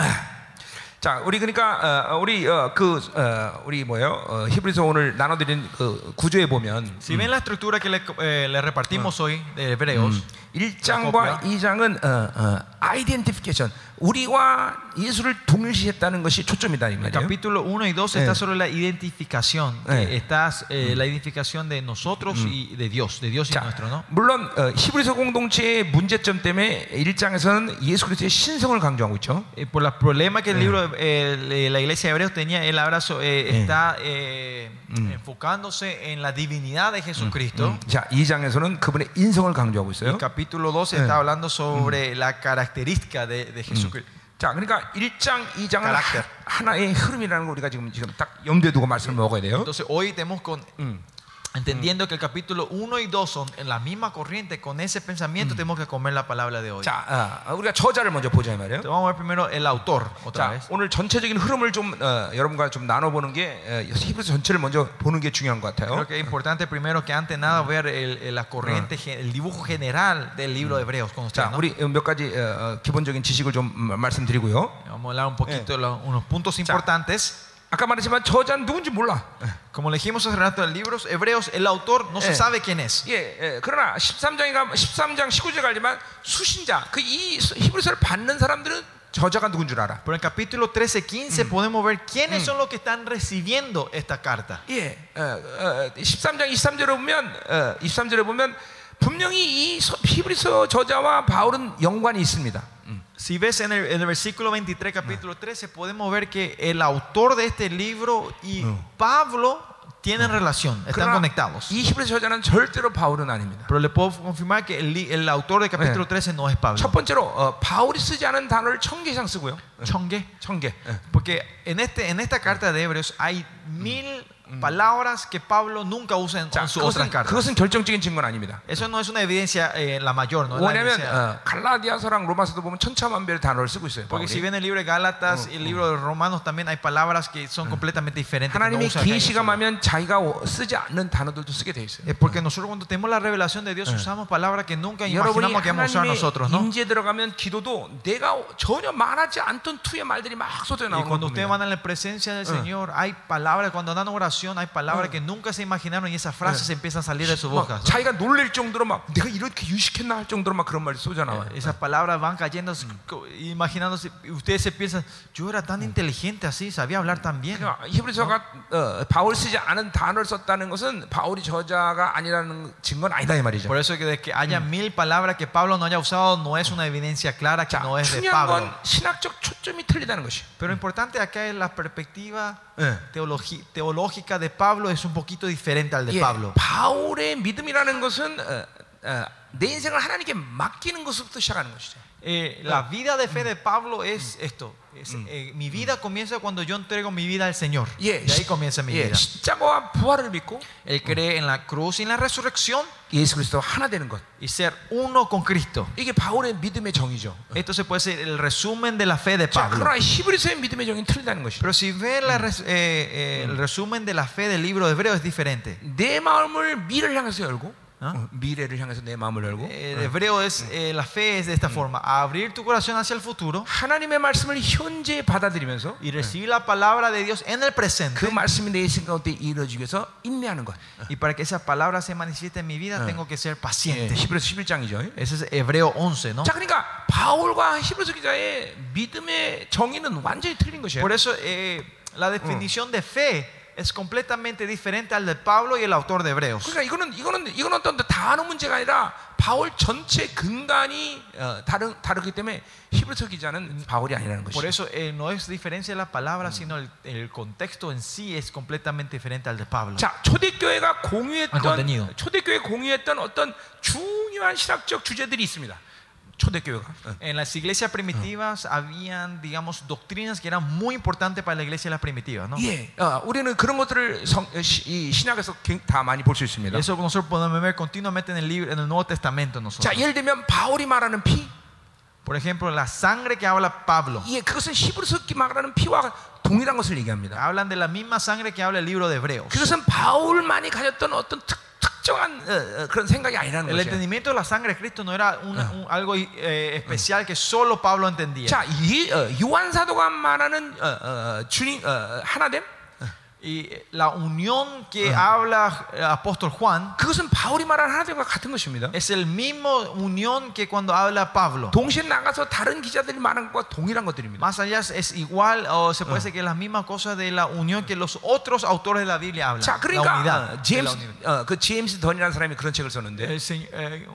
자, 우리 그러니까 어, 우리 어, 그 어, 우리 뭐요? 어, 히브리서 오늘 나눠드린 그 구조에 보면 Si ven la estructura que le, eh, le repartimos hoy de Hebreos, 1장과 2장은 어, 어, 아이덴티피케이션 우리와 예수를 동일시했다는 것이 초점이다 이 el 말이에요. capítulo 1 y 2 Eh. está sobre la identificación. que Eh. Está eh, la identificación de nosotros y de Dios, de Dios y 자, nuestro, ¿no? 물론 어, 히브리서 공동체의 문제점 때문에 1장에서는 예수 그리스도의 신성을 강조하고 있죠. Eh, por los problemas que el libro, eh, le- la iglesia de Hebreos tenía, él ahora so- eh, está eh, enfocándose en la divinidad de Jesucristo. 자, 2장에서는 그분의 인성을 강조하고 El 있어요. capítulo 12 Eh. está hablando sobre la característica de, de Jesucristo. 자, 그러니까 1장, 2장은 Carácter. 하나의 흐름이라는 걸 우리가 지금 지금 딱 염두에 두고 말씀을 먹어야 돼요. Entonces hoy tenemos con, 음. entendiendo que el capítulo 1 y 2 son en la misma corriente, con ese pensamiento tenemos que comer la palabra de hoy. 자, 어, 우리가 저자를 먼저 보자 이 말이에요. Entonces, vamos a ver primero el autor, otra 자, vez. 오늘 전체적인 흐름을 좀 어, 여러분과 좀 나눠보는 게 어, 히브리서 전체를 먼저 보는 게 중요한 것 같아요. Creo que es importante primero que antes nada ver el, el- la corriente, ge- el dibujo general del libro de Hebreos con ustedes. 자, ¿no? 우리 몇 가지 어, 어, 기본적인 지식을 좀 음, 말씀드리고요. Vamos a hablar un poquito de los- unos puntos importantes. 아까 말했지만 저자는 누군지 몰라. Como dijimos hace rato en libros hebreos, el autor no se Eh. sabe quién es. 예, 예, 그러나 13장에 가 13장 19절 가지만 수신자 그 이 히브리서를 받는 사람들은 저자가 누군 줄 알아. Pero en capítulo 13, 15 podemos ver quiénes son los que están recibiendo esta carta. 예, 어, 어, 13장 23절에 보면 어, 23절에 보면 분명히 이 서- 히브리서 저자와 바울은 연관이 있습니다. 음. Si ves en el, en el versículo 23, capítulo 13, podemos ver que el autor de este libro y Pablo tienen relación, están 그러나 conectados. 이 히브리서 저자는 절대로 바울은 아닙니다. Pero le puedo confirmar que el, li- el autor del capítulo 13 no es 첫 Pablo. 번째로 어, 바울이 쓰지 않은 단어를 천 개 이상 쓰고요. Chongue. 천 개. 예. Porque en, este, en esta carta de Hebreos hay mil palabras que Pablo nunca usa en, 자, en sus otras 그것은, cartas. 그것은 결정적인 증거는 아닙니다. Eso no es una evidencia eh, la mayor, no es la 왜냐하면 evidencia- 어, 갈라디아서랑 로마서도 보면 천차만별의 단어를 쓰고 있어요. Porque 바울이. si ven el libro de Gálatas y el libro de Romanos también hay palabras que son completamente diferentes. que no 하나님이 usa acá en 계시가 nosotros. 마면 자기가 오- 쓰지 않는 단어들도 쓰게 돼 있어요. Es porque nosotros cuando tenemos la revelación de Dios usamos palabras que nunca 여러분이 imaginamos que vamos a usar 하나님의 nosotros, ¿no? 임재 들어가면 기도도 내가 전혀 말하지 않던 투의 말들이 막 쏟아 Y 나오는 cuando ustedes 겁니다. van en la presencia del Señor, hay palabras, cuando dan oración, hay palabras que nunca se imaginaron y esas frases empiezan a salir de sus 막 bocas. ¿no? 자기가 놀랄 정도로 막 내가 이렇게 유식했나 할 정도로 막 그런 말이 쏟아 나와요. Esas palabras van cayendo, imaginándose, y ustedes se piensan, yo era tan inteligente así, sabía hablar tan bien. 그러니까 히브리서가 어, 바울 쓰지 않은 단어를 썼다는 것은 바울이 저자가 아니라는 증거는 아니다 이 말이죠. Por eso que de que haya mil palabras que Pablo no haya usado no es una evidencia clara que 자, no es de 중요한 Pablo. 건 신학적 초점이 틀리다는 것이. Pero lo importante acá es la perspectiva 예. teologi- teológica de Pablo es un poquito diferente al de 예, Pablo. 바울의 믿음이라는 것은 어, 어, 내 인생을 하나님께 맡기는 것부터 시작하는 것이죠. eh, la vida de fe de Pablo es esto. Es, eh, mi vida comienza cuando yo entrego mi vida al Señor. Y ahí comienza mi vida. Él cree en la cruz y en la resurrección. Y ser uno con Cristo. Esto se puede ser el resumen de la fe de Pablo. Pero si ve la res, eh, eh el resumen de la fe del libro de Hebreo es diferente. ¿Ah? ¿no? El eh, hebreo es, eh, la fe es de esta forma, abrir tu corazón hacia el futuro y recibir la palabra de Dios en el presente. Y para que esa palabra se manifieste en mi vida tengo que ser paciente. Ese es Hebreo 11, ¿no? Por eso eh, la definición de fe es completamente diferente al de Pablo y el autor de Hebreos. 그러니까 이거는 이거는 이거는 어떤 단어 문제가 아니라 바울 전체 근간이 어, 다른 다르기 때문에 히브리서 기자는 바울이 아니라는 Por 것이죠. eso eh, no es diferencia la palabra, sino el, el contexto en sí es completamente diferente al de Pablo. 자, 초대교회가 아, 공유했던. 초대교회 공유했던 어떤 중요한 신학적 주제들이 있습니다. 초대교회가. 어. En las iglesias primitivas habían, digamos, doctrinas que eran muy importantes para la iglesia de las primitivas, ¿no? 예, 어, 우리는 그런 것들을 성, 어, 시, 이 신학에서 갱- 다 많이 볼 수 Y 있습니다. eso nosotros podemos ver continuamente en el libro, en el Nuevo Testamento nosotros. 자, 예를 들면 바울이 말하는 피, Por ejemplo, la sangre que habla Pablo. 예, 그것은 히브리서 말하는 피와 동일한 것을 얘기합니다. Hablan de la misma sangre que habla el libro de Hebreos. 그것은 바울만이 가졌던 어떤 특, 특정한 어, 어, 그런 생각이 아니라는 El 거죠. entendimiento de la sangre de Cristo no era una- un- algo eh, especial que solo Pablo entendía. 자, 이 어, 요한 사도가 말하는 어, 어, 주님 어, 하나됨, Y la unión que habla el apóstol Juan 그것은 바울이 말하는 하나됨과 같은 것입니다. es el mismo unión que cuando habla Pablo. 동시에 나가서 다른 기자들이 말하는 것과 동일한 것들입니다. Más allá es igual o se puede decir que es la misma cosa de la unión que los otros autores de la Biblia hablan. 자, la 그러니까 unidad. 어, de la 제임스 unidad. 어, 그 제임스 던이라는 사람이 그런 책을 썼는데 El se- eh,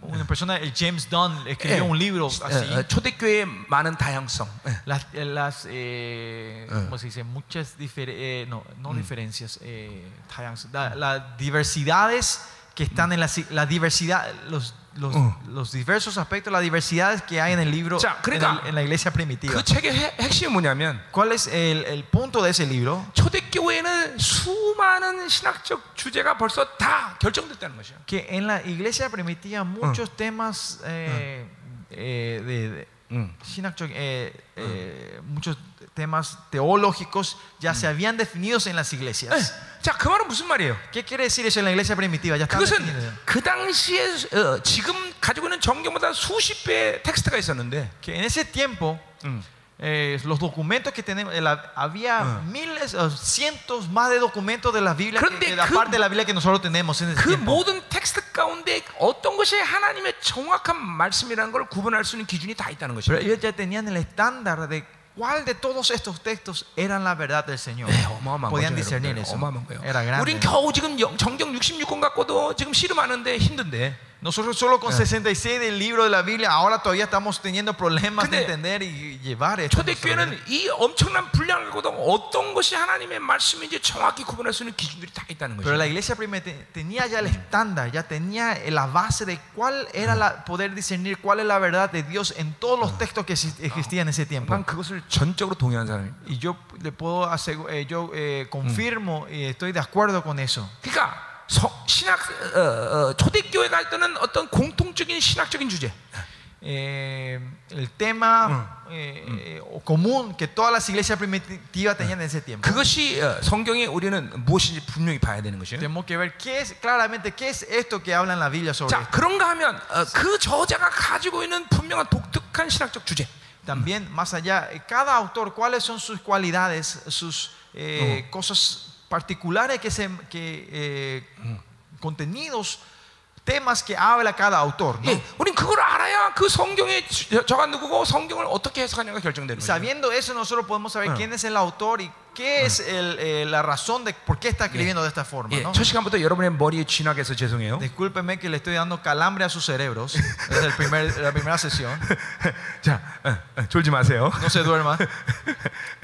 una persona, el James Dunn, escribió 예, un libro 어, así. 어, 초대교회의 많은 다양성. 예. Las, las eh, ¿cómo se dice? Muchas difer- eh, no, no diferencias, eh, tayangs- la- las diversidades que están en la, si- la diversidad, los, los, los diversos aspectos, las diversidades que hay en el libro, 자, en, 그러니까 el- en la iglesia primitiva. 그 책의 핵- 핵심이 뭐냐면 ¿Cuál es el, el punto de ese libro? 초대교회는 수많은 신학적 주제가 벌써 다 결정됐다는 것이야. Que en la iglesia primitiva muchos temas eh, eh, de, de- 응. 신학적, eh, eh, muchos temas teológicos ya se habían definido en las iglesias. 자, 그 말은 무슨 말이에요? ¿Qué quiere decir eso en la iglesia primitiva? Ya está 그것은 definido. 그 당시에 어, 지금 가지고 있는 정경보다 수십 배의 텍스트가 있었는데 Que en ese tiempo 음. eh, los documentos que tenemos, eh, la- había miles o cientos más de documentos de la Biblia, que- 그런데 de la 그- parte de la Biblia que nosotros tenemos en ese 그 tiempo. 모든 텍스트 가운데 어떤 것이 하나님의 정확한 말씀이라는 걸 구분할 수 있는 기준이 다 있다는 Pero 것이죠. ellos ya tenían el estándar de cuál de todos estos textos eran la verdad del Señor. 네, 어마어마한 Podían 거죠. discernir 여러분들. eso. 어마어마한 거예요. Era grande. 우린 겨우 지금 영- 정경 66권 갖고도 지금 씨름하는데 힘든데 Nosotros solo con 66 del libro de la Biblia, ahora todavía estamos teniendo problemas 근데 de entender y llevar esto. a nuestra vida. 초대교회는 이 엄청난 분량을 갖고도 어떤 것이 하나님의 말씀인지 정확히 구분할 수 있는 기준들이 다 있다는 Pero la 거죠. iglesia primitiva tenía ya el estándar, ya tenía la base de cuál era la poder discernir cuál es la verdad de Dios en todos los textos que exist- existían en ese tiempo. 난 그것을 전적으로 동의하는 사람입니다. Y yo le puedo asegu- eh, yo eh, confirmo y estoy de acuerdo con eso. 그러니까 서- 신학 어, 어, 초대교회가 했던 어떤 공통적인 신학적인 주제. Eh, el tema eh, eh, o común que todas las iglesias primitivas tenían en ese tiempo. 그것이 어, 성경에 우리는 무엇인지 분명히 봐야 되는 것이에요. Tenemos que ver qué es claramente qué es esto que habla en la Biblia sobre 자, esto. 그런가 하면 어, 그 저자가 가지고 있는 분명한 독특한 신학적 주제. También más allá, eh, cada autor, cuáles son sus cualidades, sus eh, cosas particulares que se, que, eh, contenidos, temas que habla cada autor. ¿no? 예, 우린 그걸 알아야 그 성경의 주- 저가 누구고 성경을 어떻게 해석하냐가 결정되는 거죠. Sabiendo eso, nosotros podemos saber quién es el autor y qué es el, eh, la razón de por qué está escribiendo de esta forma. 예, ¿no? 첫 시간부터 여러분의 머리에 쥐나게 해서 죄송해요. Discúlpeme que le estoy dando calambre a sus cerebros <laughs> desde el primer- la primera sesión. 자, 어, 어, 졸지 마세요. No se duerma.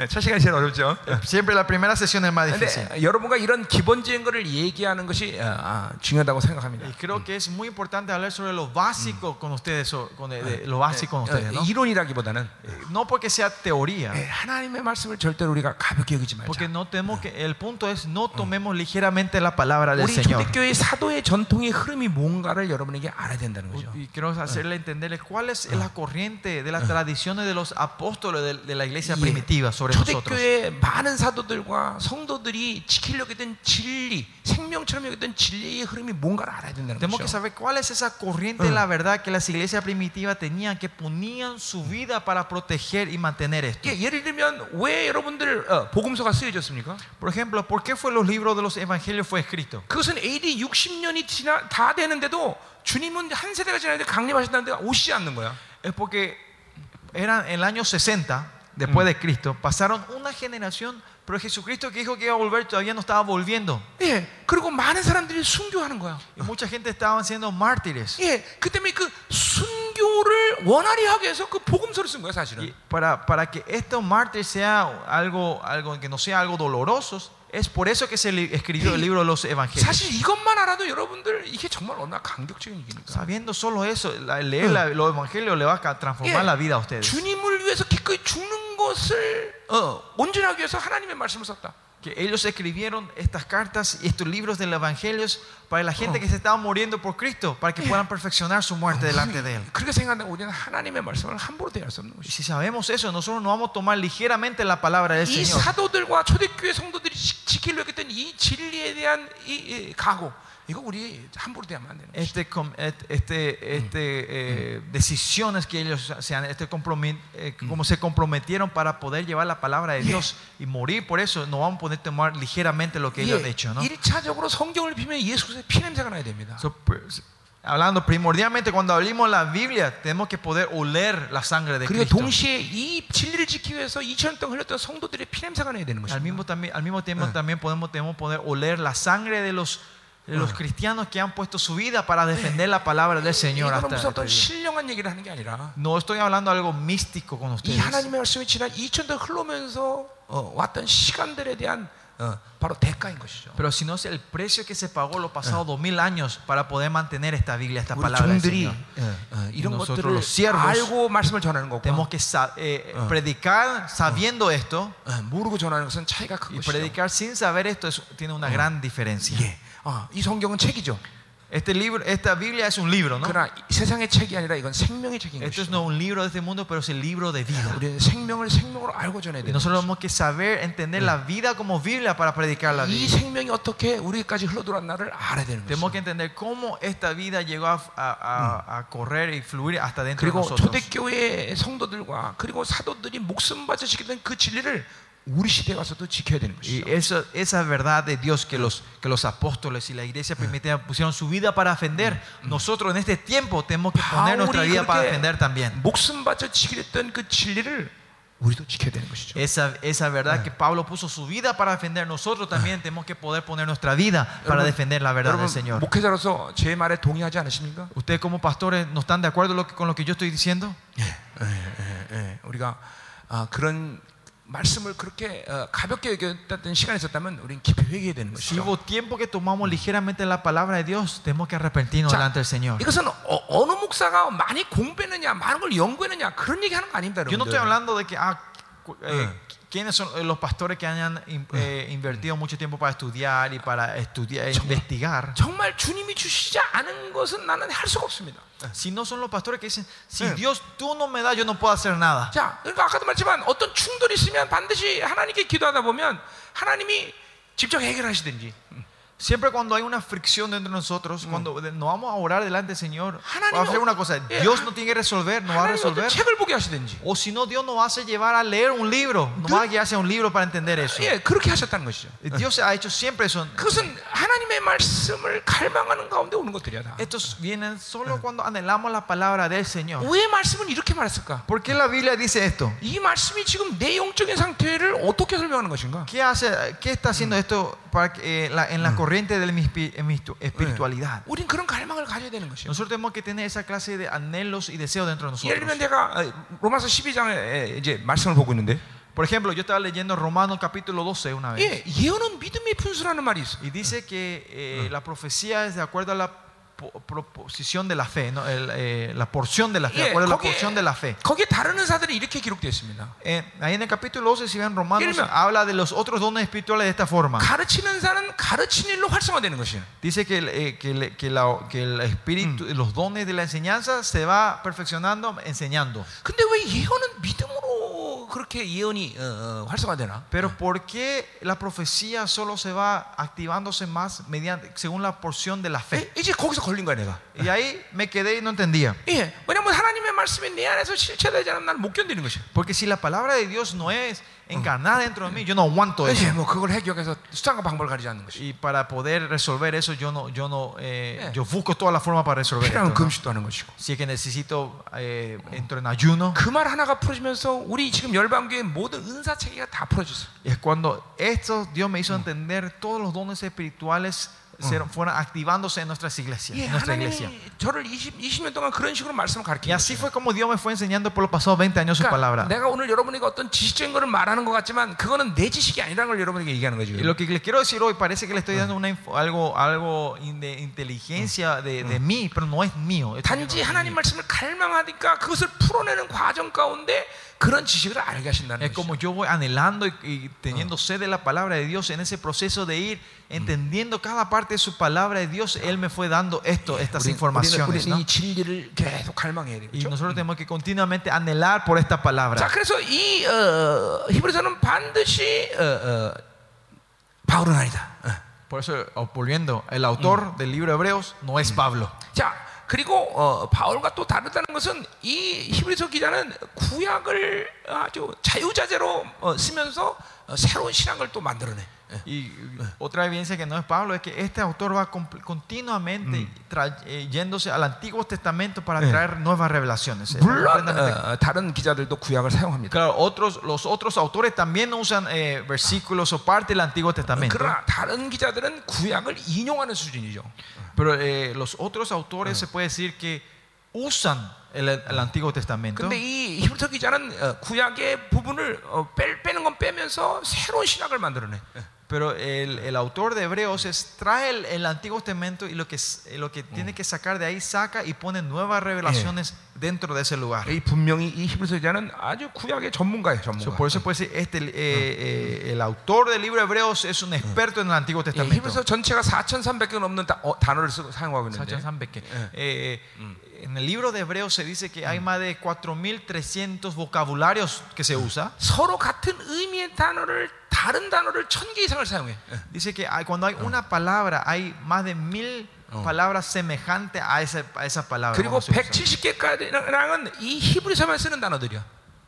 예, 첫 시간이 제일 어렵죠. Siempre la primera sesión es más difícil. 근데 여러분과 이런 기본적인 것을 얘기하는 것이 어, 아, 중요하다고 생각합니다. Y creo que es muy importante hablar sobre lo básico con ustedes, o con, de- lo básico con ustedes, 어, ¿no? 이론이라기보다는 No porque sea teoría, 예, 하나님의 말씀을 절대로 우리가 가볍게 여기지 porque 말자. no tenemos que, el punto es no tomemos ligeramente la palabra del 우리 Señor. 초대교회 사도의 전통의 흐름이 뭔가를 여러분에게 알아야 된다는 거죠. Y quiero hacerle entenderles cuál es la corriente de las tradiciones de los apóstoles de, de la iglesia 예, primitiva sobre nosotros. 초대교회 많은 사도들과 성도들이 지키려고 했던 진리, 생명처럼 여겼던 진리의 흐름이 뭔가를 알아야 된다는 Tenemos que 거죠. saber cuál es esa corriente de la verdad que las iglesias primitivas tenían, que ponían su vida para proteger y mantener esto. 예, 예를 들면 왜 여러분들 어, 복음 서가 쓰여졌습니까? Por ejemplo, ¿por qué fue los libros de los evangelios fue escrito? 그것은 AD 60년이 지나 다 되는데도 주님은 한 세대가 지났는데 강림하신다는데 오시지 않는 거야. Es porque eran el año 60 después de Cristo, pasaron una generación, pero Jesucristo que dijo que iba a volver todavía no estaba volviendo. 예, 그리고 많은 사람들이 순교하는 거야. Y mucha gente estaban siendo mártires. 예, 그 때문에 그 순교를 원활히 하기 위해서 그 복음서를 쓴 거야, Y 사실은. para, para que estos mártires sea algo, algo que no sea algo doloroso, es por eso que se li- escribió el libro de los evangelios. 사실 이것만 알아도 여러분들 이게 정말 얼마나 감격적인 얘기니까. Sabiendo solo eso, la- leer la- los evangelios le va a ca- transformar la vida a ustedes. 주님을 위해서 기꺼이 죽는 것을 어, 온전하기 위해서 하나님의 말씀을 썼다. que ellos escribieron estas cartas y estos libros del Evangelio para la gente que se estaba muriendo por Cristo, para que puedan perfeccionar su muerte delante de Él. Y si sabemos eso, nosotros no vamos a tomar ligeramente la palabra del Señor. 사도들과 초대교회 성도들이 지- 지키려고 했던 이 진리에 대한 이, 이 각오 이거 우리 함부로 대하면 안 되는 거죠. Este, com- et- este, este, eh, decisiones que ellos se han, este compromi- eh, como se comprometieron para poder llevar la palabra de Dios y morir por eso, no vamos a poder tomar ligeramente lo que ellos han hecho, ¿no? 1차적으로 성경을 비면 예수 그리스도의 피냄새가 나야 됩니다. So, pues, hablando primordialmente cuando abrimos la Biblia, tenemos que poder oler la sangre de 그리고 Cristo. 동시에 이 진리를 지키기 위해서 2000년 동안 흘렸던 성도들의 피냄새가 나야 되는 Al 것입니다. mismo, también, al mismo tiempo también podemos, tenemos poder oler la sangre de los, de los cristianos que han puesto su vida para defender la palabra del Señor 이거는 hasta 무슨 este 어떤 día. 신령한 얘기를 하는 게 아니라 No estoy hablando algo místico con 이 ustedes. 하나님의 말씀이 지난 2000년 흘러면서 어, 왔던 시간들에 대한 어, 바로 대가인 것이죠. Pero si no es el precio que se pagó los pasados dos mil años para poder mantener esta Biblia, esta 우리 palabra del 종들이 Señor. 어, 이런 nosotros 것들을 los siervos 알고 말씀을 전하는 거고 Tenemos que sa- eh, predicar sabiendo esto 어, 모르고 전하는 것은 차이가 y 큰 것이죠. predicar sin saber esto es- tiene una gran diferencia. 예. 어, 이 성경은 책이죠. Este libro, esta Biblia es un libro, ¿no? 그러나 이 세상의 책이 아니라 이건 생명의 책인 Esto es no un libro de este mundo, pero es el libro de vida. 우리는 생명을 생명으로 알고 전해야 되는 nosotros tenemos que saber entender la vida como Biblia para predicar la 이 vida. 생명이 어떻게 우리까지 흘러들어왔나를 알아야 되는 Tenemos 거죠. que entender cómo esta vida llegó a, a- a- correr y fluir hasta dentro de 그리고 nosotros. 초대교회 성도들과 그리고 사도들이 목숨 바쳐 지키던 그 진리를 우리 시대에 와서도 지켜야 되는 Y 것이죠. eso, esa verdad de Dios que los, que los apóstoles y la iglesia primitiva pusieron su vida para defender, nosotros en este tiempo tenemos que poner nuestra 바울이 vida para 그렇게 defender también. 목숨 바쳐 지키랬던 그 진리를 우리도 지켜야 되는 것이죠. Esa, esa verdad que Pablo puso su vida para defender, nosotros también tenemos que poder poner nuestra vida para 여러분, defender la verdad del 여러분 Señor. 목회자로서 제 말에 동의하지 않으십니까? ¿Ustedes como pastores no están de acuerdo lo que- con lo que yo estoy diciendo? 예, 예, 예. 우리가 아, 그런 말씀을 그렇게 어, 가볍게 여겼던 시간이 있었다면 우리는 깊이 회개해야 되는 Si 것이죠. hubo tiempo que tomamos ligeramente la palabra de Dios, tenemos que arrepentirnos 자, delante del Señor. 이것은 어, 느 목사가 많이 공부했느냐, 많은 걸 연구했느냐 그런 얘기하는 거 아닙니다, Yo no estoy hablando de que ah, eh, Ah. quiénes son eh, los pastores que hayan eh, invertido mucho tiempo para estudiar y para estudiar, e investigar. 정말 주님이 주시지 않은 것은 나는 할 수가 없습니다. Si no son los pastores que dicen, si Eh. Dios tú no me das, yo no puedo hacer nada. 자, 그러니까 아까도 말했지만 어떤 충돌이 있으면 반드시 하나님께 기도하다 보면 하나님이 직접 해결하시든지 Siempre cuando hay una fricción entre nosotros, cuando nos vamos a orar delante del Señor, va a hacer una cosa. Dios no tiene que resolver, no va a resolver. O si no, Dios nos hace llevar a leer un libro, nos va a guiar hacia un libro para entender eso. Dios ha hecho siempre eso. Estos vienen solo cuando anhelamos la palabra del Señor. ¿Por qué la Biblia dice esto? ¿Qué, hace, qué está haciendo esto? para que, eh, la- en la corriente de mi, espi- en mi estu- espiritualidad? 우린 그런 갈망을 가져야 되는 것이에요. Nosotros tenemos que tener esa clase de anhelos y deseos dentro de 예를 들면 nosotros. 내가 어, 로마서 12장에 이제 말씀을 보고 있는데 Por ejemplo, yo estaba leyendo Romanos capítulo 12 una vez. 예, 예언은 믿음의 분수라는 말이 있어. Y dice que eh, la profecía es de acuerdo a la po- proposición de la fe, ¿no? El, eh, la porción de la fe, de 예, acuerdo a la 거기에, porción de la fe. 거기에 다른 은사들이 이렇게 기록되어 있습니다. Eh, ahí en el capítulo 12, si ven Romanos, 예를 들면- habla de los otros dones espirituales de esta forma. 가르치는 자는 가르치는 일로 활성화되는 것이에요. Dice que, el, eh, que, el- que la- que el espíritu, los dones de la enseñanza se va perfeccionando enseñando. 근데 왜 예언은 믿음으로 그렇게 예언이 어, 어, 활성화되나? Pero ¿por qué la profecía solo se va activándose más mediante, según la porción de la fe? 예, 이제 거기서 걸린 거야 내가. Y ahí me quedé y no entendía. 예, 왜냐면 하나님의 말씀이 내 안에서 실체되지 않으면 나는 못 견디는 것이야. Porque si la palabra de Dios no es encarnada dentro de mí, yo no aguanto eso. 예, 뭐 그걸 해결해서 수단과 방법을 가리지 않는 것이. Y para poder resolver eso, yo no, yo no, eh, Eh. yo busco toda la forma para resolver 필요하면 esto. ¿no? 금식도 하는 것이고. Si es que necesito eh, entro en ayuno, 그 말 하나가 풀어지면서 우리 지금 열방교의 모든 은사 체계가 다 풀어졌어. es cuando esto Dios me hizo entender todos los dones espirituales se- fueron activándose en nuestras iglesias, 예, en nuestra iglesia. 하나님이 저를 20, 20년 동안 그런 식으로 말씀을 Y 가르치는 así fue como Dios me fue enseñando por los pasados 20 años su 그러니까 palabra. 내가 오늘 여러분에게 어떤 지식적인 거를 말하는 것 같지만 그거는 내 지식이 아니라는 걸 여러분에게 얘기하는 거죠. Y lo que les quiero decir hoy parece que le estoy dando una info- algo, algo in- de inteligencia de, de mí, pero no es mío. Esto no 단지 es 하나님 mío. 말씀을 갈망하니까 그것을 풀어내는 과정 가운데 es como yo voy anhelando y, teniendo sed de la palabra de Dios en ese proceso de ir entendiendo cada parte de su palabra de Dios, Él me fue dando esto, estas informaciones. Y nosotros tenemos que continuamente anhelar por esta palabra. Por eso, volviendo, el autor del libro de Hebreos no es Pablo. 자, 그리고 어, 바울과 또 다르다는 것은 이 히브리서 기자는 구약을 아주 자유자재로 어, 쓰면서 어, 새로운 신앙을 또 만들어내. 예. <laughs> Y otra evidencia que no es Pablo es que este autor va comp- continuamente tra- eh, yéndose al Antiguo Testamento para Eh. traer nuevas revelaciones. Es 물론 completamente- 어, 다른 기자들도 구약을 사용합니다. Claro, otros, los otros autores también usan eh, versículos o parte del Antiguo Testamento. 그러나 다른 기자들은 구약을 인용하는 수준이죠. Pero eh, los otros autores se puede decir que usan el, el Antiguo Testamento. 근데 이 히브리서 기자는 어, 구약의 부분을 어, 빼, 빼는 건 빼면서 새로운 신학을 만들어내. Pero el, el autor de Hebreos es, trae el, el Antiguo Testamento y lo que, es- lo que tiene que sacar de ahí saca y pone nuevas revelaciones dentro de ese lugar. 이 분명히 이 히브리서 기자는 아주 구약의 전문가예요, So, 전문가. por eso puede decir, este, eh, eh, el autor del libro de Hebreos es un experto en el Antiguo 예, Testamento. 히브리서 전체가 4,300개 넘는 다, 어, 단어를 쓰고 사용하고 있는데. Sacha Zambeque. Eh, en el libro de Hebreos se dice que hay más de 4.300 vocabularios que se usa. 서로 같은 의미의 단어를 다른 단어를 천 개 이상을 사용해. Dice que hay- cuando hay una palabra, hay más de mil palabras semejantes a esa, a esa palabra. 그리고 cuando se usa. 170개가량은 이 히브리서만 쓰는 단어들이야.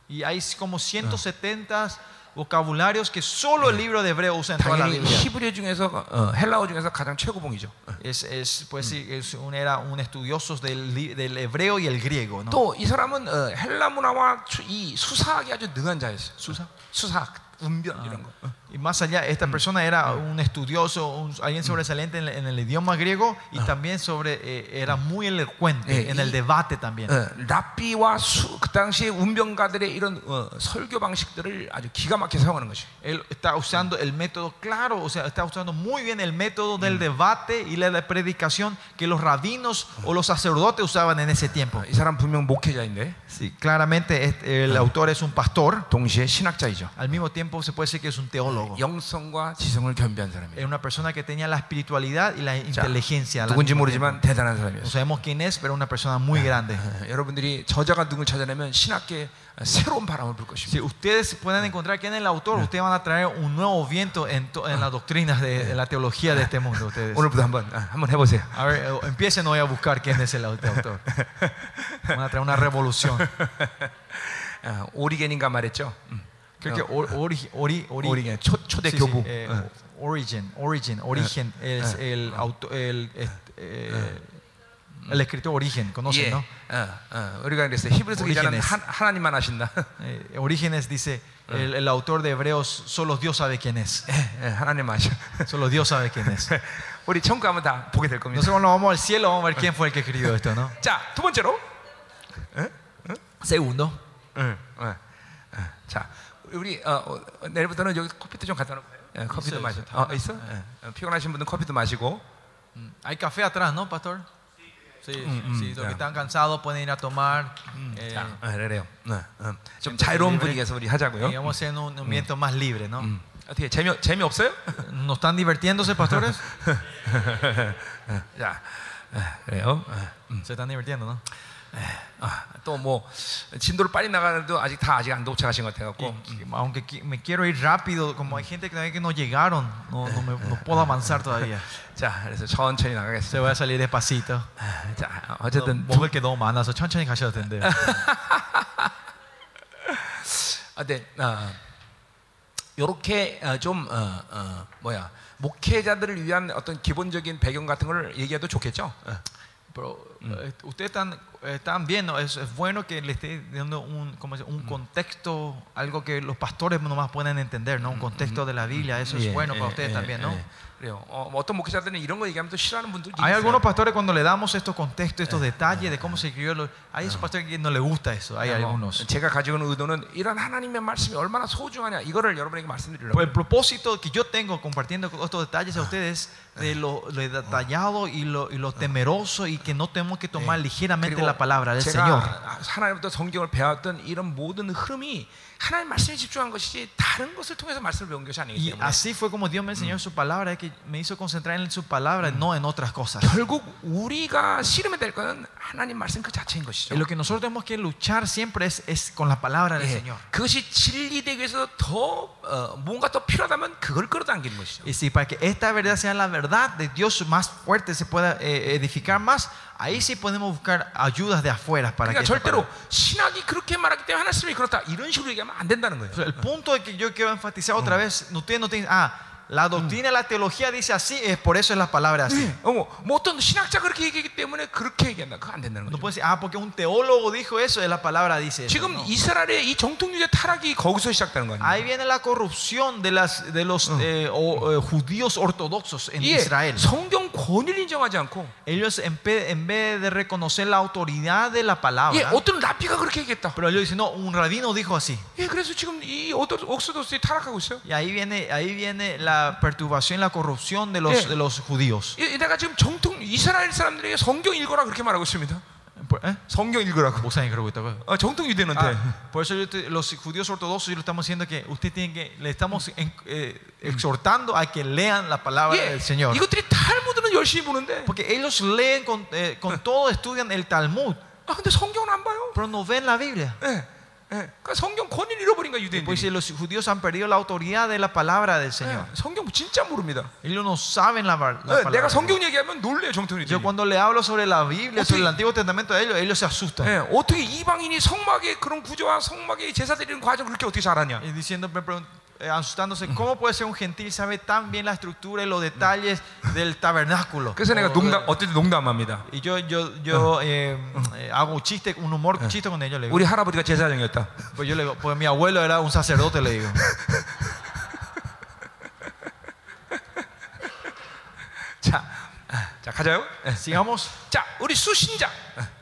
Y hay como 170 vocabularios que solo el libro de Hebreo usa en toda la 당연히 Biblia. 히브리어 중에서 어, 헬라어 중에서 가장 최고봉이죠. Es, es, pues sí, es un, era un estudioso del, li- del hebreo y el griego. ¿no? 또 이 사람은 어, 헬라 문화와 추- 이 수사학이 아주 능한 자였어요. 수사? 수사학, 운변 이런 거. 어. Y más allá, esta persona era un estudioso, un- alguien sobresaliente en, el- en el idioma griego y también sobre, eh, era muy elocuente Eh, en el y- debate también. 어, 랍비와 수, 그 당시에 운변가들의 이런 어, 설교 방식들을 아주 기가 막히게 사용하는 것이. Él está usando el método claro, o sea, está usando muy bien el método del debate y la, la predicación que los rabinos o los sacerdotes usaban en ese tiempo. 이 사람 분명 목회자인데 Sí, claramente este- el autor es un pastor, 동시에 신학자이죠. al mismo tiempo se puede decir que es un teólogo. 영성과 지성을 겸비한 Es 사람이에요. una persona que tenía la espiritualidad y la inteligencia. al 누군지 mismo 모르지만 tiempo. 대단한 No 사람이었어요. sabemos quién es, pero una persona muy grande. 어, 여러분들이 저자가 누굴 찾아내면 신학계 새로운 바람을 불 것입니다. Si ustedes pueden encontrar quién es el autor, ustedes van a traer un nuevo viento en, to- en las doctrinas de, en la teología de este mundo. Ustedes. 오늘부터 한번 아, 한번 해보세요. A ver, eh, empiecen hoy a buscar quién es el autor. Van a traer una revolución. 어, 오리겐인가 말했죠. 음. Creo que or- ori- ori- ori- 오리겐 초, 초대 sí, sí, 교부. eh, 어. origin, origin, origen es el, auto- el, este, eh, el escritor origen, conocen, 예, ¿no? 어, 어, 우리가 그랬어요. 히브리서 기자는 오리게네스. 한, 하나님만 아신다. Eh, Orígenes dice, el, el autor de Hebreos, solo Dios sabe quién es. 예, 예, 하나님 아셔. Solo Dios sabe quién es. <laughs> 우리 천국 가면 다 보게 될 겁니다. Nosotros cuando vamos al cielo vamos a ver quién fue el que escribió esto, ¿no? 자, 두 번째로. Segundo, 응, 어, 어. 자, 우리 어, 어, 내일부터는 여기 커피도 좀 갖다 놓고 예, 커피도 있어요, 마셔. 있어요. 어, 있어? 예. 어, 피곤하신 분들 커피도 마시고. hay café atrás, ¿no, pastor? Sí, mm, sí, los ya. que están cansados pueden ir a tomar. eh, 자, 어, 그래요. 어, 어. 좀 자유로운. 분위기에서 우리 하자고요. a hacer un ambiente más libre, ¿no? 음. 어떻게 재미 재미 없어요? ¿No están divirtiéndose, pastores? 자, 어, 그래요. 어. Se están divirtiendo, ¿no? 아, 또뭐 진도를 빨리 나가는데도 아직 다 아직 안 도착하신 것 같아갖고. Aunque me quiero ir rápido, como hay gente que no llegaron, no, no, me- no puedo avanzar todavía. 자, 그래서 천천히 Se 나가겠습니다. voy a salir despacito. 자, 어쨌든 두, 먹을 게 너무 많아서 천천히 가셔도 된대요. 아, 네, 어, 요렇게 어, 좀 어, 어, 뭐야 목회자들을 위한 어떤 기본적인 배경 같은 걸 얘기해도 좋겠죠. 어. Pero eh, ustedes están, están viendo, es, es bueno que le esté dando un, un mm. contexto, algo que los pastores nomás pueden entender, ¿no? Un mm, contexto mm, de la Biblia, eso es bueno para eh, ustedes eh, también, ¿no? Eh. Hay algunos pastores cuando le damos estos contextos, estos detalles de cómo se escribió, hay esos pastores que no les gusta eso. Hay algunos. Pues el propósito que yo tengo compartiendo estos detalles a ustedes de lo, lo detallado y lo, y lo, temeroso y que no tenemos que tomar ligeramente la palabra del Señor. 하나님부터 성경을 배웠던 이런 모든 흐름이 하나님 말씀에 집중한 것이지 다른 것을 통해서 말씀을 배운 것이 아니기 Y 때문에 así fue como Dios me enseñó su palabra, es que me hizo concentrar en su palabra, no en otras cosas. 결국 우리가 씨름해야 될 것은 하나님 말씀 그 자체인 것이죠. Y lo que nosotros tenemos que luchar siempre es, es con la palabra del 예, Señor. 그것이 진리되기 위해서 더 어, 뭔가 더 필요하다면 그걸 끌어당기는 것이죠. Y si para que esta verdad sea la verdad de Dios más fuerte, se pueda eh, edificar más, ahí sí podemos buscar ayudas de afuera para que 그러니까 esta 절대로 palabra- 신학이 그렇게 말하기 때문에 하나님이 그렇다 이런 식으로 얘기하면 안 된다는 O 거예요. sea, el punto de que yo quiero enfatizar otra vez, ustedes no tienen, ah, la doctrina, la teología dice así, es por eso es la palabra así. 어, 뭐, 뭐 어떤 신학자 그렇게 얘기하기 때문에 그렇게 얘기한다. 그거 안 된다는 No 거죠. puede decir, ah, porque un teólogo dijo eso, es la palabra dice eso. 지금 No. 이스라엘의 이 정통유대 타락이 거기서 시작되는 거예요. Ahí viene la corrupción de, las, de los eh, o- eh, judíos ortodoxos en 이게 Israel. 성경 권위를 인정하지 않고 Ellos en, pe- en vez de reconocer la autoridad de la 예, palabra, 어떤 라비가 그렇게 얘기했다. pero ellos dicen, no, un rabino dijo así. 예, 그래서 지금 이 어떤 옥스도스들이 타락하고 있어요. Y ahí viene, ahí viene la perturbación, la corrupción de los, Eh. de los judíos. 예, 내가 지금 정통 이스라엘 사람들에게 성경 읽어라 그렇게 말하고 있습니다. Por- ¿eh? 성경 읽으라고. Ustedes creo que está- 어, 정통 유대인한테. Ah, por eso yo te- los judíos ortodoxos yo le estamos diciendo que usted tiene que le estamos en- eh, exhortando a que lean la palabra 예, del Señor. 이것들이 탈무드는 열심히 보는데, Porque ellos leen con, eh, con todo, estudian el Talmud, 아 근데 성경은 안 봐요. pero no ven la Biblia. 예, 예. 그러니까 성경 권위를 잃어버린 거야 Pues si 유대인들이. los judíos han perdido la autoridad de la palabra del 예, Señor. 성경 진짜 모릅니다. Ellos no saben la, bar- la 예, 내가 palabra. 성경 얘기하면 놀래요 정통 유대인. Yo cuando le hablo sobre la Biblia, 어떻게- sobre el Antiguo Testamento de ellos, ellos se asustan. 예, 어떻게 이방인이 성막의 그런 구조와 성막의 제사 드리는 과정 그렇게 어떻게 잘하냐? Y diciendo, me pregun- eh, asustándose, ¿cómo puede ser un gentil sabe tan bien la estructura y los detalles del tabernáculo? 그래서 내가 O- 농담 어쨌든 농담합니다. y yo, yo, yo eh, eh, hago un chiste, un humor, chiste con ellos. Le digo. 우리 할아버지가 제사장이었다. Pues yo le digo, pues mi abuelo era un sacerdote, le digo. <laughs> 자, 아, 자 가자요. Sigamos. 자, 우리 수신자.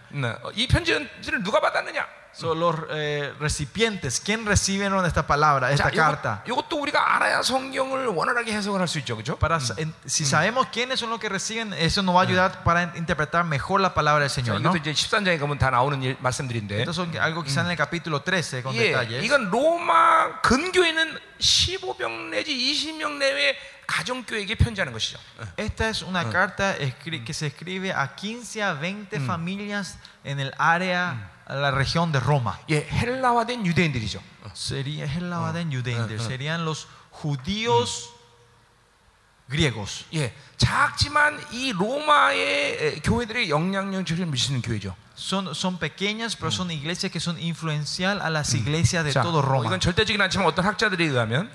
네, 어, 이 편지를 누가 받았느냐? Son los eh, recipientes. ¿Quién recibieron esta palabra, esta 자, carta? 이것, 도 우리가 알아야 성경을 원활하게 해석을 할 수 있죠, 그렇죠? Para, en- si sabemos quiénes son los que reciben, eso nos va a ayudar para interpretar mejor la palabra del 자, Señor. ¿no? 이것도 이제 13장에 가면 다 나오는 일- 말씀들인데. Esto son algo quizá en el capítulo 13 con 예, detalles. 이건 로마 근교에는 15명 내지 20명 내외 가정교회에게 편지하는 것이죠. Esta es una carta escri- que se escribe a 15 a 20 familias en el área, la región de Roma. 예, 헬라화된 유대인들이죠. Sería es el Lavadén Yudeinde, serían los judíos griegos. 예, 작지만 이 로마의 에, 교회들의 영향력을 미치는 교회죠. Son, son pequeñas, pero son iglesias que son influencial a las iglesias de 자, todo 뭐 Roma. 이건 절대적이긴 않지만 어떤 학자들에 의하면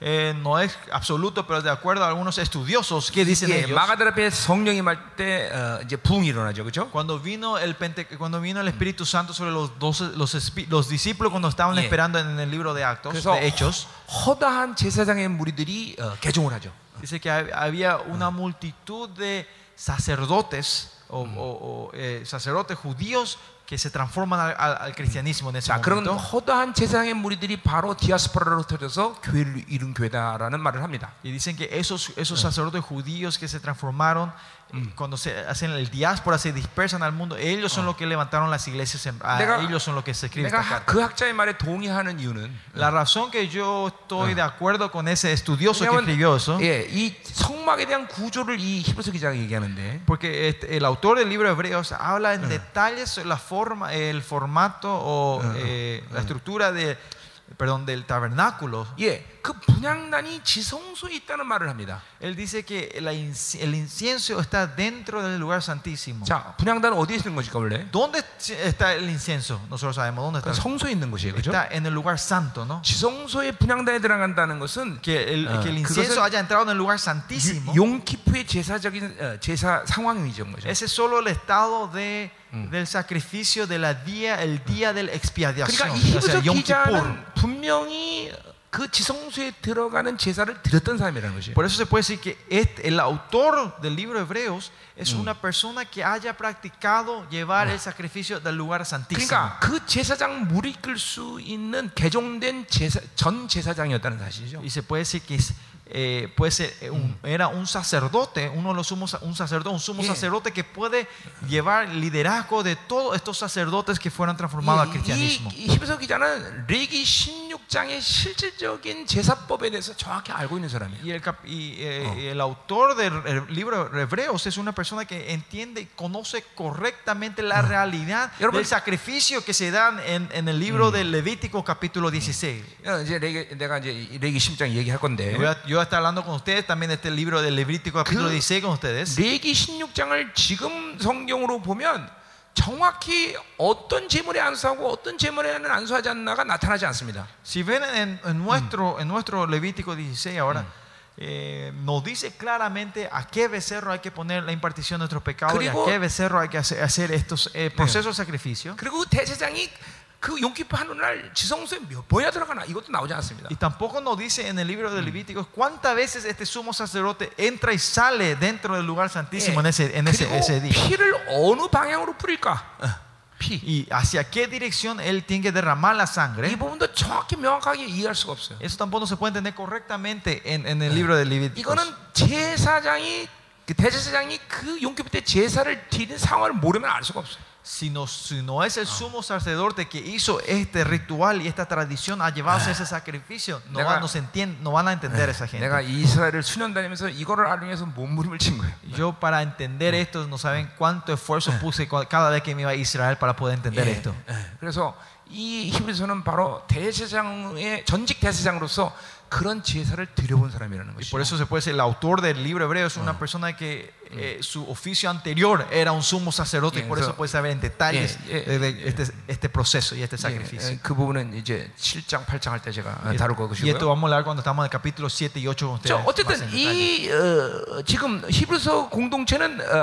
Eh, no es absoluto, pero de acuerdo a algunos estudiosos, ¿qué dicen 예, ellos? 마가들 앞에 성령이 임할 때 어, 이제 부흥이 일어나죠, 그렇죠? Cuando vino el Pente- cuando vino el Espíritu Santo sobre los doce, los, espi- los discípulos cuando estaban Yeah. esperando en el libro de Actos, 그래서 de Hechos, 허다한 제사장의 무리들이 어, 개종을 하죠. dice que hab- había una multitud de sacerdotes o, o- o, eh, sacerdotes judíos que se transforman al, al- al cristianismo en ese 자, 그런 momento. 허다한 제사장의 무리들이 바로 디아스포라로 터져서 교회를 이룬 교회다라는 말을 합니다. Y dicen que esos, esos sacerdotes judíos que se transformaron eh, cuando se hacen el diáspora, se dispersan al mundo, ellos son los que levantaron las iglesias, en- a 내가- ellos son los que se escribe 내가 esta 하- carta. 그 학자의 말에 동의하는 이유는 La razón que yo estoy de acuerdo con ese estudioso que 왜냐하면 escribió eso, 예, 이 성막에 대한 구조를 이 히브리서 기자가 얘기하는데 porque este- el autor del libro de Hebreos habla en detalles sobre la forma, el formato o eh, la estructura de, perdón, del tabernáculo. 예, 그 분향단이 지성소에 있다는 말을 합니다. Él dice que la inci- el incienso está dentro del lugar santísimo. 자, 분향단은 어디에 있는 것일까 원래? ¿Dónde está el incienso? Nosotros sabemos dónde 그 está. 성소에 있는 것이에요, 그렇죠? Está en el lugar santo, ¿no? 지성소에 분향단에 들어간다는 것은 Que el, Ah, que el 그것은 incienso haya entrado en el lugar santísimo. 용키프의 제사적인 어, 제사 상황이죠, 거죠. Ese es solo el estado de, del sacrificio de la día, el día de la expiación. 그러니까 이 o sea, 히브리서 Yom Kippur. 기자는 분명히 그 지성소에 들어가는 제사를 드렸던 사람이라는 것이에요. Por eso se puede decir que este- el autor del libro de Hebreos es una persona que haya practicado llevar el sacrificio del lugar santísimo. 그러니까 그 제사장 물이 끌 수 있는 개종된 제사, 전 제사장이었다는 사실이죠. Y se puede decir que es, eh, puede ser, eh, un- era un sacerdote, uno de los sumos, un sacerdote, un sumo Yeah. sacerdote que puede llevar liderazgo de todos estos sacerdotes que fueron transformados al 이, cristianismo. 이, 이 히브리서 기자는 레기 16장의 실질적인 제사법에 대해서 정확히 알고 있는 사람이에요. Y el, cap- y, eh, y el autor del el libro de Hebreos es una persona que entiende y conoce correctamente la realidad 여러분- del sacrificio que se dan en, en el libro de Levítico capítulo 16. 어, 이제 레기, 내가 이제 이 레기 16장 얘기할 건데 Voy a- yo voy a estar hablando con ustedes también de este libro de Levítico capítulo 그 16 con ustedes. 레기 16장을 지금 성경으로 보면 정확히 어떤 제물에 안수하고 어떤 제물에는 안수하지 않나가 나타나지 않습니다. Si ven en, en nuestro, en nuestro Levítico 16 ahora, eh, nos dice claramente a qué becerro hay que poner la impartición de nuestros pecados y a 그리고- qué becerro hay que hacer, hacer estos eh, procesos de sacrificio. 그리고 대제장이 그 용기파 하는 날 지성소에 몇 번이나 들어가나 이것도 나오지 않습니다. Y tampoco nos dice en el libro de Levíticos cuántas veces este sumo sacerdote entra y sale dentro del lugar santísimo en ese, en ese, 그리고 ese día. 피를 어느 방향으로 뿌릴까? 어, 피. Y hacia qué dirección él tiene que derramar la 이 sangre. 부분도 정확히 명확하게 이해할 수가 없어요. Eso tampoco se puede entender correctamente en, en el libro de Levíticos. 이거는 제사장이 그 대제사장이 그 용기파 때 제사를 드리는 상황을 모르면 알 수가 없어요. Si no, si no es el sumo sacerdote que hizo este ritual y esta tradición a llevarse ese sacrificio, no, 내가- va- no, se entien- no van a entender esa gente. 내가 이스라엘을 수년 다니면서 이거를 알기 위해서 몸부림을 친 거예요. Yo para entender esto, no saben cuánto esfuerzo puse cua- cada vez que me iba a Israel para poder entender 예, esto. 예. 그래서 이 히브리서는 바로 대제사장의 전직 대제사장으로서 그런 제사를 드려본 사람이라는 Y 것이죠. por eso se puede decir, el autor del libro hebreo es una persona que eh, su oficio anterior era un sumo sacerdote y por Yeah, eso so- puedes saber en detalles Yeah, yeah, de, de este, este proceso y este 예, sacrificio. 에, 그 부분은 이제 7장, 8장 할 때 제가 어, 다룰 Y esto 것이고요. vamos a hablar cuando estamos en el capítulo 7 y 8 con ustedes. 자, más 어쨌든 en detalle. 이 어, 지금 히브리서 공동체는 어,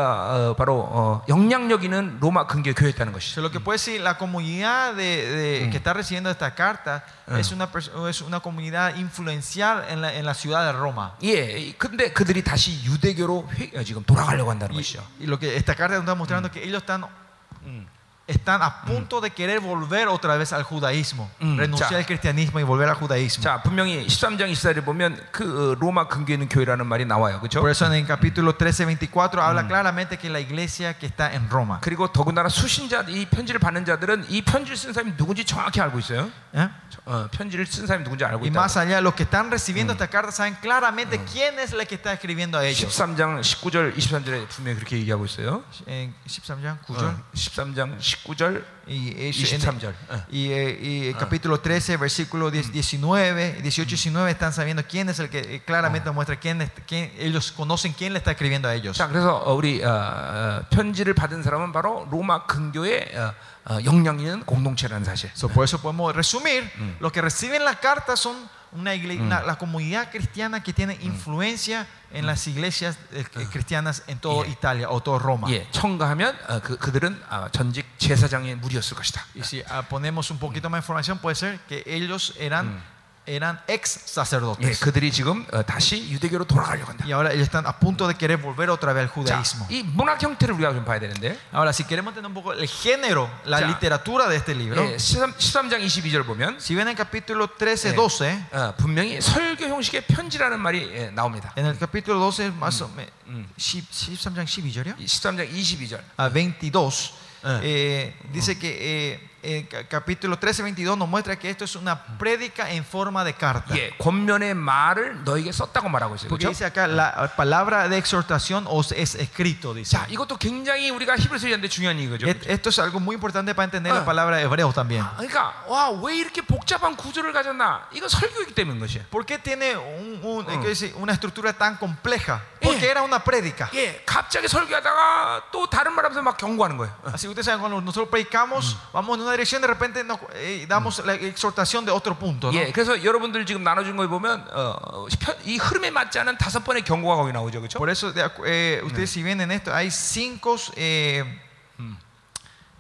어, 바로 어, 영향력 있는 로마 근교 교회였다는 O 것이죠. sea, lo que puede decir, la comunidad de, de- que está recibiendo esta carta Mm. es, una, pers- es una comunidad influencial en la, en la ciudad de Roma. 예, 근데 그들이 다시 유대교로 회- 어, 지금 돌 y, y lo que esta carta nos está mostrando es que ellos están están a punto de querer volver otra vez al judaísmo, Mm. renunciar Ya. al cristianismo y volver al judaísmo. 자, 분명히 13장 24절에 보면 그 어, 로마 근교에 있는 교회라는 말이 나와요. 그렇죠? Por eso en el capítulo 13, 24 habla claramente que la iglesia que está en Roma. 그리고 더군다나 수신자 이 편지를 받는 자들은 이 편지를 쓴 사람이 누군지 정확히 알고 있어요. ¿eh? 어, 편지를 쓴 사람이 누군지 알고 Y 있다. más allá, los que están recibiendo esta carta saben claramente quién es el que está escribiendo a ellos. 13장 19절 23절에 분명히 그렇게 얘기하고 있어요. En 13장, 어, 9절. 13장 19 절 Y, ellos- en- 23절. 어. y, eh, y el capítulo 13, versículo 10 19, 18 y 19 están sabiendo quién es el que eh, claramente muestra quién, es- quién- ellos conocen quién le está escribiendo a ellos. 자, 그래서 어, 우리 어, 어, 편지를 받은 사람은 바로 로마 근교의 어, 어, 영향 있는 공동체라는 사실. So, por eso podemos resumir, los que reciben la carta son una igle- una- la comunidad cristiana que tiene influencia en las iglesias eh, cristianas en toda Yeah. Italia o toda Roma. 예, 첨가하면 어, 그, 그들은 어, 전직 제사장의 무리였을 것이다. Y si ah, ponemos un poquito más de información, puede ser que ellos eran, eran ex 예, sacerdotes. 그들이 지금 어, 다시 유대교로 돌아가려고 한다. Y ahora ellos están a punto de querer volver otra vez al 자, judaísmo. 이 문학 형태를 우리가 좀 봐야 되는데 Ahora, si queremos tener un poco el género, la Ya. literatura de este libro, 예, 13, 13장 22절 보면 si ven en el capítulo 13, 예, 12, 어, 분명히 설교 형식의 편지라는 말이 예, 나옵니다. en el capítulo 12, más o menos, 13장 12절이요? 이 13장 22절. a 22, Ah. eh, dice que eh, eh, ca- capítulo 13, 22 nos muestra que esto es una prédica en forma de carta. 예, 권면의 말을 너에게 썼다고 말하고 있어요. Porque 그렇죠? dice acá, la palabra de exhortación os es escrito, dice. 자, 이것도 굉장히 우리가 히브리서 얘기하는데 중요한 얘기죠. Et- Esto es algo muy importante para entender Ah. la palabra hebreo también. 그러니까 와, 왜 이렇게 복잡한 구조를 가졌나? 이거 설교이기 때문인 것이에요. ¿Por qué tiene un- un- Ah. ¿qué decir? una estructura tan compleja? Porque Eh. era una prédica. 예, 갑자기 설교하다가 또 다른 말 하면서 막 경고하는 거예요. Así que ustedes saben, cuando nosotros predicamos, vamos en una dirección, de repente nos, eh, damos la exhortación de otro punto. ¿no? 예, 그래서 여러분들 지금 나눠준 거 보면 어, 편- 이 흐름에 맞지 않은 다섯 번의 경고가 거기 나오죠, 그렇죠? Por eso, de acu- eh, ustedes si ven en esto, hay cinco, eh,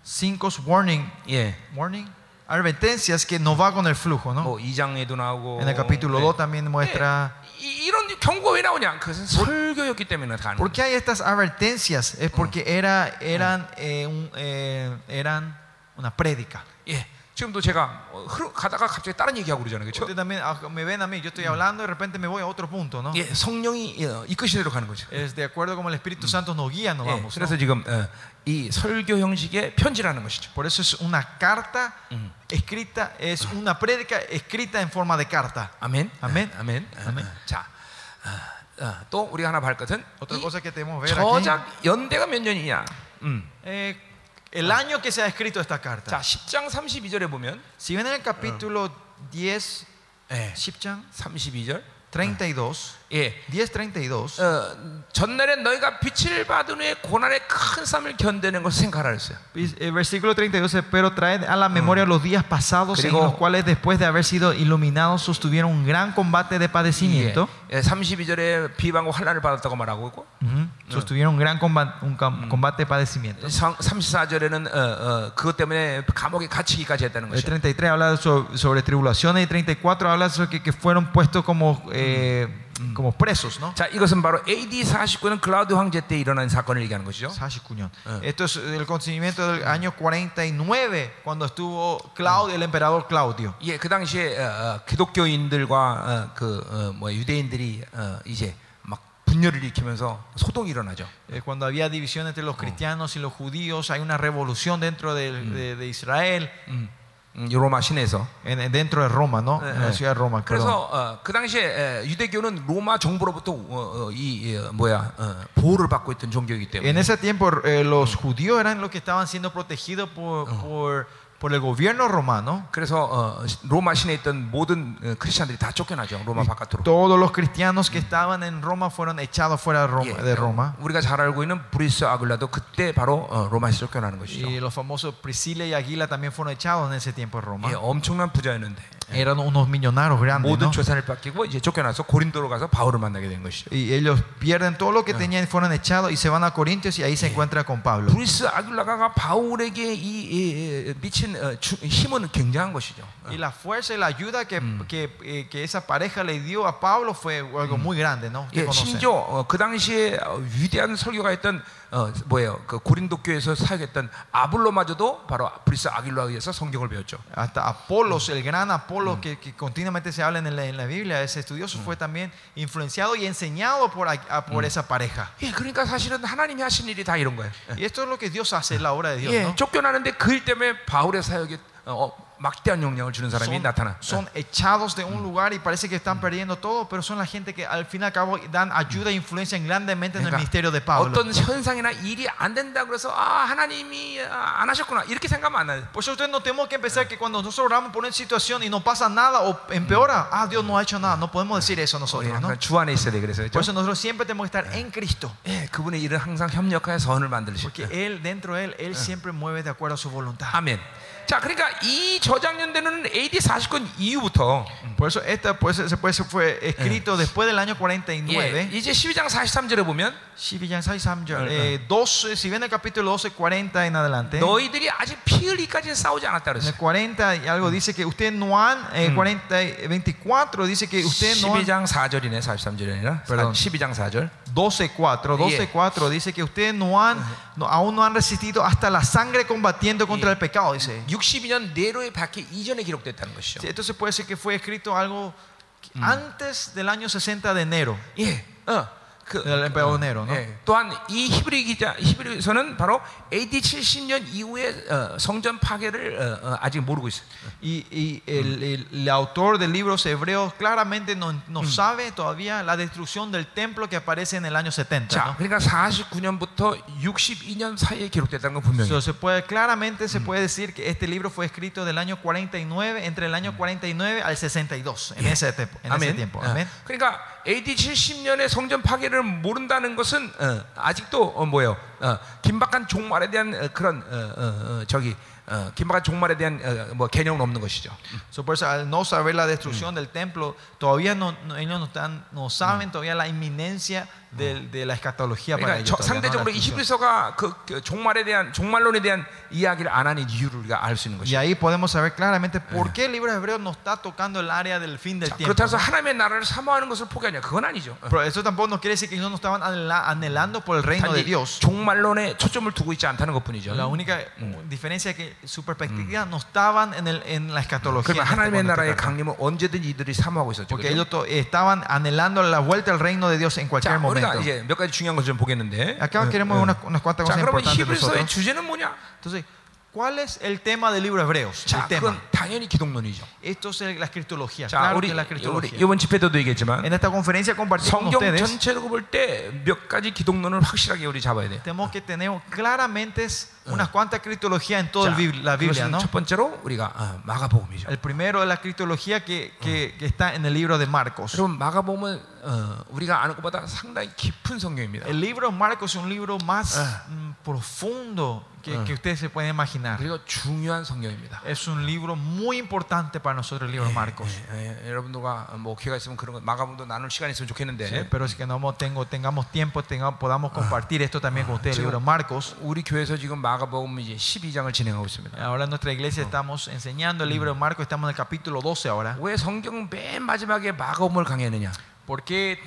cinco warning, 예, warning, advertencias que no va con el flujo, ¿no? 뭐 2장에도 나오고 En el capítulo 예. 2 también muestra. 이, 이런 경고가 왜 나오냐? 그것은 설교였기 때문에 가는 ¿Por 거예요. qué hay estas advertencias? Es porque era, eran, eh, un- eh, eran una prédica. 예, 지금도 제가 어, 흐르, 가다가 갑자기 다른 얘기하고 그러잖아요, 그렇죠? Ustedes también ah, me ven a mí, yo estoy hablando y de repente me voy a otro punto, ¿no? 예, 성령이 어, 이끄시는 대로 가는 거죠. Es de acuerdo como el Espíritu Santo nos guía, nos 예, vamos. ¿no? 그래서 지금 어, 이 설교 형식의 편지라는 것이죠. Por eso es una carta escrita, es una prédica escrita en forma de carta. 아멘. 아멘. 아, 아멘. 아, 아멘. 아. 자, 어, 어, 또 우리가 하나 볼 것은. 저작 연대가 몇 년이냐? 음. eh, el año que se ha escrito esta 자, carta. 10장 32절에 보면 Si ven en el capítulo 10, 예, 10장 32절. 32, 예. 10, 32, 어, 전날에 너희가 빛을 받은 후에 고난의 큰 삶을 견디는 것을 생각하라 했어요. El versículo 32 dice, pero traed a la memoria los días pasados en 그리고- los cuales después de haber sido iluminados sostuvieron un gran combate de padecimiento. 예, 32절에 비방과 환란을 받았다고 말하고 있고 Ujú. Sostuvieron un gran comba- un cam- combate de padecimiento. 34절에는 어, 어, 그것 때문에 감옥에 갇히기까지 했다는 El 것이죠. 33 habla sobre, sobre tribulaciones y 34 habla sobre que, que fueron puestos como, eh, como presos, ¿no? 자, 이것은 바로 AD 49년 클라우드 황제 때 일어난 사건을 얘기하는 것이죠. 49년. Ah. Esto es el conocimiento del año 49 cuando estuvo Claudio, el emperador Claudio. 예, 그 당시에 어, 어, 기독교인들과 어, 그 어, 뭐 유대인들이 어, 이제 막 분열을 일으키면서 소동이 일어나죠. Eh, cuando había división entre los cristianos y los judíos, hay una revolución dentro del- de, de Israel, 음, 이 로마 시내에서. en- en- dentro de Roma, ¿no? 예, En 예. ciudad de Roma. 그래서 어, 그 당시에 에, 유대교는 로마 정부로부터 어, 어, 이, 이, 어, 뭐야 어, 보호를 받고 있던 종교이기 En 때문에 ese tiempo eh, los judíos eran los que estaban siendo protegidos por, por, por el gobierno romano, 그래서 어, 로마 시내에 있던 모든 어, 크리스천들이 다 쫓겨나죠. 로마 바깥으로. todos los cristianos que estaban en Roma fueron echados fuera de Roma. 예, de Roma. 우리가 잘 알고 있는 브리스 아글라도 그때 바로 어, 로마에서 쫓겨나는 것이죠. Y los famosos Priscila y Aguila también fueron echados en ese tiempo de Roma. 예, 엄청난 부자였는데 Eran unos millonarios grandes. 모든 ¿no? 재산을 뺏기고 이제 쫓겨나서 고린도로 가서 바울을 만나게 된 것이죠. Y ellos pierden todo lo que tenían y fueron echados y se van a Corintios y ahí se encuentra con Pablo. 브리스 아글라가 바울에게 이, 이- 이- 미친 어, 주- 힘은 굉장한 것이죠. Y la fuerza y la ayuda que, que, eh, que esa pareja le dio a Pablo fue algo muy grande, ¿no? Ustedes 예, conocen. 심지어 어, 그 당시에 어, 위대한 설교가 했던 어, 뭐예요? 그 고린도 교회에서 사역했던 아블로마저도 바로 브리스 아길라에 의해서 성경을 배웠죠. Hasta Apolos, el gran Apolo que, que continuamente se habla en la, en la Biblia, ese estudioso fue también influenciado y enseñado por, a- a- por esa pareja. 예, 그러니까 사실은 하나님이 하신 일이 다 이런 거예요. Y esto es lo que Dios hace, es la obra de Dios. 예, ¿no? 쫓겨나는데 그 일 때문에 바울의 사역에 어, 어, 막대한 영향을 주는 사람이 Son, 나타나. son echados de un lugar y parece que están perdiendo todo, pero son la gente que al fin y al cabo dan ayuda e influencian grandemente en el 그러니까 ministerio de Pablo. 어떤 현상이나 일이 안 된다 그래서 아 하나님이 아, 안 하셨구나 이렇게 생각하면 안 돼요. Por eso ustedes no tenemos que empezar que cuando nosotros oramos por una situación y no pasa nada o empeora, ah, Dios no ha hecho nada. No podemos decir eso 우리 nosotros, ¿no? 항상 주 안에 있어야 돼 그래서 Por 그렇죠? eso nosotros siempre tenemos que estar en Cristo. 예, 그분의 일은 항상 협력하여 선을 만들으실 Porque 거예요. Él, dentro de Él, Él siempre mueve de acuerdo a su voluntad. 아멘. 자, 그러니까 이 저장년대는 AD 49년 이후부터 Por eso esta pues, se se fue escrito después del año 예, 49. 이제 12장 43절에 보면 12장 43절. Eh, 12, si ven el capítulo 12, 40 en adelante. 너희들이 아직 피 흘리까지는 싸우지 않았다 그랬어요. el 40 y algo dice que ustedes no han, eh, 40, y 24 dice que ustedes no han, 12장 4절이네 43절이 아니라 Perdón. 12장 4절 12, 4, 12, 4 dice que ustedes no han, no- aún no han resistido hasta la sangre combatiendo contra el pecado, dice. 62년 네로의 박해 이전에 기록됐다는 것이죠. Sí, Entonces puede ser que fue escrito algo que antes del año 60 de enero. 예, 어, 그, del emperador Nero, ¿no? 예, 또한 이 히브리 기자 히브리서는 바로 AD 70년 이후에 어, 성전 파괴를 어, 어, 아직 모르고 있어요. Y, y el, el- el autor de libros hebreos claramente no, no sabe todavía la destrucción del templo que aparece en el año 70. 자, ¿no? 그러니까 49년부터 62년 사이에 기록됐다는 건 분명해요. So, se puede, claramente se puede decir que este libro fue escrito del año 49, entre el año 49 al 62, en ese, te- en ese 아멘. tiempo. 어, Amén. 그러니까 AD 70년의 성전 파괴를 모른다는 것은 어, 아직도 어, 뭐예요? 어, 긴박한 종말에 대한 어, 그런 저기 어, 긴박한 종말에 대한 어, 뭐 개념은 없는 것이죠. So, por eso, al no saber la destrucción del templo, todavía no, no- ellos no, están, no saben todavía la inminencia del- de, la escatología para 그러니까 ellos. 저- todavía, ¿no? La 상대적으로 이 destrucción. 히브리서가 그, 그 종말에 대한 종말론에 대한 이야기를 안 하는 이유를 우리가 알 수 있는 Y 것이죠. ahí podemos saber claramente por qué el libro de Hebreos no está tocando el área del fin del 자, tiempo. 그렇다고 해서 하나님의 나라를 사모하는 것을 포기하냐? 그건 아니죠. Pero eso tampoco nos quiere decir que ellos no estaban anhela- anhelando por el reino de 단지 Dios. 종말론에 초점을 두고 있지 않다는 것뿐이죠. La única diferencia es que su perspectiva no estaban en, el, en la escatología. 그러면 en este 하나님의 momento 나라의 terrenal. 강림은 언제든지 이들이 사모하고 있었죠. Porque 그죠? ellos to- estaban anhelando la vuelta al reino de Dios en cualquier 자, 우리가 momento. 이제 몇 가지 중요한 것을 좀 보겠는데. Acá queremos unas, unas cuantas 자, cosas 그러면 importantes 히브리서의 nosotros. 주제는 뭐냐? Entonces, ¿cuál es el tema del libro de Hebreos? 자, El tema. 그건 당연히 기독론이죠. Esto es el- la escritología. 자, Claro 우리, que es la 우리 escritología. 이번 집회 때도 얘기했지만 En esta conferencia compartí con 성경 ustedes. 전체로 볼 때 몇 가지 기독론을 확실하게 우리 잡아야 돼요. <laughs> Tenemos que tener claramente unas cuantas cristologías en toda 자, el Bibli- la Biblia, 그것은 ¿no? 첫 번째로 우리가 어, 마가복음이죠. El primero de la cristología que, que- que está en el libro de Marcos. 여러분 마가복음은 어, 우리가 아는 것보다 상당히 깊은 성경입니다. El libro de Marcos es un libro más Ah. mm, profundo que, Ah. que ustedes se pueden imaginar. 그리고 중요한 성경입니다. Es un libro muy importante para nosotros, el libro de Marcos. 예, 예, 여러분들과 뭐 기회가 있으면 그런 거 마가복음도 나눌 시간이 있으면 좋겠는데 Sí, pero es que no tengo, tengamos tiempo, tenga- podamos compartir esto también con ustedes, el libro de Marcos. 우리 교회에서 지금 마 가복음 이제 12장을 진행하고 있습니다. Ahora en nuestra iglesia estamos enseñando el libro de Marcos, estamos en el capítulo 12 ahora. 왜 성경 맨 마지막에 마가복음을 강의하느냐? ¿Por qué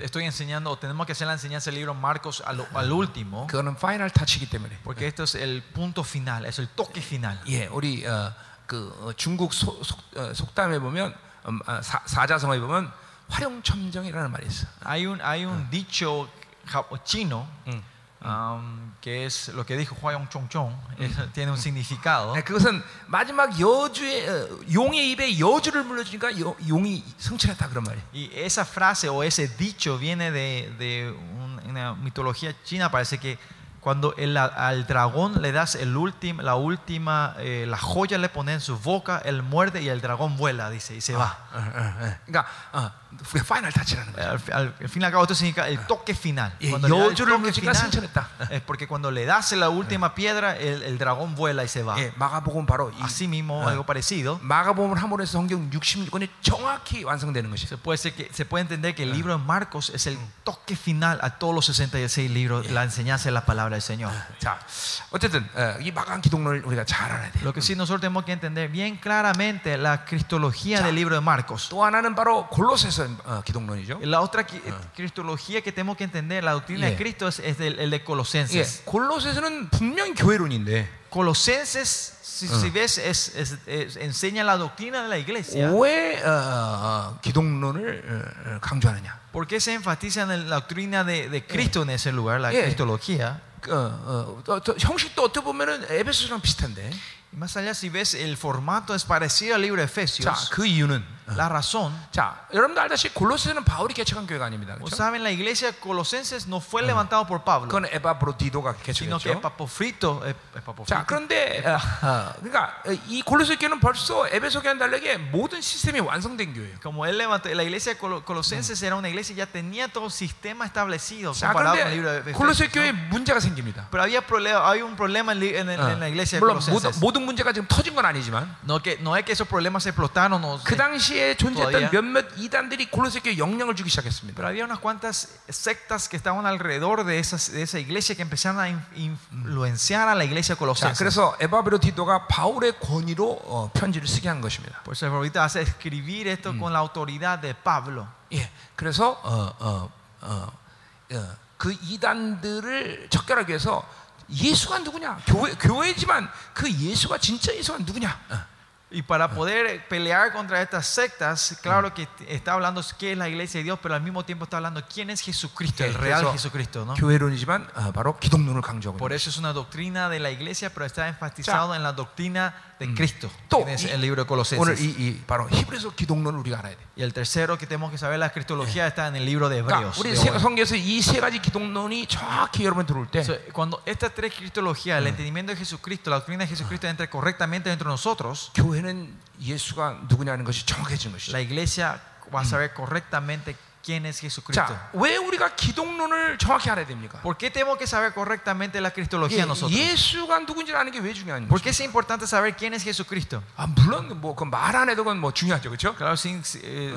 estoy enseñando o tenemos que hacer la enseñanza del libro de Marcos al, al último? 그거는 파이널 타치기 때문에. Porque esto es el punto final, es el toque final. 예, 우리 어, 그 어, 중국 소, 속, 어, 속담에 보면 음, 아, 사, 사자성어에 보면 활용첨정이라는 말이 있어. Hay un, hay un dicho japo- chino 음. um, que es lo que dijo Huayong Chongchong, es- tiene un significado. 네, 그것은 마지막 여주의 어, 용의 입에 여주를 물려주니까 여- 용이 성취했다 그런 말이에요. Y esa frase o ese dicho viene de, de un- una mitología china, parece que Cuando el- al dragón le das el último, la última, eh, la joya le pone en su boca, él muerde y el dragón vuela, dice, y se va. 어, 어, 어. 그러니까 어, 우리가 파이널 타치라는 거죠. Al, al- al fin y al cabo esto significa el toque final. 예, Cuando le da el 여주를 toque 물지가 final, 승천했다. es porque cuando le das la última piedra, el, el dragón vuela y se va. 예, 마가복음 바로 이 Así mismo, algo parecido. 마가복음을 함으로 해서 성경 66권이 정확히 완성되는 것이죠. Se puede, ser que, se puede entender que el libro de Marcos es el toque final a todos los 66 libros, la enseñanza de la palabra del Señor. 자, 어쨌든 어, 이 마가한 기독론을 우리가 잘 알아야 돼요. Lo que sí nosotros tenemos que entender bien claramente la cristología del libro de Marcos. 또 하나는 바로 골로새서 어, 기독론이죠. La otra qui- cristología que tenemos que entender, la doctrina Yeah. de Cristo, es, es el, el de 예, Colosenses. 골로새서는 분명 교회론인데 Colosenses, si, si ves, es, es- es- enseña la doctrina de la iglesia. 왜 어, 어, 기독론을 어, 어, 강조하느냐? ¿Por qué se enfatiza en la doctrina de, de Cristo en ese lugar, la Yeah. cristología? 어, 어, 또- 또 형식도 어떻게 보면은 에베소서랑 비슷한데. Y más allá, si ves, el formato es parecido al libro de 자, Efesios. 그 이유는 어, La razón, 자, 여러분도 알다시피 골로새는 바울이 개척한 교회가 아닙니다. como 그렇죠? saben, la iglesia Colosenses no fue levantado por Pablo, 그건 에바브로디도가 sino que 개척했죠. Epapofrito, Ep- 자, Epapofrito, 그런데 어, 어, 그러니까 이 골로새 교회는 벌써 에베소 교회와 달리게 모든 시스템이 완성된 교회예요. como él levantó, la iglesia colo- Colosenses era una iglesia que ya tenía todo el sistema establecido 자, comparado con el libro de 그런데 Efesios. 골로새 ¿no? 교회에 문제가 생깁니다. Pero había, problema, hay un problema en, li- en- en- 어, en la iglesia de 물론 모든, Colosenses. 모든 문제가 지금 터진 건 아니지만 No, que, no es que esos problemas se explotaron, no, 그 당시 에 존재했던. 몇몇 이단들이 골로새 교회 영향을 주기 pero 시작했습니다. había unas cuantas sectas que estaban alrededor de, esas, de esa iglesia que empezaron a in- influenciar a la iglesia 자, colosense. 그래서 에바브로 디도가 바울의 권위로 어, 편지를 쓰게 한 것입니다. Por eso ahorita hace escribir esto con la autoridad de Pablo. 예, 그래서 어, 어, 어, 어, 그 이단들을 척결하기 위해서 예수가 누구냐? 교회 교회지만 그 예수가 진짜 예수가 누구냐? 어. Y para poder eh, pelear contra estas sectas, claro que está hablando qué es la iglesia de Dios, pero al mismo tiempo está hablando quién es Jesucristo, el real Jesucristo. ¿no? Por eso es una doctrina de la iglesia, pero está enfatizado en la doctrina de Cristo. 또 que es 이- el libro de 오늘 Colosenses. 이, 이 바로 히브리서 기독론을 우리가 알아야 돼. Y el tercero que tenemos que saber, la cristología, está en el libro de 그러니까 Hebreos. 우리 de 세- hoy. 성경에서 이 세 가지 기독론이 정확히 여러분 들어올 때 So, cuando estas tres cristologías, el entendimiento de Jesucristo, la doctrina de Jesucristo entra correctamente dentro de nosotros, 교회는 예수가 누구냐는 것이 정확해진 것이죠. la iglesia va a saber correctamente quién es Jesucristo. 자, 왜 우리가 기독론을 정확히 알아야 됩니까? ¿Por qué tenemos que saber correctamente la cristología 예, nosotros? 예수가 누군지 아는 게 왜 중요한 ¿Por 거죠? qué es importante saber quién es Jesucristo? 아, 물론 뭐 그 말 안 해도 그건 뭐 중요하죠, 그렇죠? Claro, sin, eh,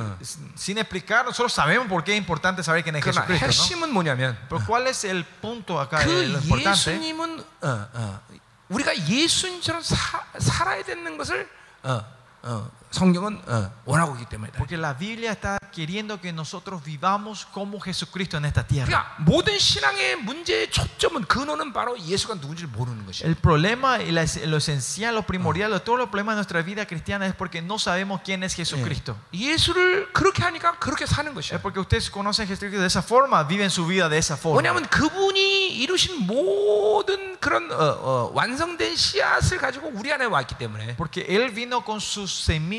sin explicar, nosotros sabemos por qué es importante saber quién es 그러나 Jesucristo. ¿no? 핵심은 뭐냐면 Pero ¿cuál es el punto acá? eh, 그 lo importante. 예수님은 어, 어, 우리가 예수님처럼 사, 살아야 되는 것을 어, 어, 성경은 어, 원하고 있기 때문이다. Porque la Biblia está queriendo que nosotros vivamos como Jesucristo en esta tierra. 그러니까 모든 신앙의 문제의 초점은 근원은 바로 예수가 누군지를 모르는 것이야. El problema y la- lo esencial, lo primordial de todos los problemas de nuestra vida cristiana es porque no sabemos quién es Jesucristo. 예수를 그렇게 하니까 그렇게 사는 것이야. Es porque ustedes conocen a Jesucristo de esa forma, viven su vida de esa forma. 왜냐하면 그분이 이루신 모든 그런 어, 어, 완성된 씨앗을 가지고 우리 안에 왔기 때문에 Porque Él vino con su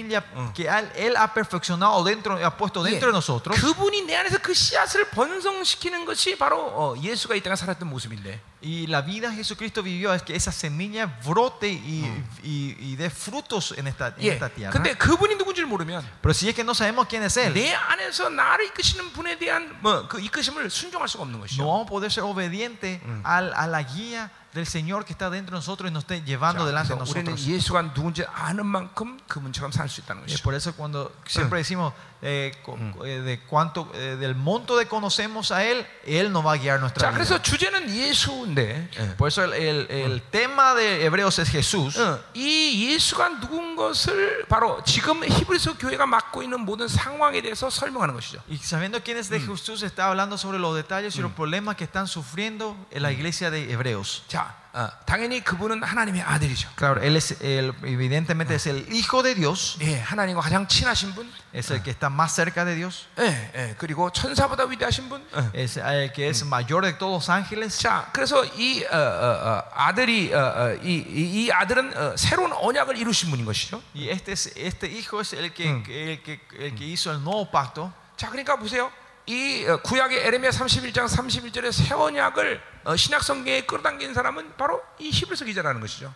semilla que él, él ha perfeccionado dentro, ha puesto dentro de nosotros. 그분이 내 안에서 그 씨앗을 번성시키는 것이 바로 어, 예수가 이 땅에 살았던 모습인데 Y la vida que Jesucristo vivió es que esa semilla brote y, y, y dé frutos en esta, en 예. esta tierra. 근데 그분이 누군지를 모르면 Pero si es que no sabemos quién es Él, 내 안에서 나를 이끄시는 분에 대한 뭐 그 이끄심을 순종할 수가 없는 no 것이죠. vamos a poder ser obedientes al- a la guía del Señor que está dentro de nosotros y nos esté llevando 자, delante de 그래서 우리는 nosotros. 예수가 누군지 아는 만큼 그분처럼 살 수 있다는 Y es 것이죠. por eso cuando siempre decimos eh, co- eh, de cuánto eh, del monto de conocemos a él, él nos va a guiar nuestra 자, vida. 그래서 주제는 예수인데 예. Por eso el, el- el tema de Hebreos es Jesús. 어, 이 예수가 누군 것을 바로 지금 히브리서 교회가 맡고 있는 모든 상황에 대해서 설명하는 것이죠. Y sabiendo quién es de Jesús, está hablando sobre los detalles y los problemas que están sufriendo en la iglesia de Hebreos. 자, 어, 당연히 그분은 하나님의 아들이죠. Claro, él es el, evidentemente es el Hijo de Dios, 예, 하나님과 가장 친하신 분, es el que está más cerca de Dios, 예, 예, 그리고 천사보다 위대하신 분. 예. es el que es mayor de todos los ángeles. 자, 그래서 이 어, 어, 어, 아들이 어, 어, 이, 이, 이 아들은 어, 새로운 언약을 이루신 분인 것이죠. Y este, es, este Hijo es el que, el, que, el que hizo el nuevo pacto. 자, 그러니까 보세요. 이 어, 구약의 에레미야 31장 31절의 새 언약을 어, 신약 성경에 끌어당긴 사람은 바로 이 히브리서 기자라는 것이죠.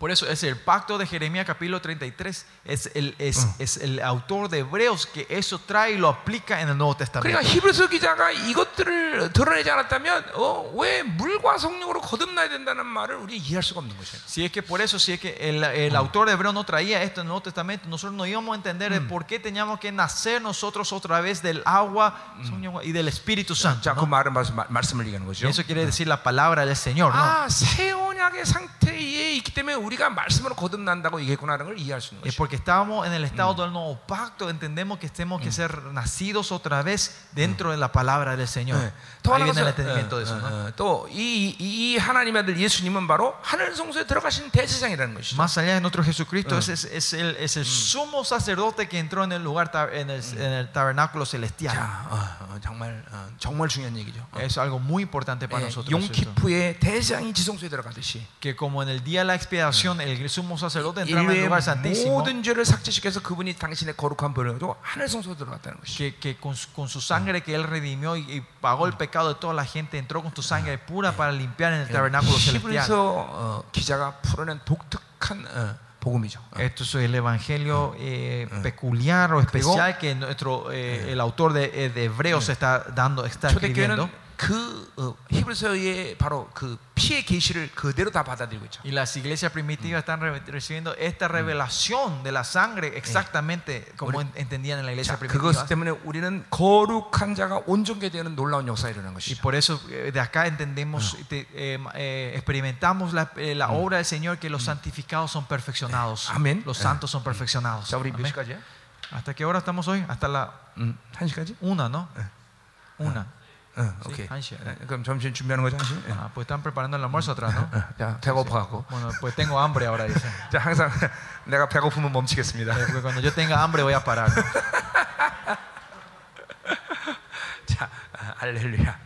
Por eso es el pacto de Jeremías capítulo 33, es el, es, es el autor de Hebreos que eso trae y lo aplica en el Nuevo 그러니까 Testamento. 히브리서 기자가 이것들을 드러내지 않았다면 어, 왜 물과 성령으로 거듭나야 된다는 말을 우리 이해할 수가 없는 것이에요. Si es que por eso, si es que el, el autor de Hebreos no traía esto en el Nuevo Testamento, nosotros no íbamos a entender de por qué teníamos que nacer nosotros otra vez del agua y del Espíritu Santo. 자, 그 ¿no? 말은 말씀, 말씀을 얘기하는 거죠. Eso quiere decir la palabra del Señor, ¿no? 아, 새 언약의 상태에 있기 때문에 우리가 말씀으로 거듭난다고 얘기했구나라는 걸 이해할 수 있는 Es 것이죠. porque estábamos en el estado del nuevo pacto, entendemos que tenemos que ser nacidos otra vez dentro de la palabra del Señor. 네. 더 Ahí viene el 나아가서 entendimiento de eso, ¿no? 어, 또이 이 하나님의 아들 예수님은 바로 하늘 성소에 들어가신 대제사장이라는 것이죠. Más allá de nuestro Jesucristo, es, es- es el, es el sumo sacerdote que entró en el lugar, tab- en el, en el tabernáculo celestial. 자, 어, 어, 정말 어, 정말 중요한 얘기죠. 어. Es algo muy importante para 예, nosotros. ¿cierto? 용키푸의 대제사장이 지성소에 들어가듯이 Que como en el día de la expiación, el sumo sacerdote entraba en el 인류의 lugar santísimo, 모든 죄를 삭제시켜서 그분이 당신의 거룩한 벌을 가지고 하늘 성소에 들어갔다는 것이죠. que, que con, su, con su sangre que él redimió y, y pagó el pecado de toda la gente, entró con tu sangre pura para limpiar en el tabernáculo celestial. 히브리서 어, 기자가 풀어낸 독특한 어, 복음이죠. 어. Esto es el evangelio eh, peculiar o especial que nuestro eh, el autor de, eh, de Hebreos está dando, está escribiendo. 초대교회는 그 어, 히브리서의 바로 그 피의 계시를 그대로 다 받아들이고 있죠. Y las iglesias primitivas están re- recibiendo esta revelación de la sangre exactamente como en- entendían en la iglesia 자, 그것 primitiva. 때문에 우리는 거룩한 자가 온전케 되는 놀라운 역사가 일어난 Y 것이죠. por eso eh, de acá entendemos, te- eh, eh, experimentamos la, eh, la obra del Señor que los santificados son perfeccionados. Amén. Los santos son perfeccionados. 자, 우리 몇 Amén. 시까지야? ¿Hasta qué hora estamos hoy? Hasta la 음, 한 시까지? una, ¿no? Una. 어, 오케이. 한 시. 예, 그럼 점심 준비하는 거죠, 한 시? 예. Ah, pues están preparando el almuerzo atrás, ¿no? 어, 자, 배고파갖고. Bueno, pues tengo hambre ahora, dice. 자, 항상 내가 배고프면 멈추겠습니다. Eh, Porque cuando yo tenga hambre voy a parar. 자, 아, 할렐루야.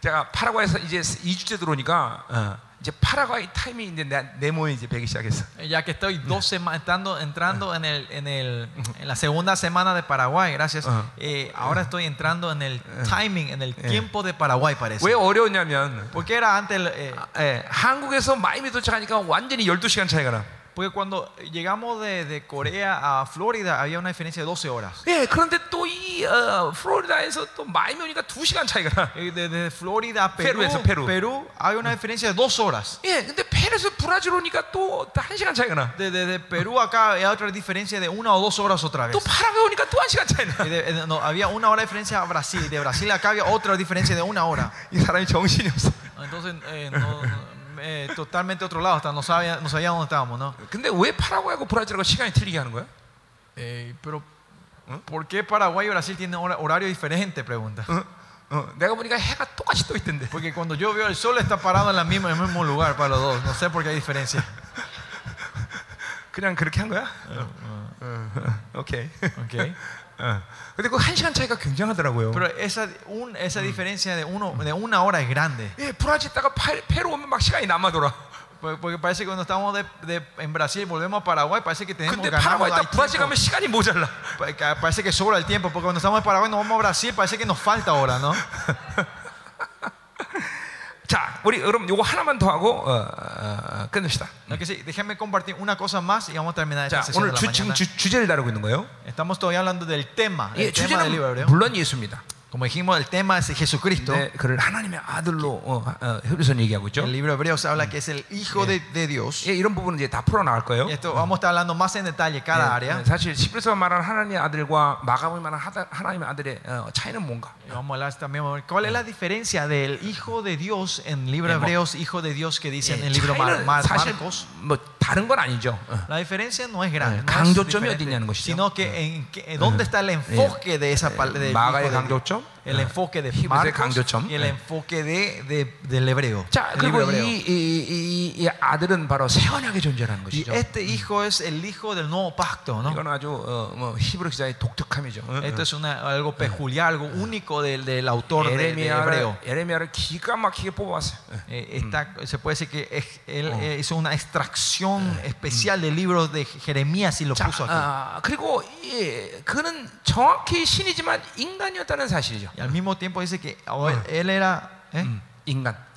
제가 파라과이에서 이제 2주째 들어오니까 어, 이제 파라과이 타임이 이제 내, 내 몸에 이제 배기 시작했어. Ya que estoy dos semanas entrando, entrando en, el, en, el, en la segunda semana de Paraguay, gracias. Ajá. eh, ahora estoy entrando en el timing, en el tiempo de Paraguay, parece. 왜 어려웠냐면 Porque era antes, el, eh, 예, 한국에서 마이미 도착하니까 완전히 12시간 차이가 나. porque cuando llegamos de, de Corea a Florida había una diferencia de 12 horas. 예, 그런데 또 이 어, 플로리다에서 또 마이미 오니까 2시간 차이가 나. Y Desde Florida a Perú, Perú, eso, Perú. Perú hay una diferencia de 2 horas. 예, 근데 페루에서 브라질 오니까 또 1시간 차이가 나. Desde de Perú acá hay otra diferencia de una o dos horas otra vez. 또 파라과이 오니까 또 1시간 차이 나. Y de- eh, no, había una hora de diferencia a Brasil. y De Brasil acá había otra diferencia de una hora. 이 사람이 정신이 없어. Entonces, eh, no- no, eh, totalmente otro lado. hasta No sabía, no sabía dónde estábamos, ¿no? 근데 왜 파라과이하고 브라질하고 시간이 틀리게 하는 거야? Eh, pero, ¿por qué Paraguay y Brasil tienen hora- horario diferente? Pregunta. 어? 어, 내가 보니까 해가 똑같이 떠 있던데. Porque cuando yo veo el sol está parado en, la misma, en el mismo lugar para los dos. No sé por qué hay diferencia. <laughs> 그냥 그렇게 한 거야? 어, 어, 오케이. Okay. <laughs> 어. 근데 그 한 시간 차이가 굉장하더라고요. Pero esa, un- esa diferencia de, uno, de una hora es grande. 예, 브라질 있다가 파- 페루 오면 막 시간이 남아 돌아. Porque porque parece que cuando estamos de, de- en Brasil y volvemos a Paraguay, parece que tenemos 근데 ganamos 파라과이 hay 있다 브라질 tiempo. 가면 시간이 모자라. Pa- que Parece que sobra el tiempo, porque cuando estamos en Paraguay nos vamos a Brasil, parece que nos falta ahora, ¿no? <laughs> 자, 우리 여러분 요거 하나만 더 하고 어, 어, 어, 끝냅시다. No, que sí, déjenme compartir una cosa más y vamos a terminar 자, sesión 오늘 de 주, 지금 mañana. 주, 주제를 다루고 있는 거예요. Estamos todavía hablando del tema, 예, el tema del libro 주제는 hebreo. 물론 예수입니다. Como dijimos, el tema es Jesucristo. 네, 그를 하나님의 아들로 어, 어, 히브리서는 얘기하고 있죠. El libro hebreo se habla que es el Hijo de, de Dios. 예, 이런 부분은 이제 다 풀어 나갈 거예요. Y esto vamos a estar hablando más en detalle cada 예, área. 예, 사실 히브리서가 말하는 하나님의 아들과 마가복이 말하는 하다- 하나님의 아들의 어, 차이는 뭔가? Y Vamos a hablar también cuál es la diferencia del Hijo de Dios en el libro 예, 뭐, hebreos, Hijo de Dios que dice en 예, el libro Mar- 차이는 Mar- 사실 Marcos. 뭐 다른 건 아니죠. 어. La diferencia no es grande, 예, no es 강조점이 diferente, 어디냐는 것이죠. sino que en, que- en dónde está el enfoque de esa pal- del 마가의 Hijo de Dios. 것처럼 el enfoque de 히브리서의 Marcos 강조점. y el 예. enfoque de, de- del hebreo. 자, el libro 그리고 hebreo. 이, 이, 이, 이 아들은 바로 새 언약의 존재라는 Y 것이죠. este hijo es el hijo del nuevo pacto, ¿no? 이건 아주 어, 뭐 히브리 기자의 독특함이죠. 어, Esto 어. es una- algo peculiar, algo único del, del autor de, de 에레미야를, hebreo. 에레미야를 기가 막히게 뽑았어요. 어. Eh, está- se puede decir que es- él eh, hizo una extracción especial del libro de Jeremías y lo 자, puso aquí. 아, 그리고 예, 그는 정확히 신이지만 인간이었다는 사실이죠. Y al mismo tiempo dice que oh, ah. él, era ¿eh? Mm,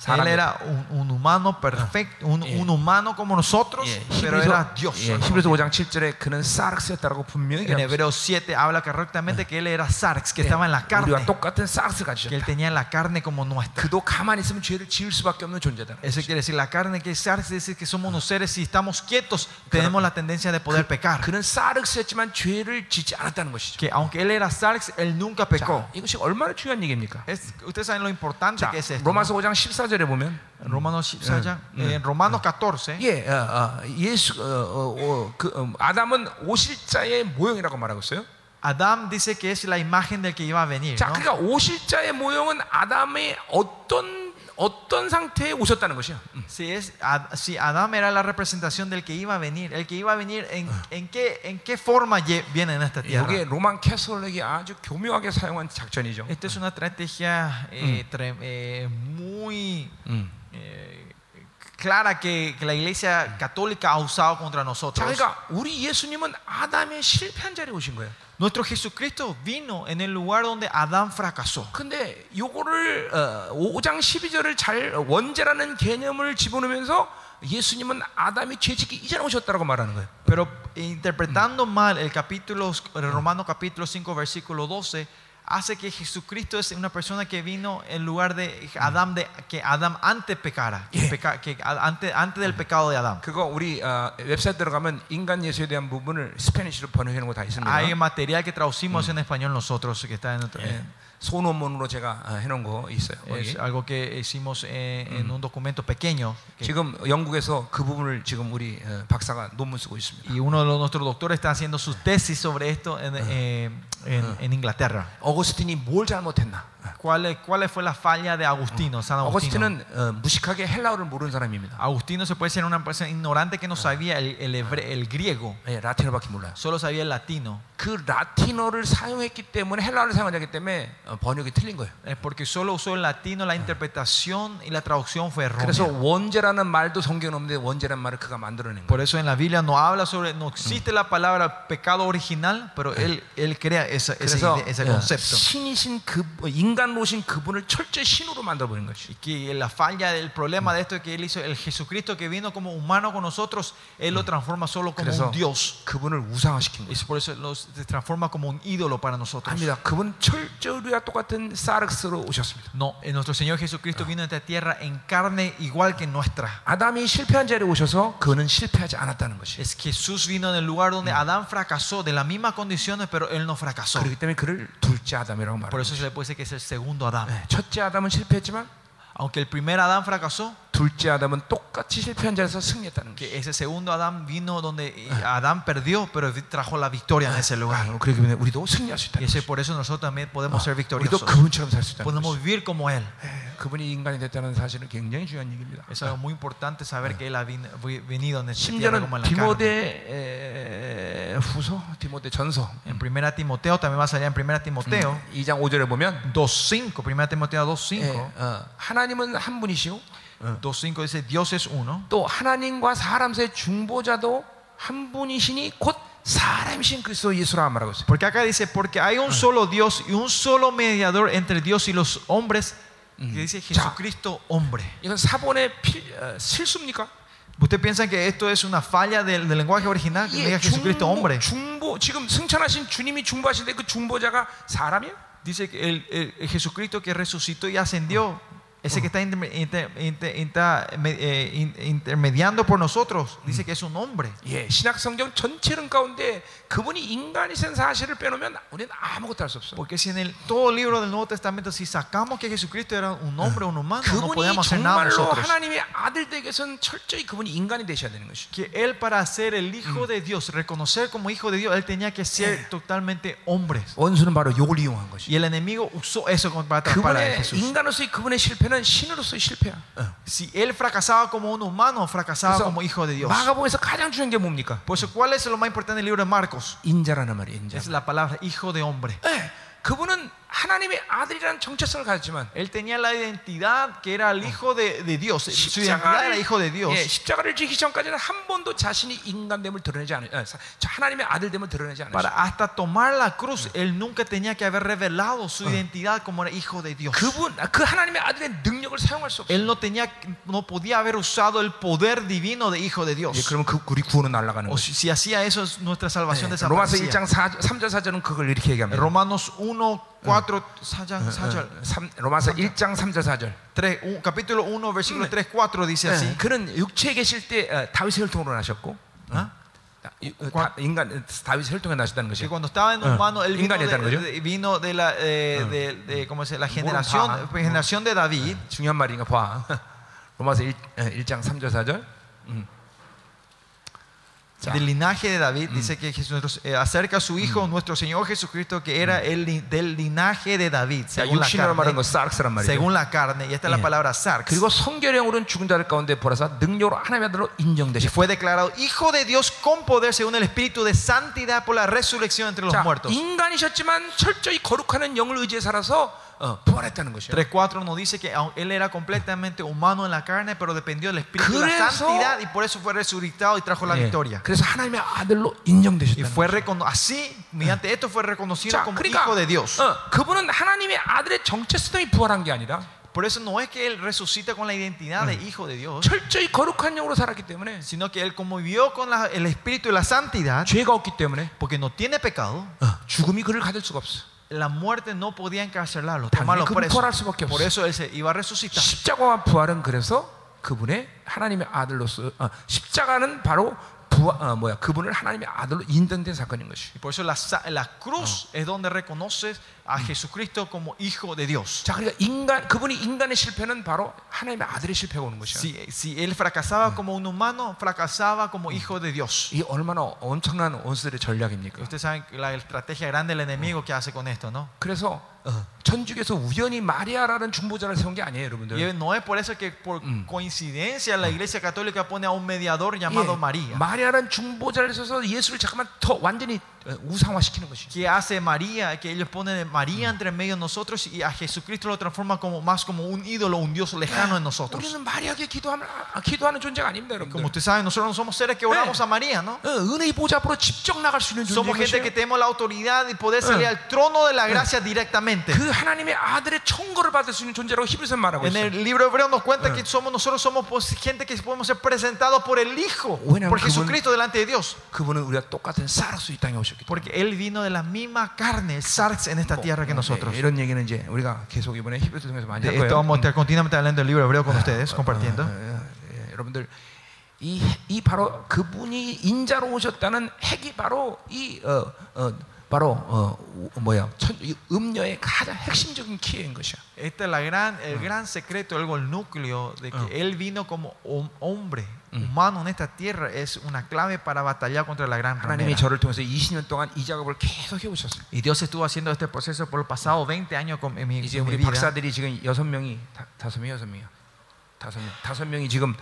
él 사람. era un, un humano perfecto, un, 예. un humano como nosotros, 예, pero 히브리서, era Dios. 예, 히브리서 5장 7절에 그는 사르스였다라고 분명히 En 얘기합니다. Hebreos 7 habla correctamente que él era sarx, que estaba en la carne, 우리와 똑같은 사르스 que él 가지셨다. tenía la carne como nuestra. 그도 가만히 있으면 죄를 지을 수밖에 없는 존재다. Eso quiere decir, la carne que es sarx, es decir que somos unos seres, si estamos quietos, tenemos la tendencia de poder pecar. 그는 사르스였지만 죄를 짓지 않았다는 것이죠. Que aunque él era sarx, él nunca pecó. 자, 이것이 얼마나 중요한 얘기입니까? Es- ustedes saben lo importante 자, que es esto. 로마서 5장 14 절에 보면 Romanos, ¿saben? Eh, en Romanos 14, 예, 어, 어, 예수 어, 어, 어, 그, 음, 아담은 오실자의 모형이라고 말하고 있어요. Adán dice que es la imagen del que iba a venir. 자, ¿no? 그러니까 오실자의 모형은 아담의 어떤 어떤 상태에 오셨다는 것이야. 음. Si, es, Ad- si Adán era la representación del que iba a venir, el que iba a venir, ¿en, en, qué, en qué forma lle- viene en esta tierra? 이게 로만 캐톨릭이 아주 교묘하게 사용한 작전이죠. Esta es una estrategia eh, tre- eh, muy 음. eh, clara que, que la iglesia católica ha usado contra 자, nosotros. 그러니까 우리 예수님은 아담의 실패한 자리에 오신 거예요. Nuestro Jesucristo vino en el lugar donde Adán fracasó. 근데 요거를 어, 5장 12절을 잘 원죄라는 개념을 집어넣으면서 예수님은 아담이 죄짓기 이전에 오셨다고 말하는 거예요. Pero interpretando mal el capítulo, el Romano capítulo 5, versículo 12, hace que Jesucristo es una persona que vino en lugar de Adán, de, que Adán antes pecara, que, Yeah. peca- que a- antes, antes del pecado de Adán. 그거 우리 어, 웹사이트 들어가면 인간 예수에 대한 부분을 스페니쉬로 번역해 놓은 거 다 있습니다. Hay material que traducimos en español nosotros, que está en, otro- 예. 소논문으로 제가 어, 해놓은 거 있어요. es 거기. algo que hicimos eh, en un documento pequeño. que- 지금 영국에서 그 부분을 지금 우리 어, 박사가 논문 쓰고 있습니다. y uno de los- nuestros doctores está haciendo su tesis sobre esto en, eh, en- en Inglaterra. 어거스틴이 뭘 잘못했나? ¿Cuál, ¿Cuál fue la falla de Agustino, San Agustino? 어거스틴은 어, 무식하게 헬라어를 모르는 사람입니다. Agustino se puede ser una persona ignorante que no sabía el, el, hebre- el griego, 예, 라틴어밖에 몰라요. solo sabía el latino. 그 라틴어를 사용했기 때문에 헬라어를 사용하기 때문에 어, 번역이 틀린 거예요. Es porque solo usó el latino, la interpretación y la traducción fue 그래서 errónea. 원죄라는 말도 성경에 없는데 원죄라는 말을 그가 만들어낸 거예요. Por eso en la Biblia no habla sobre, no existe la palabra pecado original, pero él, él crea esa- ese, 그래서 ide- ese 예, concepto. 신이신 그 인 간로신 그분을 철저히 신으로 만들어 버린 것이. Y que la falla, el problema de esto es que él hizo, el Jesucristo que vino como humano con nosotros, él lo transforma solo como 그래서 un Dios. 그분을 우상화시킨 Y 거예요. por eso lo- se transforma como un ídolo para nosotros. 아닙니다. 그분 철저히 우리와 똑같은 사르스로 오셨습니다. No, eh, nuestro Señor Jesucristo vino a esta tierra en carne igual que nuestra. 아담이 실패한 자리에 오셔서 그는 실패하지 않았다는 것이. Es Jesús vino en el lugar donde Adán fracasó, de las mismas condiciones, pero él no fracasó. 그렇기 때문에 그를 둘째 아담이라고 Por 말합니다. eso se le puede decir que es el segundo Adán. 네, 첫째 아담은 실패했지만 Aunque el primer Adán fracasó, 둘째 아담은 똑같이 실패한 자리에서 승리했다는 que 것이. ese segundo Adán vino donde eh, Adán perdió, pero trajo la victoria en ese lugar. 아, 그렇기 때문에 우리도 승리할 수 Y 있다는 ese, 것이. por eso nosotros también podemos ser 우리도 victoriosos. 그분처럼 살 수 있다는 Podemos 것이. vivir como Él. 네, 그분이 인간이 됐다는 사실은 굉장히 중요한 얘기입니다. Es algo muy importante saber que Él ha vin- vi- venido en esta tierra 심지어는 como en la carne. 디모데 에, 후서, 디모데 전서 En 1 Timoteo, también va a salir en 1 Timoteo 2장 5절에 보면 2.5, 1 Timoteo 2.5. 예, 어, 하나님은 한 분이시오. 2.5 dice, Dios es uno. 또 하나님과 사람 사이의 중보자도 한 분이시니 곧 사람이신 그리스도 예수라 말하고 있어요. Porque acá dice, porque hay un solo Dios y un solo mediador entre Dios y los hombres, que dice Jesucristo hombre. 이건 사본의 필, 어, 실수입니까? ¿Usted piensa que esto es una falla del, del lenguaje original? Que diga Jesucristo hombre. 중보 지금 승천하신 주님이 중보하신데 그 중보자가 사람이에요? Dice que el, el- el Jesucristo que resucitó y ascendió, ese que está, inter- inter- inter- inter- eh, in- intermediando por nosotros, dice que es un hombre. 예, 신약 성경 전체 름 가운데 porque si en el, todo el libro del Nuevo Testamento si sacamos que Jesucristo era un hombre, o un humano, no podemos hacer nada nosotros. Que él para ser el hijo de Dios, reconocer como hijo de Dios, él tenía que ser totalmente hombre. Y el enemigo usó eso para atrapar a Jesús. Si él fracasaba como un humano, fracasaba como hijo de Dios. Por eso, ¿cuál es lo más importante del libro de Marcos? 인자라는 말이에요. 인자. Es la palabra hijo de hombre. 예, 그분은 하나님의 아들이라는 정체성을 가졌지만 Él tenía la identidad que era el hijo de, de Dios. Su identidad era hijo de Dios. 예, 십자가를 지기 전까지는 한 번도 자신이 인간됨을 드러내지 않, 아, 사- 하나님의 아들됨을 드러내지 Para 않았어요. hasta tomar la cruz, él nunca tenía que haber revelado su identidad como era hijo de Dios. 그분 그 하나님의 아들의 능력을 사용할 수 없어요. Él no tenía, no podía haber usado el poder divino de hijo de 예, Dios. 그러면 그 우리 구원은 날아가는 O 거예요. si, si hacía eso, nuestra salvación 예, 로마서 desaparecía. 1장 4, 3절 4절은 그걸 이렇게 얘기합니다. Romanos 1, 4, 사장, 사절. 삼- 로마서 1장 3절 4절. 3, un- capítulo 1, versículo 3, 4 dice así. 예, 그는 육체에 계실 때 어, 다윗의 혈통으로 나셨고 ¿Ah? 어, 다- 인간 다윗의 혈통에 나셨다는 것이죠. cuando estaba en Ah. humano, él vino de, de- vino de la, eh, de, de- ¿cómo se, la generación, 봐. generación de David. 중요한 말인가 봐. 로마서 1, 1장 3절 4절. 음. 자, del linaje de David, dice que Jesús, eh, acerca a su hijo, nuestro Señor Jesucristo, que era el, li- del linaje de David, 자, según la 육신으로 말하는 거 carne. sarx란 말이죠. Según la carne, y esta es la 예. palabra sarx. 그리고 성결형으로는 죽은 자들 가운데 보라사 능력으로 하나님의 아들로 Y 인정되셨고 fue declarado hijo de Dios con poder según el espíritu de santidad por la resurrección entre los 자, muertos. 인간이셨지만 철저히 거룩하는 영을 의지해 살아서 어, 부활했다는 것이에요. 3.4 nos dice que aun- él era completamente humano en la carne, pero dependió del espíritu de la 그래서- santidad y por eso fue resucitado y trajo la 예, victoria. 그래서 하나님의 아들로 Y 인정되셨다는 fue 거예요. recono- así, mediante esto fue reconocido 자, como 그러니까 hijo de Dios. 어, 그분은 하나님의 아들의 정체성이 부활한 게 아니라 Por eso no es que él resucita con la identidad de hijo de Dios, 철저히 거룩한 영으로 살았기 때문에 sino que él como vivió con la- el espíritu de la santidad, 죄가 없기 때문에 porque no tiene pecado, 어, la muerte no podía encarcelarlo, tomarlo preso. Por eso él se iba a resucitar. 십자가와 부활은 그래서 그분의 하나님의 아들로서 어, 십자가는 바로 부활, 어, 뭐야 그분을 하나님의 아들로 인정된 사건인 것이. Y por eso la, sa- la cruz es donde reconoces a Jesucristo como hijo de Dios. 자, 그러니까 인간 그분이 인간의 실패는 바로 하나님의 아들의 실패가 오는 것이야. Si, si él fracasaba como un humano, fracasaba como hijo de Dios. 이 얼마나 엄청난 원수들의 전략입니까? Ustedes saben la estrategia grande del enemigo que hace con esto, ¿no? 그래서 어, 천주교에서 우연히 마리아라는 중보자를 세운 게 아니에요, 여러분들. Y no es por eso que por coincidencia la iglesia católica pone a un mediador llamado 예, María. 마리아라는 중보자를 써서 예수를 잠깐만 더 완전히 어, 우상화시키는 것이. que hace María, que ellos ponen María entre medio de nosotros y a Jesucristo lo transforman como más como un ídolo, un Dios lejano en nosotros. 우리는 마리아에게 기도하면 아, 기도하는 존재가 아닙니다, Como 여러분들. ustedes saben, nosotros no somos seres que oramos a María, ¿no? 어, 은혜의 보좌 앞으로 직접 나갈 수 있는 Somos gente que tenemos la autoridad y poder salir al trono de la gracia directamente. 그 하나님의 아들의 청거를 받을 수 있는 존재라고 히브리서 말하고 En 있어요. el libro hebreo nos cuenta que somos nosotros somos pues, gente que podemos ser presentados por el Hijo, Bueno, por 그분- Jesucristo delante de Dios. 그분은 우리가 똑같은 사르스 이 땅에 오셨기 때문에. Porque Él vino de la misma carne, el sarx en esta tierra que nosotros. 네, 이런 얘기는 이제 우리가 계속 이번에 히브리서 통해서 많이 할 De esto 거예요. vamos a estar continuamente hablando del libro hebreo con ustedes, compartiendo. 예, 예, 여러분들 이, 이 바로 그분이 인자로 오셨다는 핵이 바로 이 어, 어, 바로 어, 우- 뭐야 천, 이 음녀의 가장 핵심적인 키인 것이야. Esta es la gran, el gran secreto, algo el núcleo de que Ah. Él vino como hom- hombre, humano en esta tierra, es una clave para batallar contra la gran 하나님이 ramera. 저를 통해서 20년 동안 이 작업을 계속 해오셨어요. Y Dios estuvo haciendo este proceso por los pasados 20 años con, en mi, 이제 en mi 우리 vida. 박사들이 지금 여섯 명이 다, 다섯 명 여섯 명이야. 다섯 명 다섯 명이 지금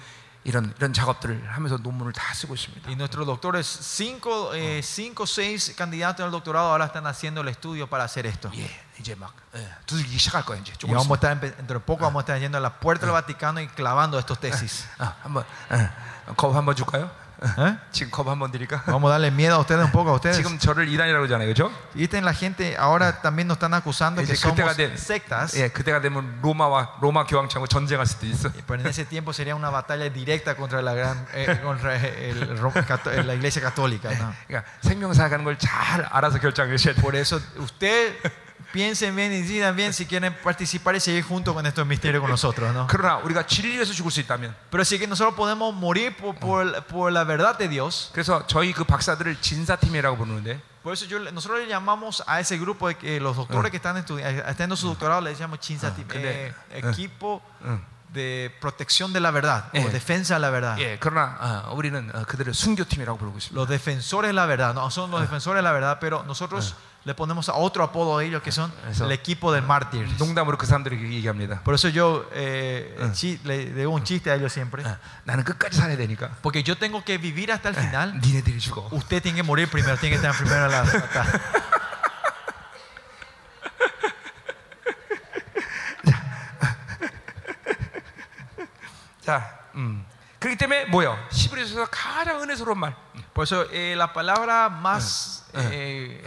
이런 이런 작업들을 하면서 논문을 다 쓰고 있습니다. Y nuestros doctores, cinco, eh, cinco, seis candidatos al doctorado ahora están haciendo el estudio para hacer esto. 예, 이제 막 예, 두들기기 시작할 거야 이제 Y 조금 vamos a 있으면. estar, empe- dentro de poco vamos a estar yendo a la puerta del Vaticano y clavando estos tesis. 아, 한번 예, 겁 한번 줄까요? ¿Eh? 지금 겁 한번 드릴까? Vamos a darle miedo a ustedes un poco a ustedes. 지금 저를 이단이라고 그러잖아요, 그렇죠? Y esta la gente ahora también nos están acusando que 이제 그때가 somos 되 sectas. 예, 그때가 되면 로마와 로마 교황청하고 전쟁할 수도 있어. <laughs> Pero en ese tiempo sería una batalla directa contra la gran eh, contra el Ro- cato- la iglesia católica. ¿no? 그러니까 생명사 가는 걸 잘 알아서 결정하셔야 돼. Por eso usted piensen bien y decidan bien si quieren participar y seguir junto con estos misterios con nosotros. ¿no? 그러나 우리가 진리에서 죽을 수 있다면, Pero sí que nosotros podemos morir por, por, por la verdad de Dios. 그래서 저희 그 박사들을 진사팀이라고 부르는데, Por eso yo, le- nosotros le llamamos a ese grupo de que los doctores que están estudi- eh, haciendo su doctorado le llamamos chinsa, Ah, 근데, eh, 어. equipo 응. de protección de la verdad Eh. o defensa de la verdad. 예, 그러나 어, 우리는 어, 그들을 순교팀이라고 부르고 있습니다. Los defensores de la verdad, no son los defensores de la verdad, pero nosotros le ponemos a otro apodo a ellos que son 그래서 el equipo de mártires. 농담으로 그 사람들에게 Por eso yo eh, chi- le digo un chiste a ellos siempre. 어, 나는 끝까지 살아야 되니까 Porque yo tengo que vivir hasta el final. 니네들이 Usted tiene que morir primero, tiene que estar en primera la, la- 자, 음. 그렇기 때문에 뭐요? 시브리서에서 가장 은혜스러운 말. Por eso eh, la palabra más eh,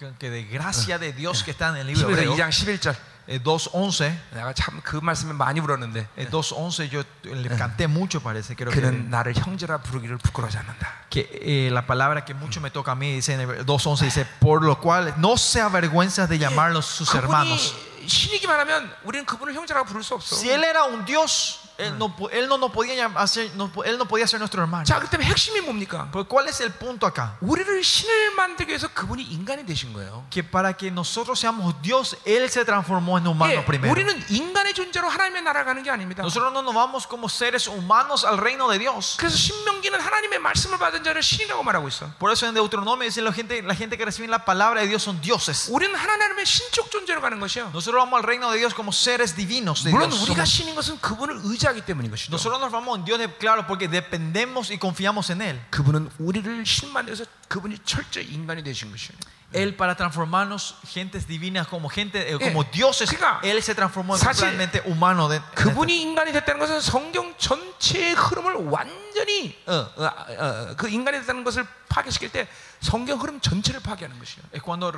de, que de gracia de Dios que está en el libro 시브리서 hebreo, 2장 11절. eh, 2.11, 내가 참 그 말씀에 많이 울었는데 eh, 2.11 yo le canté mucho parece, creo que, 그는 나를 형제라 부르기를 부끄러워하지 않는다. que eh, la palabra que mucho me toca a mí dice en el 2.11 dice, por lo cual no se avergüenza de llamarlos sus hermanos. 그분이 신이기만 하면 우리는 그분을 형제라고 부를 수 없어. Si él era un Dios, él no, po- él no, no podía llam- hacer, no, po- él no podía ser nuestro hermano. 자, 그때문에 핵심이 뭡니까? Pero ¿cuál es el punto acá? 우리를 신을 만들기 위해서 그분이 인간이 되신 거예요. Que para que nosotros seamos Dios, Él se transformó en humano 예, primero. 우리는 인간의 존재로 하나님의 나라 가는 게 아닙니다. Nosotros no nos vamos como seres humanos al reino de Dios. 그래서 신명기는 하나님의 말씀을 받은 자를 신이라고 말하고 있어. Por eso en Deuteronomio dice la gente, la gente que recibe la palabra de Dios son dioses. 우리는 하나님의 신적 존재로 가는 것이요. Nosotros vamos al reino de Dios como seres divinos de 물론 Dios. 우리가 Somos- 신인 것은 그분을 의지 하기 때문인 것이죠. nosotros nos vamos en Dios, de, claro, porque dependemos y confiamos en Él. 그분은 우리를 신 만들어서 그분이 철저히 인간이 되신 것이에요. Él para transformarnos gentes divinas como gente, eh, Eh, como dioses, 그러니까 Él se transformó totalmente humano. De, 그분이 인간이 됐다는 것은 성경 전체의 흐름을 완전히 어, 어, 어, 그 인간이 됐다는 것을 파괴시킬 때 성경 흐름 전체를 파괴하는 것이에요. es cuando,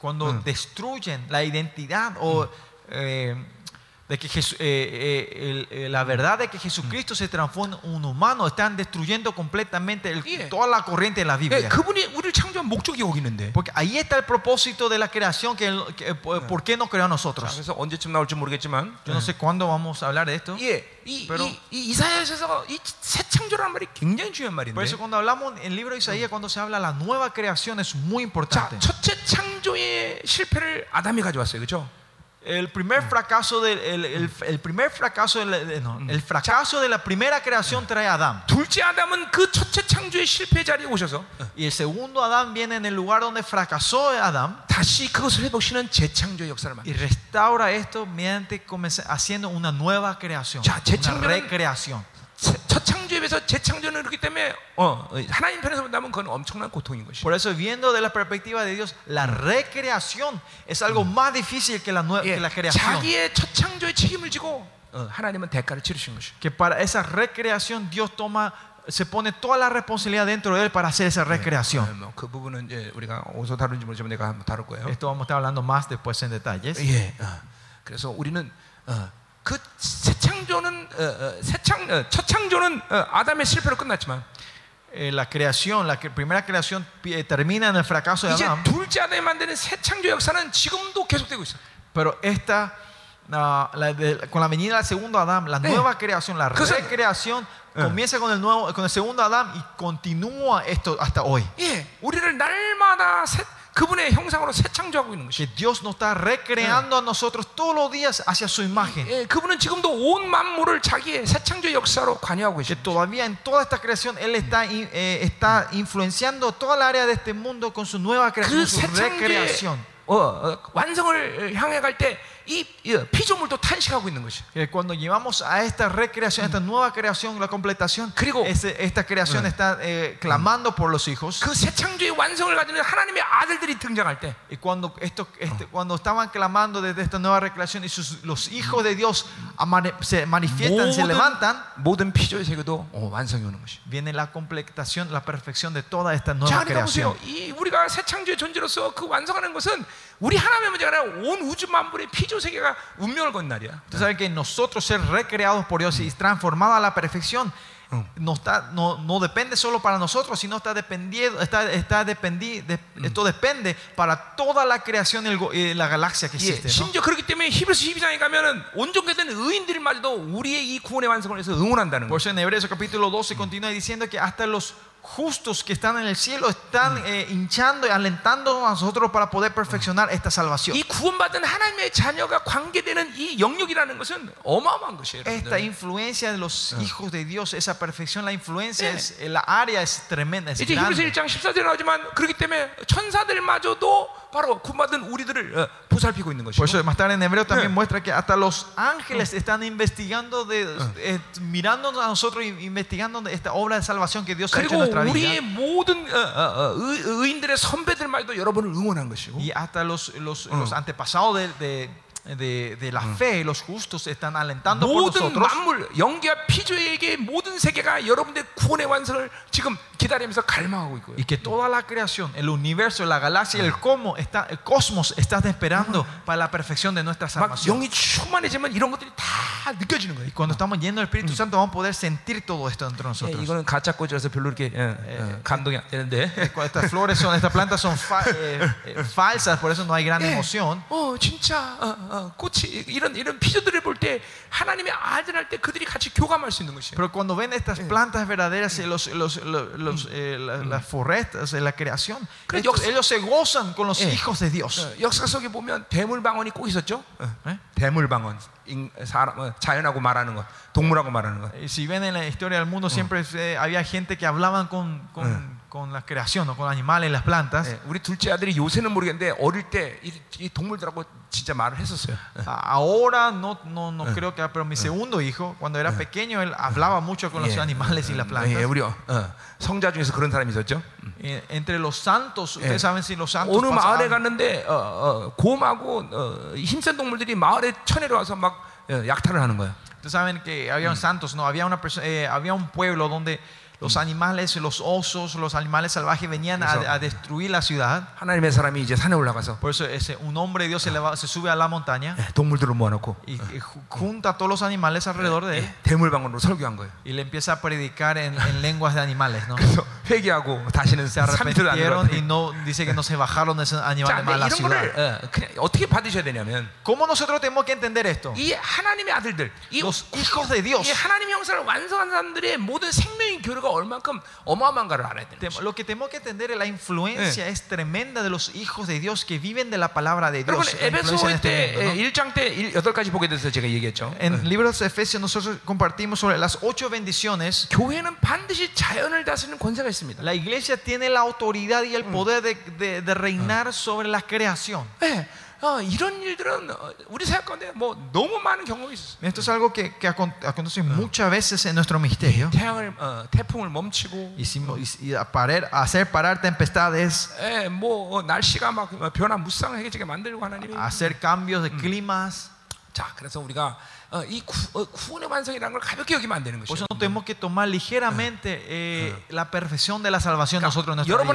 cuando Mm. destruyen la identidad o eh, de que Jesu- eh, eh, el- eh, la verdad de que Jesucristo se transforma en un humano. Están destruyendo completamente el- Yeah. toda la corriente de la 예, Biblia. 그분이 우리를 창조한 목적이 여기 있는데. Porque ahí está el propósito de la creación, que, él- que- por, por qué nos creó a 자, nosotros. 그래서 언제쯤 나올지 모르겠지만, Yo no sé cuándo vamos a hablar de esto. 예, 이, pero- 이, 이 이사야에서 이 새 창조라는 말이 굉장히 중요한 Por 말인데. eso cuando hablamos en el libro de Isaías, cuando se habla de la nueva creación, es muy 자, importante. 첫째 창조의 실패를 아담이 가져왔어요, 그렇죠? El primer fracaso del el, el- el primer fracaso del- de- no, el fracaso de la primera creación trae a Adán. 둘째 아담은 그 첫째 창조의 실패 자리에 오셔서 Y el segundo Adán viene en el lugar donde fracasó Adán 다시 그것을 회복시는 재창조의 역사를 y 만들어요. restaura esto mediante comenza- haciendo una nueva creación, 자, una 재창조는- recreación. 새- 첫 창조에 비해서 재창조는 그렇기 때문에 어, 어, 하나님 편에서 본다면 그건 엄청난 고통인 것이에요. Por eso, viendo de la perspectiva de Dios, la recreación es algo más difícil que la, nue- 예, que la creación. 자기의 첫 창조의 책임을 지고 어, 하나님은 대가를 치르신 것이에요. Que para esa recreación Dios toma, se pone toda la responsabilidad dentro de él para hacer esa 어, recreación. 뭐그 부분은 이제 우리가 어디서 다룬지 모르지만 내가 한번 다룰 거예요. Esto vamos a estar hablando más después en detalles. 예. 어. 그래서 우리는 어, 그새 창조는 어, 어, 새 창, 어, 첫 창조는 어, 아담의 실패로 끝났지만 Eh, la creación, la que- primera creación pi- eh, termina en el fracaso de 이제 Adán, 둘째 아담이 만드는 새 창조 역사는 지금도 계속되고 있어. pero esta, ah, la de- con la venida del segundo Adán, la Eh. nueva creación, la 그래서- recreación, Eh. comienza con el, nuevo, con el segundo Adán y continúa esto hasta hoy. 예, 그분의 형상으로 새 창조하고 있는 것이. Dios nos está recreando a nosotros todos los días hacia su imagen. 예, 그분은 지금도 온 만물을 자기의 새 창조 역사로 관여하고 계십니다. todavía en toda esta creación Él está, eh, está influenciando toda la área de este mundo con su nueva creación, 그 su recreación. 어, 어, 완성을 향해 갈때 이 피조물도 탄식하고 있는 것이. Que cuando llevamos a esta recreación, a esta nueva creación, la completación, 그리고- ese- esta creación está eh, clamando por los hijos. 그 새 창조의 완성을 가지는 하나님의 아들들이 등장할 때 Y cuando, esto, este- cuando estaban clamando desde esta nueva recreación y sus- los hijos de Dios amane- se manifiestan, se levantan, 모든 피조의 세계도 어, 완성이 오는 것이. viene la completación, la perfección de toda esta 자, nueva 그러니까 creación. 보세요. 이 우리가 새 창조의 존재로서 그 완성하는 것은 우리 하나님의 문제가 아니라 온 우주 만물의 피조 세계가 운명을 건 날이야. Tú sabes que nosotros ser recreados por Dios y transformados a la perfección no, está, no, no depende solo para nosotros, sino está dependiendo, está, está dependi- de- esto depende para toda la creación y el go- y la galaxia que 예, existe. ¿no? 심지어 그렇기 때문에 히브리서 12장에 가면은 온전케된 의인들마저도 우리의 이 구원의 완성을 위해서 응원한다는 Por 거예요. eso en Hebreos capítulo 12 continúa diciendo que hasta los justos que están en el cielo están eh, hinchando y alentando a nosotros para poder perfeccionar esta salvación. 이 구원받은 하나님의 자녀가 관계되는 이 영역이라는 것은 어마어마한 것이에요. Esta 여러분들. influencia de los hijos de Dios, esa perfección, la influencia, es, eh, la área es tremenda, es 이제 히브리서 grande. 1장 14절에 나오지만 그렇기 때문에 천사들마저도 바로 구원받은 우리들을 어, 보살피고 있는 것이고 Por eso más tarde en hebreo también Eh. muestra que hasta los ángeles están investigando, de, eh, mirándonos a nosotros y investigando de esta obra de salvación que Dios ha hecho en 그리고 nuestra 우리의 vida. 모든 어, 어, 어, 의, 의인들의 선배들마저도 여러분을 응원한 것이고 Y hasta los, los, los antepasados de, de, de, de la fe, los justos están alentando por 모든 nosotros. 만물, 영계와 피조에게 모든 세계가 여러분들의 구원의 완성을 지금 기다리면서 갈망하고 있고요. Y que toda la creación, el universo, la galaxia, el, cosmos, está, el cosmos está esperando para la perfección de nuestra 막 salvación. 영이 충만해지면 이런 것들이 다 느껴지는 거예요. Y cuando estamos llenos del Espíritu Santo vamos a poder sentir todo esto entre 예, nosotros. 이거는 가짜 꽂이라서 별로 이렇게 어, 어, 감동이 안 되는데. Estas flores son, estas plantas son fa- <laughs> eh, eh, falsas, por eso no hay gran 예, emoción. 어 진짜 어, 어, 꽃이 이런 이런 피조들을 볼 때 하나님의 아들 때 그들이 같이 교감할 수 있는 것이에요. Pero cuando ven estas plantas verdaderas, eh, los, los, los- los, eh, la- las forestas de la creación, Pero estos- yo- ellos se gozan con los Eh. hijos de Dios. 어, 역사 속에 보면 대물방언이 꼭 있었죠. 어, ¿eh? 대물방언, 인- 사람, 어, 자연하고 말하는 것, 동물하고 말하는 것. Y si ven en la historia del mundo, siempre eh, había gente que hablaban con, con, con la creación, ¿no? con animales, las plantas. 예, 우리 둘째 아들이 요새는 모르겠는데 어릴 때 이 동물들하고 진짜 말을 했었어요. <laughs> 어. A- Ahora no, no, no creo que, pero mi segundo hijo, cuando era pequeño, él hablaba mucho con los 예, animales y las 예, plantas. 우리 어, 성자 중에서 그런 사람이 있었죠. Eh, Entre los santos, Eh. ustedes saben si los santos 어느 마을에 pasaban- 갔는데 어, 어, 곰하고 어, 힘센 동물들이 마을에 천내려 와서 막 어, 약탈을 하는 거야. Ustedes saben que había santos, no, había una perso- eh, había un pueblo donde los animales, los osos, los animales salvajes venían Eso. a, a destruir la ciudad. 하나님의 사람이 이제 산에 올라가서 Por eso ese, un hombre de Dios se, leva- se sube a la montaña 예, 동물들을 모아놓고 y, y ju- junta a todos los animales alrededor de él 예, 대물방언으로 설교한 거예요. y le empieza a predicar en, en lenguas de animales, ¿no? 그래서 회개하고 다시는 Se 산들을 안 arrepintieron y 들어가요. no dice que no se bajaron de esos 자, animales más 근데 a la 이런 ciudad. 거를 어, 그냥 어떻게 받으셔야 되냐면 ¿Cómo nosotros tenemos que entender esto? 이 하나님의 아들들, 이, Los hijos de Dios. 이 하나님의 형상을 완성한 사람들의 모든 생명의 교류가 얼만큼 어마어마한가를 알아야 되는 Tem- 거죠. Lo que tenemos que entender es la influencia es tremenda de los hijos de Dios que viven de la palabra de 여러분 Dios. la influencia en 에베소의 este 때 mundo, ¿no? 예, 1장 때 일- 여덟 가지 보게 돼서 제가 얘기했죠. En el libro de los Efesios nosotros compartimos sobre las ocho bendiciones. 교회는 반드시 자연을 다스리는 권세가 있습니다. La iglesia tiene la autoridad y el poder de, de- de reinar sobre la creación. 예, 어, 이런 일들은 어, 우리 생각 가운데 뭐 너무 많은 경험이 있었어요. Esto es algo que, que acon- acontece muchas veces en nuestro misterio. 태양을 어, 태풍을 멈추고, Hicimos, parar- hacer parar tempestades, 예, 뭐 어, 날씨가 막 변화 무쌍해지게 만들고 하나님이. hacer cambios de climas. 자, 그래서 우리가 Por no tenemos que tomar ligeramente eh, la perfección de la salvación nosotros en nuestra vida.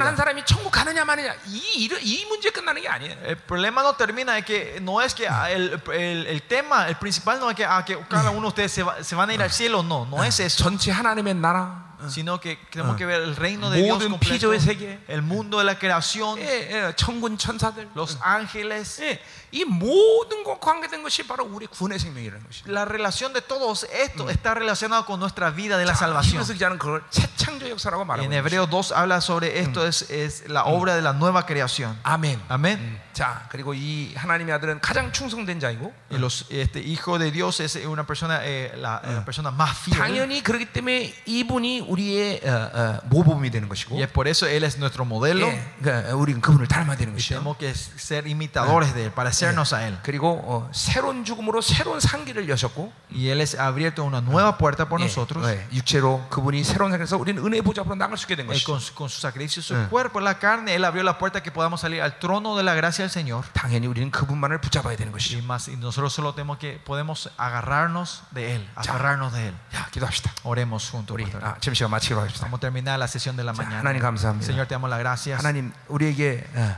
El problema no termina es que no es que ah, el, el, el tema, el principal no es que, a que cada uno de ustedes se, va, se van a ir al cielo, no, no es eso sino que tenemos que ver el reino de Dios 모든 completo, 피조의 세계, el mundo de la creación, 예, 예, 천군 천사들, los ángeles, 예, 이 모든 것 관계된 것이 바로 우리 구원의 생명이라는 것입니다. la relación de todos esto está relacionado con nuestra vida de la 자, salvación. 히브리서 기자는 그걸 새 창조 역사라고 말하고 En 있는 Hebreo 2 habla sobre esto, es, es la obra de la nueva creación. 아멘. Amén. 자, 그리고 이 하나님의 아들은 가장 충성된 자이고 Y los, este hijo de Dios es una persona, eh, la, la persona más fiel. 당연히 그렇기 때문에 이분이 우리의 어, 어, 모범이 되는 것이고 Y es por eso Él es nuestro modelo. 예, 그러니까 우리는 그분을 닮아야 되는 Y 것이죠. tenemos que ser imitadores de Él, parecernos a Él. 그리고 어, 새로운 죽음으로 새로운 상기를 여셨고 Y Él es ha abierto una nueva puerta por 예, nosotros. 예, 육체로 그분이 새로운 상에서 우리는 은혜 보좌 앞으로 나갈 수 있게 된 Él 것이죠. con, su- con su sacrificio, su Eh. cuerpo, la carne, Él abrió la puerta que podamos salir al trono de la gracia del Señor. 당연히 우리는 그분만을 붙잡아야 되는 Y, 것이죠. más, y nosotros solo tenemos que podemos agarrarnos de Él, agarrarnos de Él. 자, 기도합시다. Oremos juntos. 우리 pastor. 아, 점심 시간 마치기로 하겠습니다. Vamos a terminar la sesión de la 자, mañana. 하나님 감사합니다. Señor, te damos las gracias. 하나님 우리에게 어,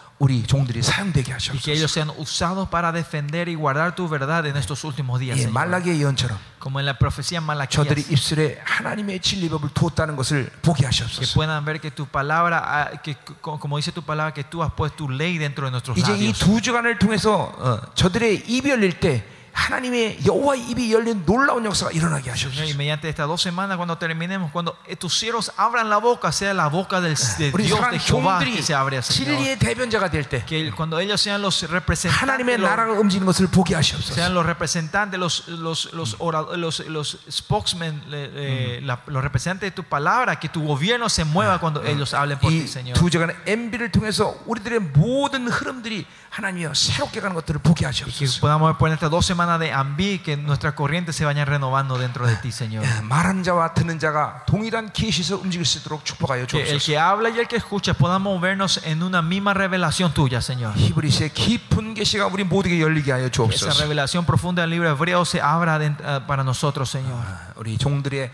우리 종들이 사용되게 Y que 하시옵소서. ellos sean usados para defender y guardar tu verdad en estos últimos días. 예, Señor. 말라기의 예언처럼 Como en la profecía en Malaquías. 저들이 입술에 하나님의 진리법을 두었다는 것을 보게 Que 하시옵소서. puedan ver que tu palabra, ah, que, co- como dice tu palabra, que tú has puesto tu ley dentro de nuestros 이제 이 labios. 두 주간을 통해서 어, 저들의 이별일 때 하나님의 여호와 입이 열린 놀라운 역사가 일어나게 Señor, y 하시옵소서. mediante estas dos semanas, cuando terminemos, cuando eh, tus siervos abran la boca, sea la boca del, de 우리 Dios, 사랑 de Jehová, 종들이 que se abre, Señor. 진리의 대변자가 될 때 Que cuando ellos sean los representantes, 하나님의 los- 나라가 움직이는 것을 보게 하시옵소서. sean los representantes, los, los, los, ora- los, los spokesmen, eh, eh, la- los representantes de tu palabra, que tu gobierno se mueva cuando ellos hablen por ti, Señor. 이두 주간의 MB를 통해서 우리들의 모든 흐름들이 하나님이여 새롭게 가는 것들을 보게 Que 하시옵소서. podamos ver por estas dos semanas de Ambi, que nuestras corrientes se vayan renovando dentro de ti, <laughs> Señor. 예, 말하는 자와 듣는 자가 동일한 계시에서 움직일 수 있도록 축복하여 Que el 주옵소서. que habla y el que escucha podamos vernos en una misma revelación tuya, Señor. 히브리스의 깊은 계시가 우리 모두에게 열리게 하여 Que esa 주옵소서. revelación profunda del libro hebreo se abra dent- eh, para nosotros, Señor. 아, 우리 종들의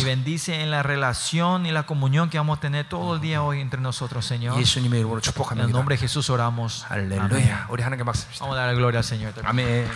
Y bendice en la relación y la comunión que vamos a tener todo el día hoy entre nosotros, Señor. En el nombre de Jesús oramos. Aleluya. Vamos a dar la gloria al Señor. Amén.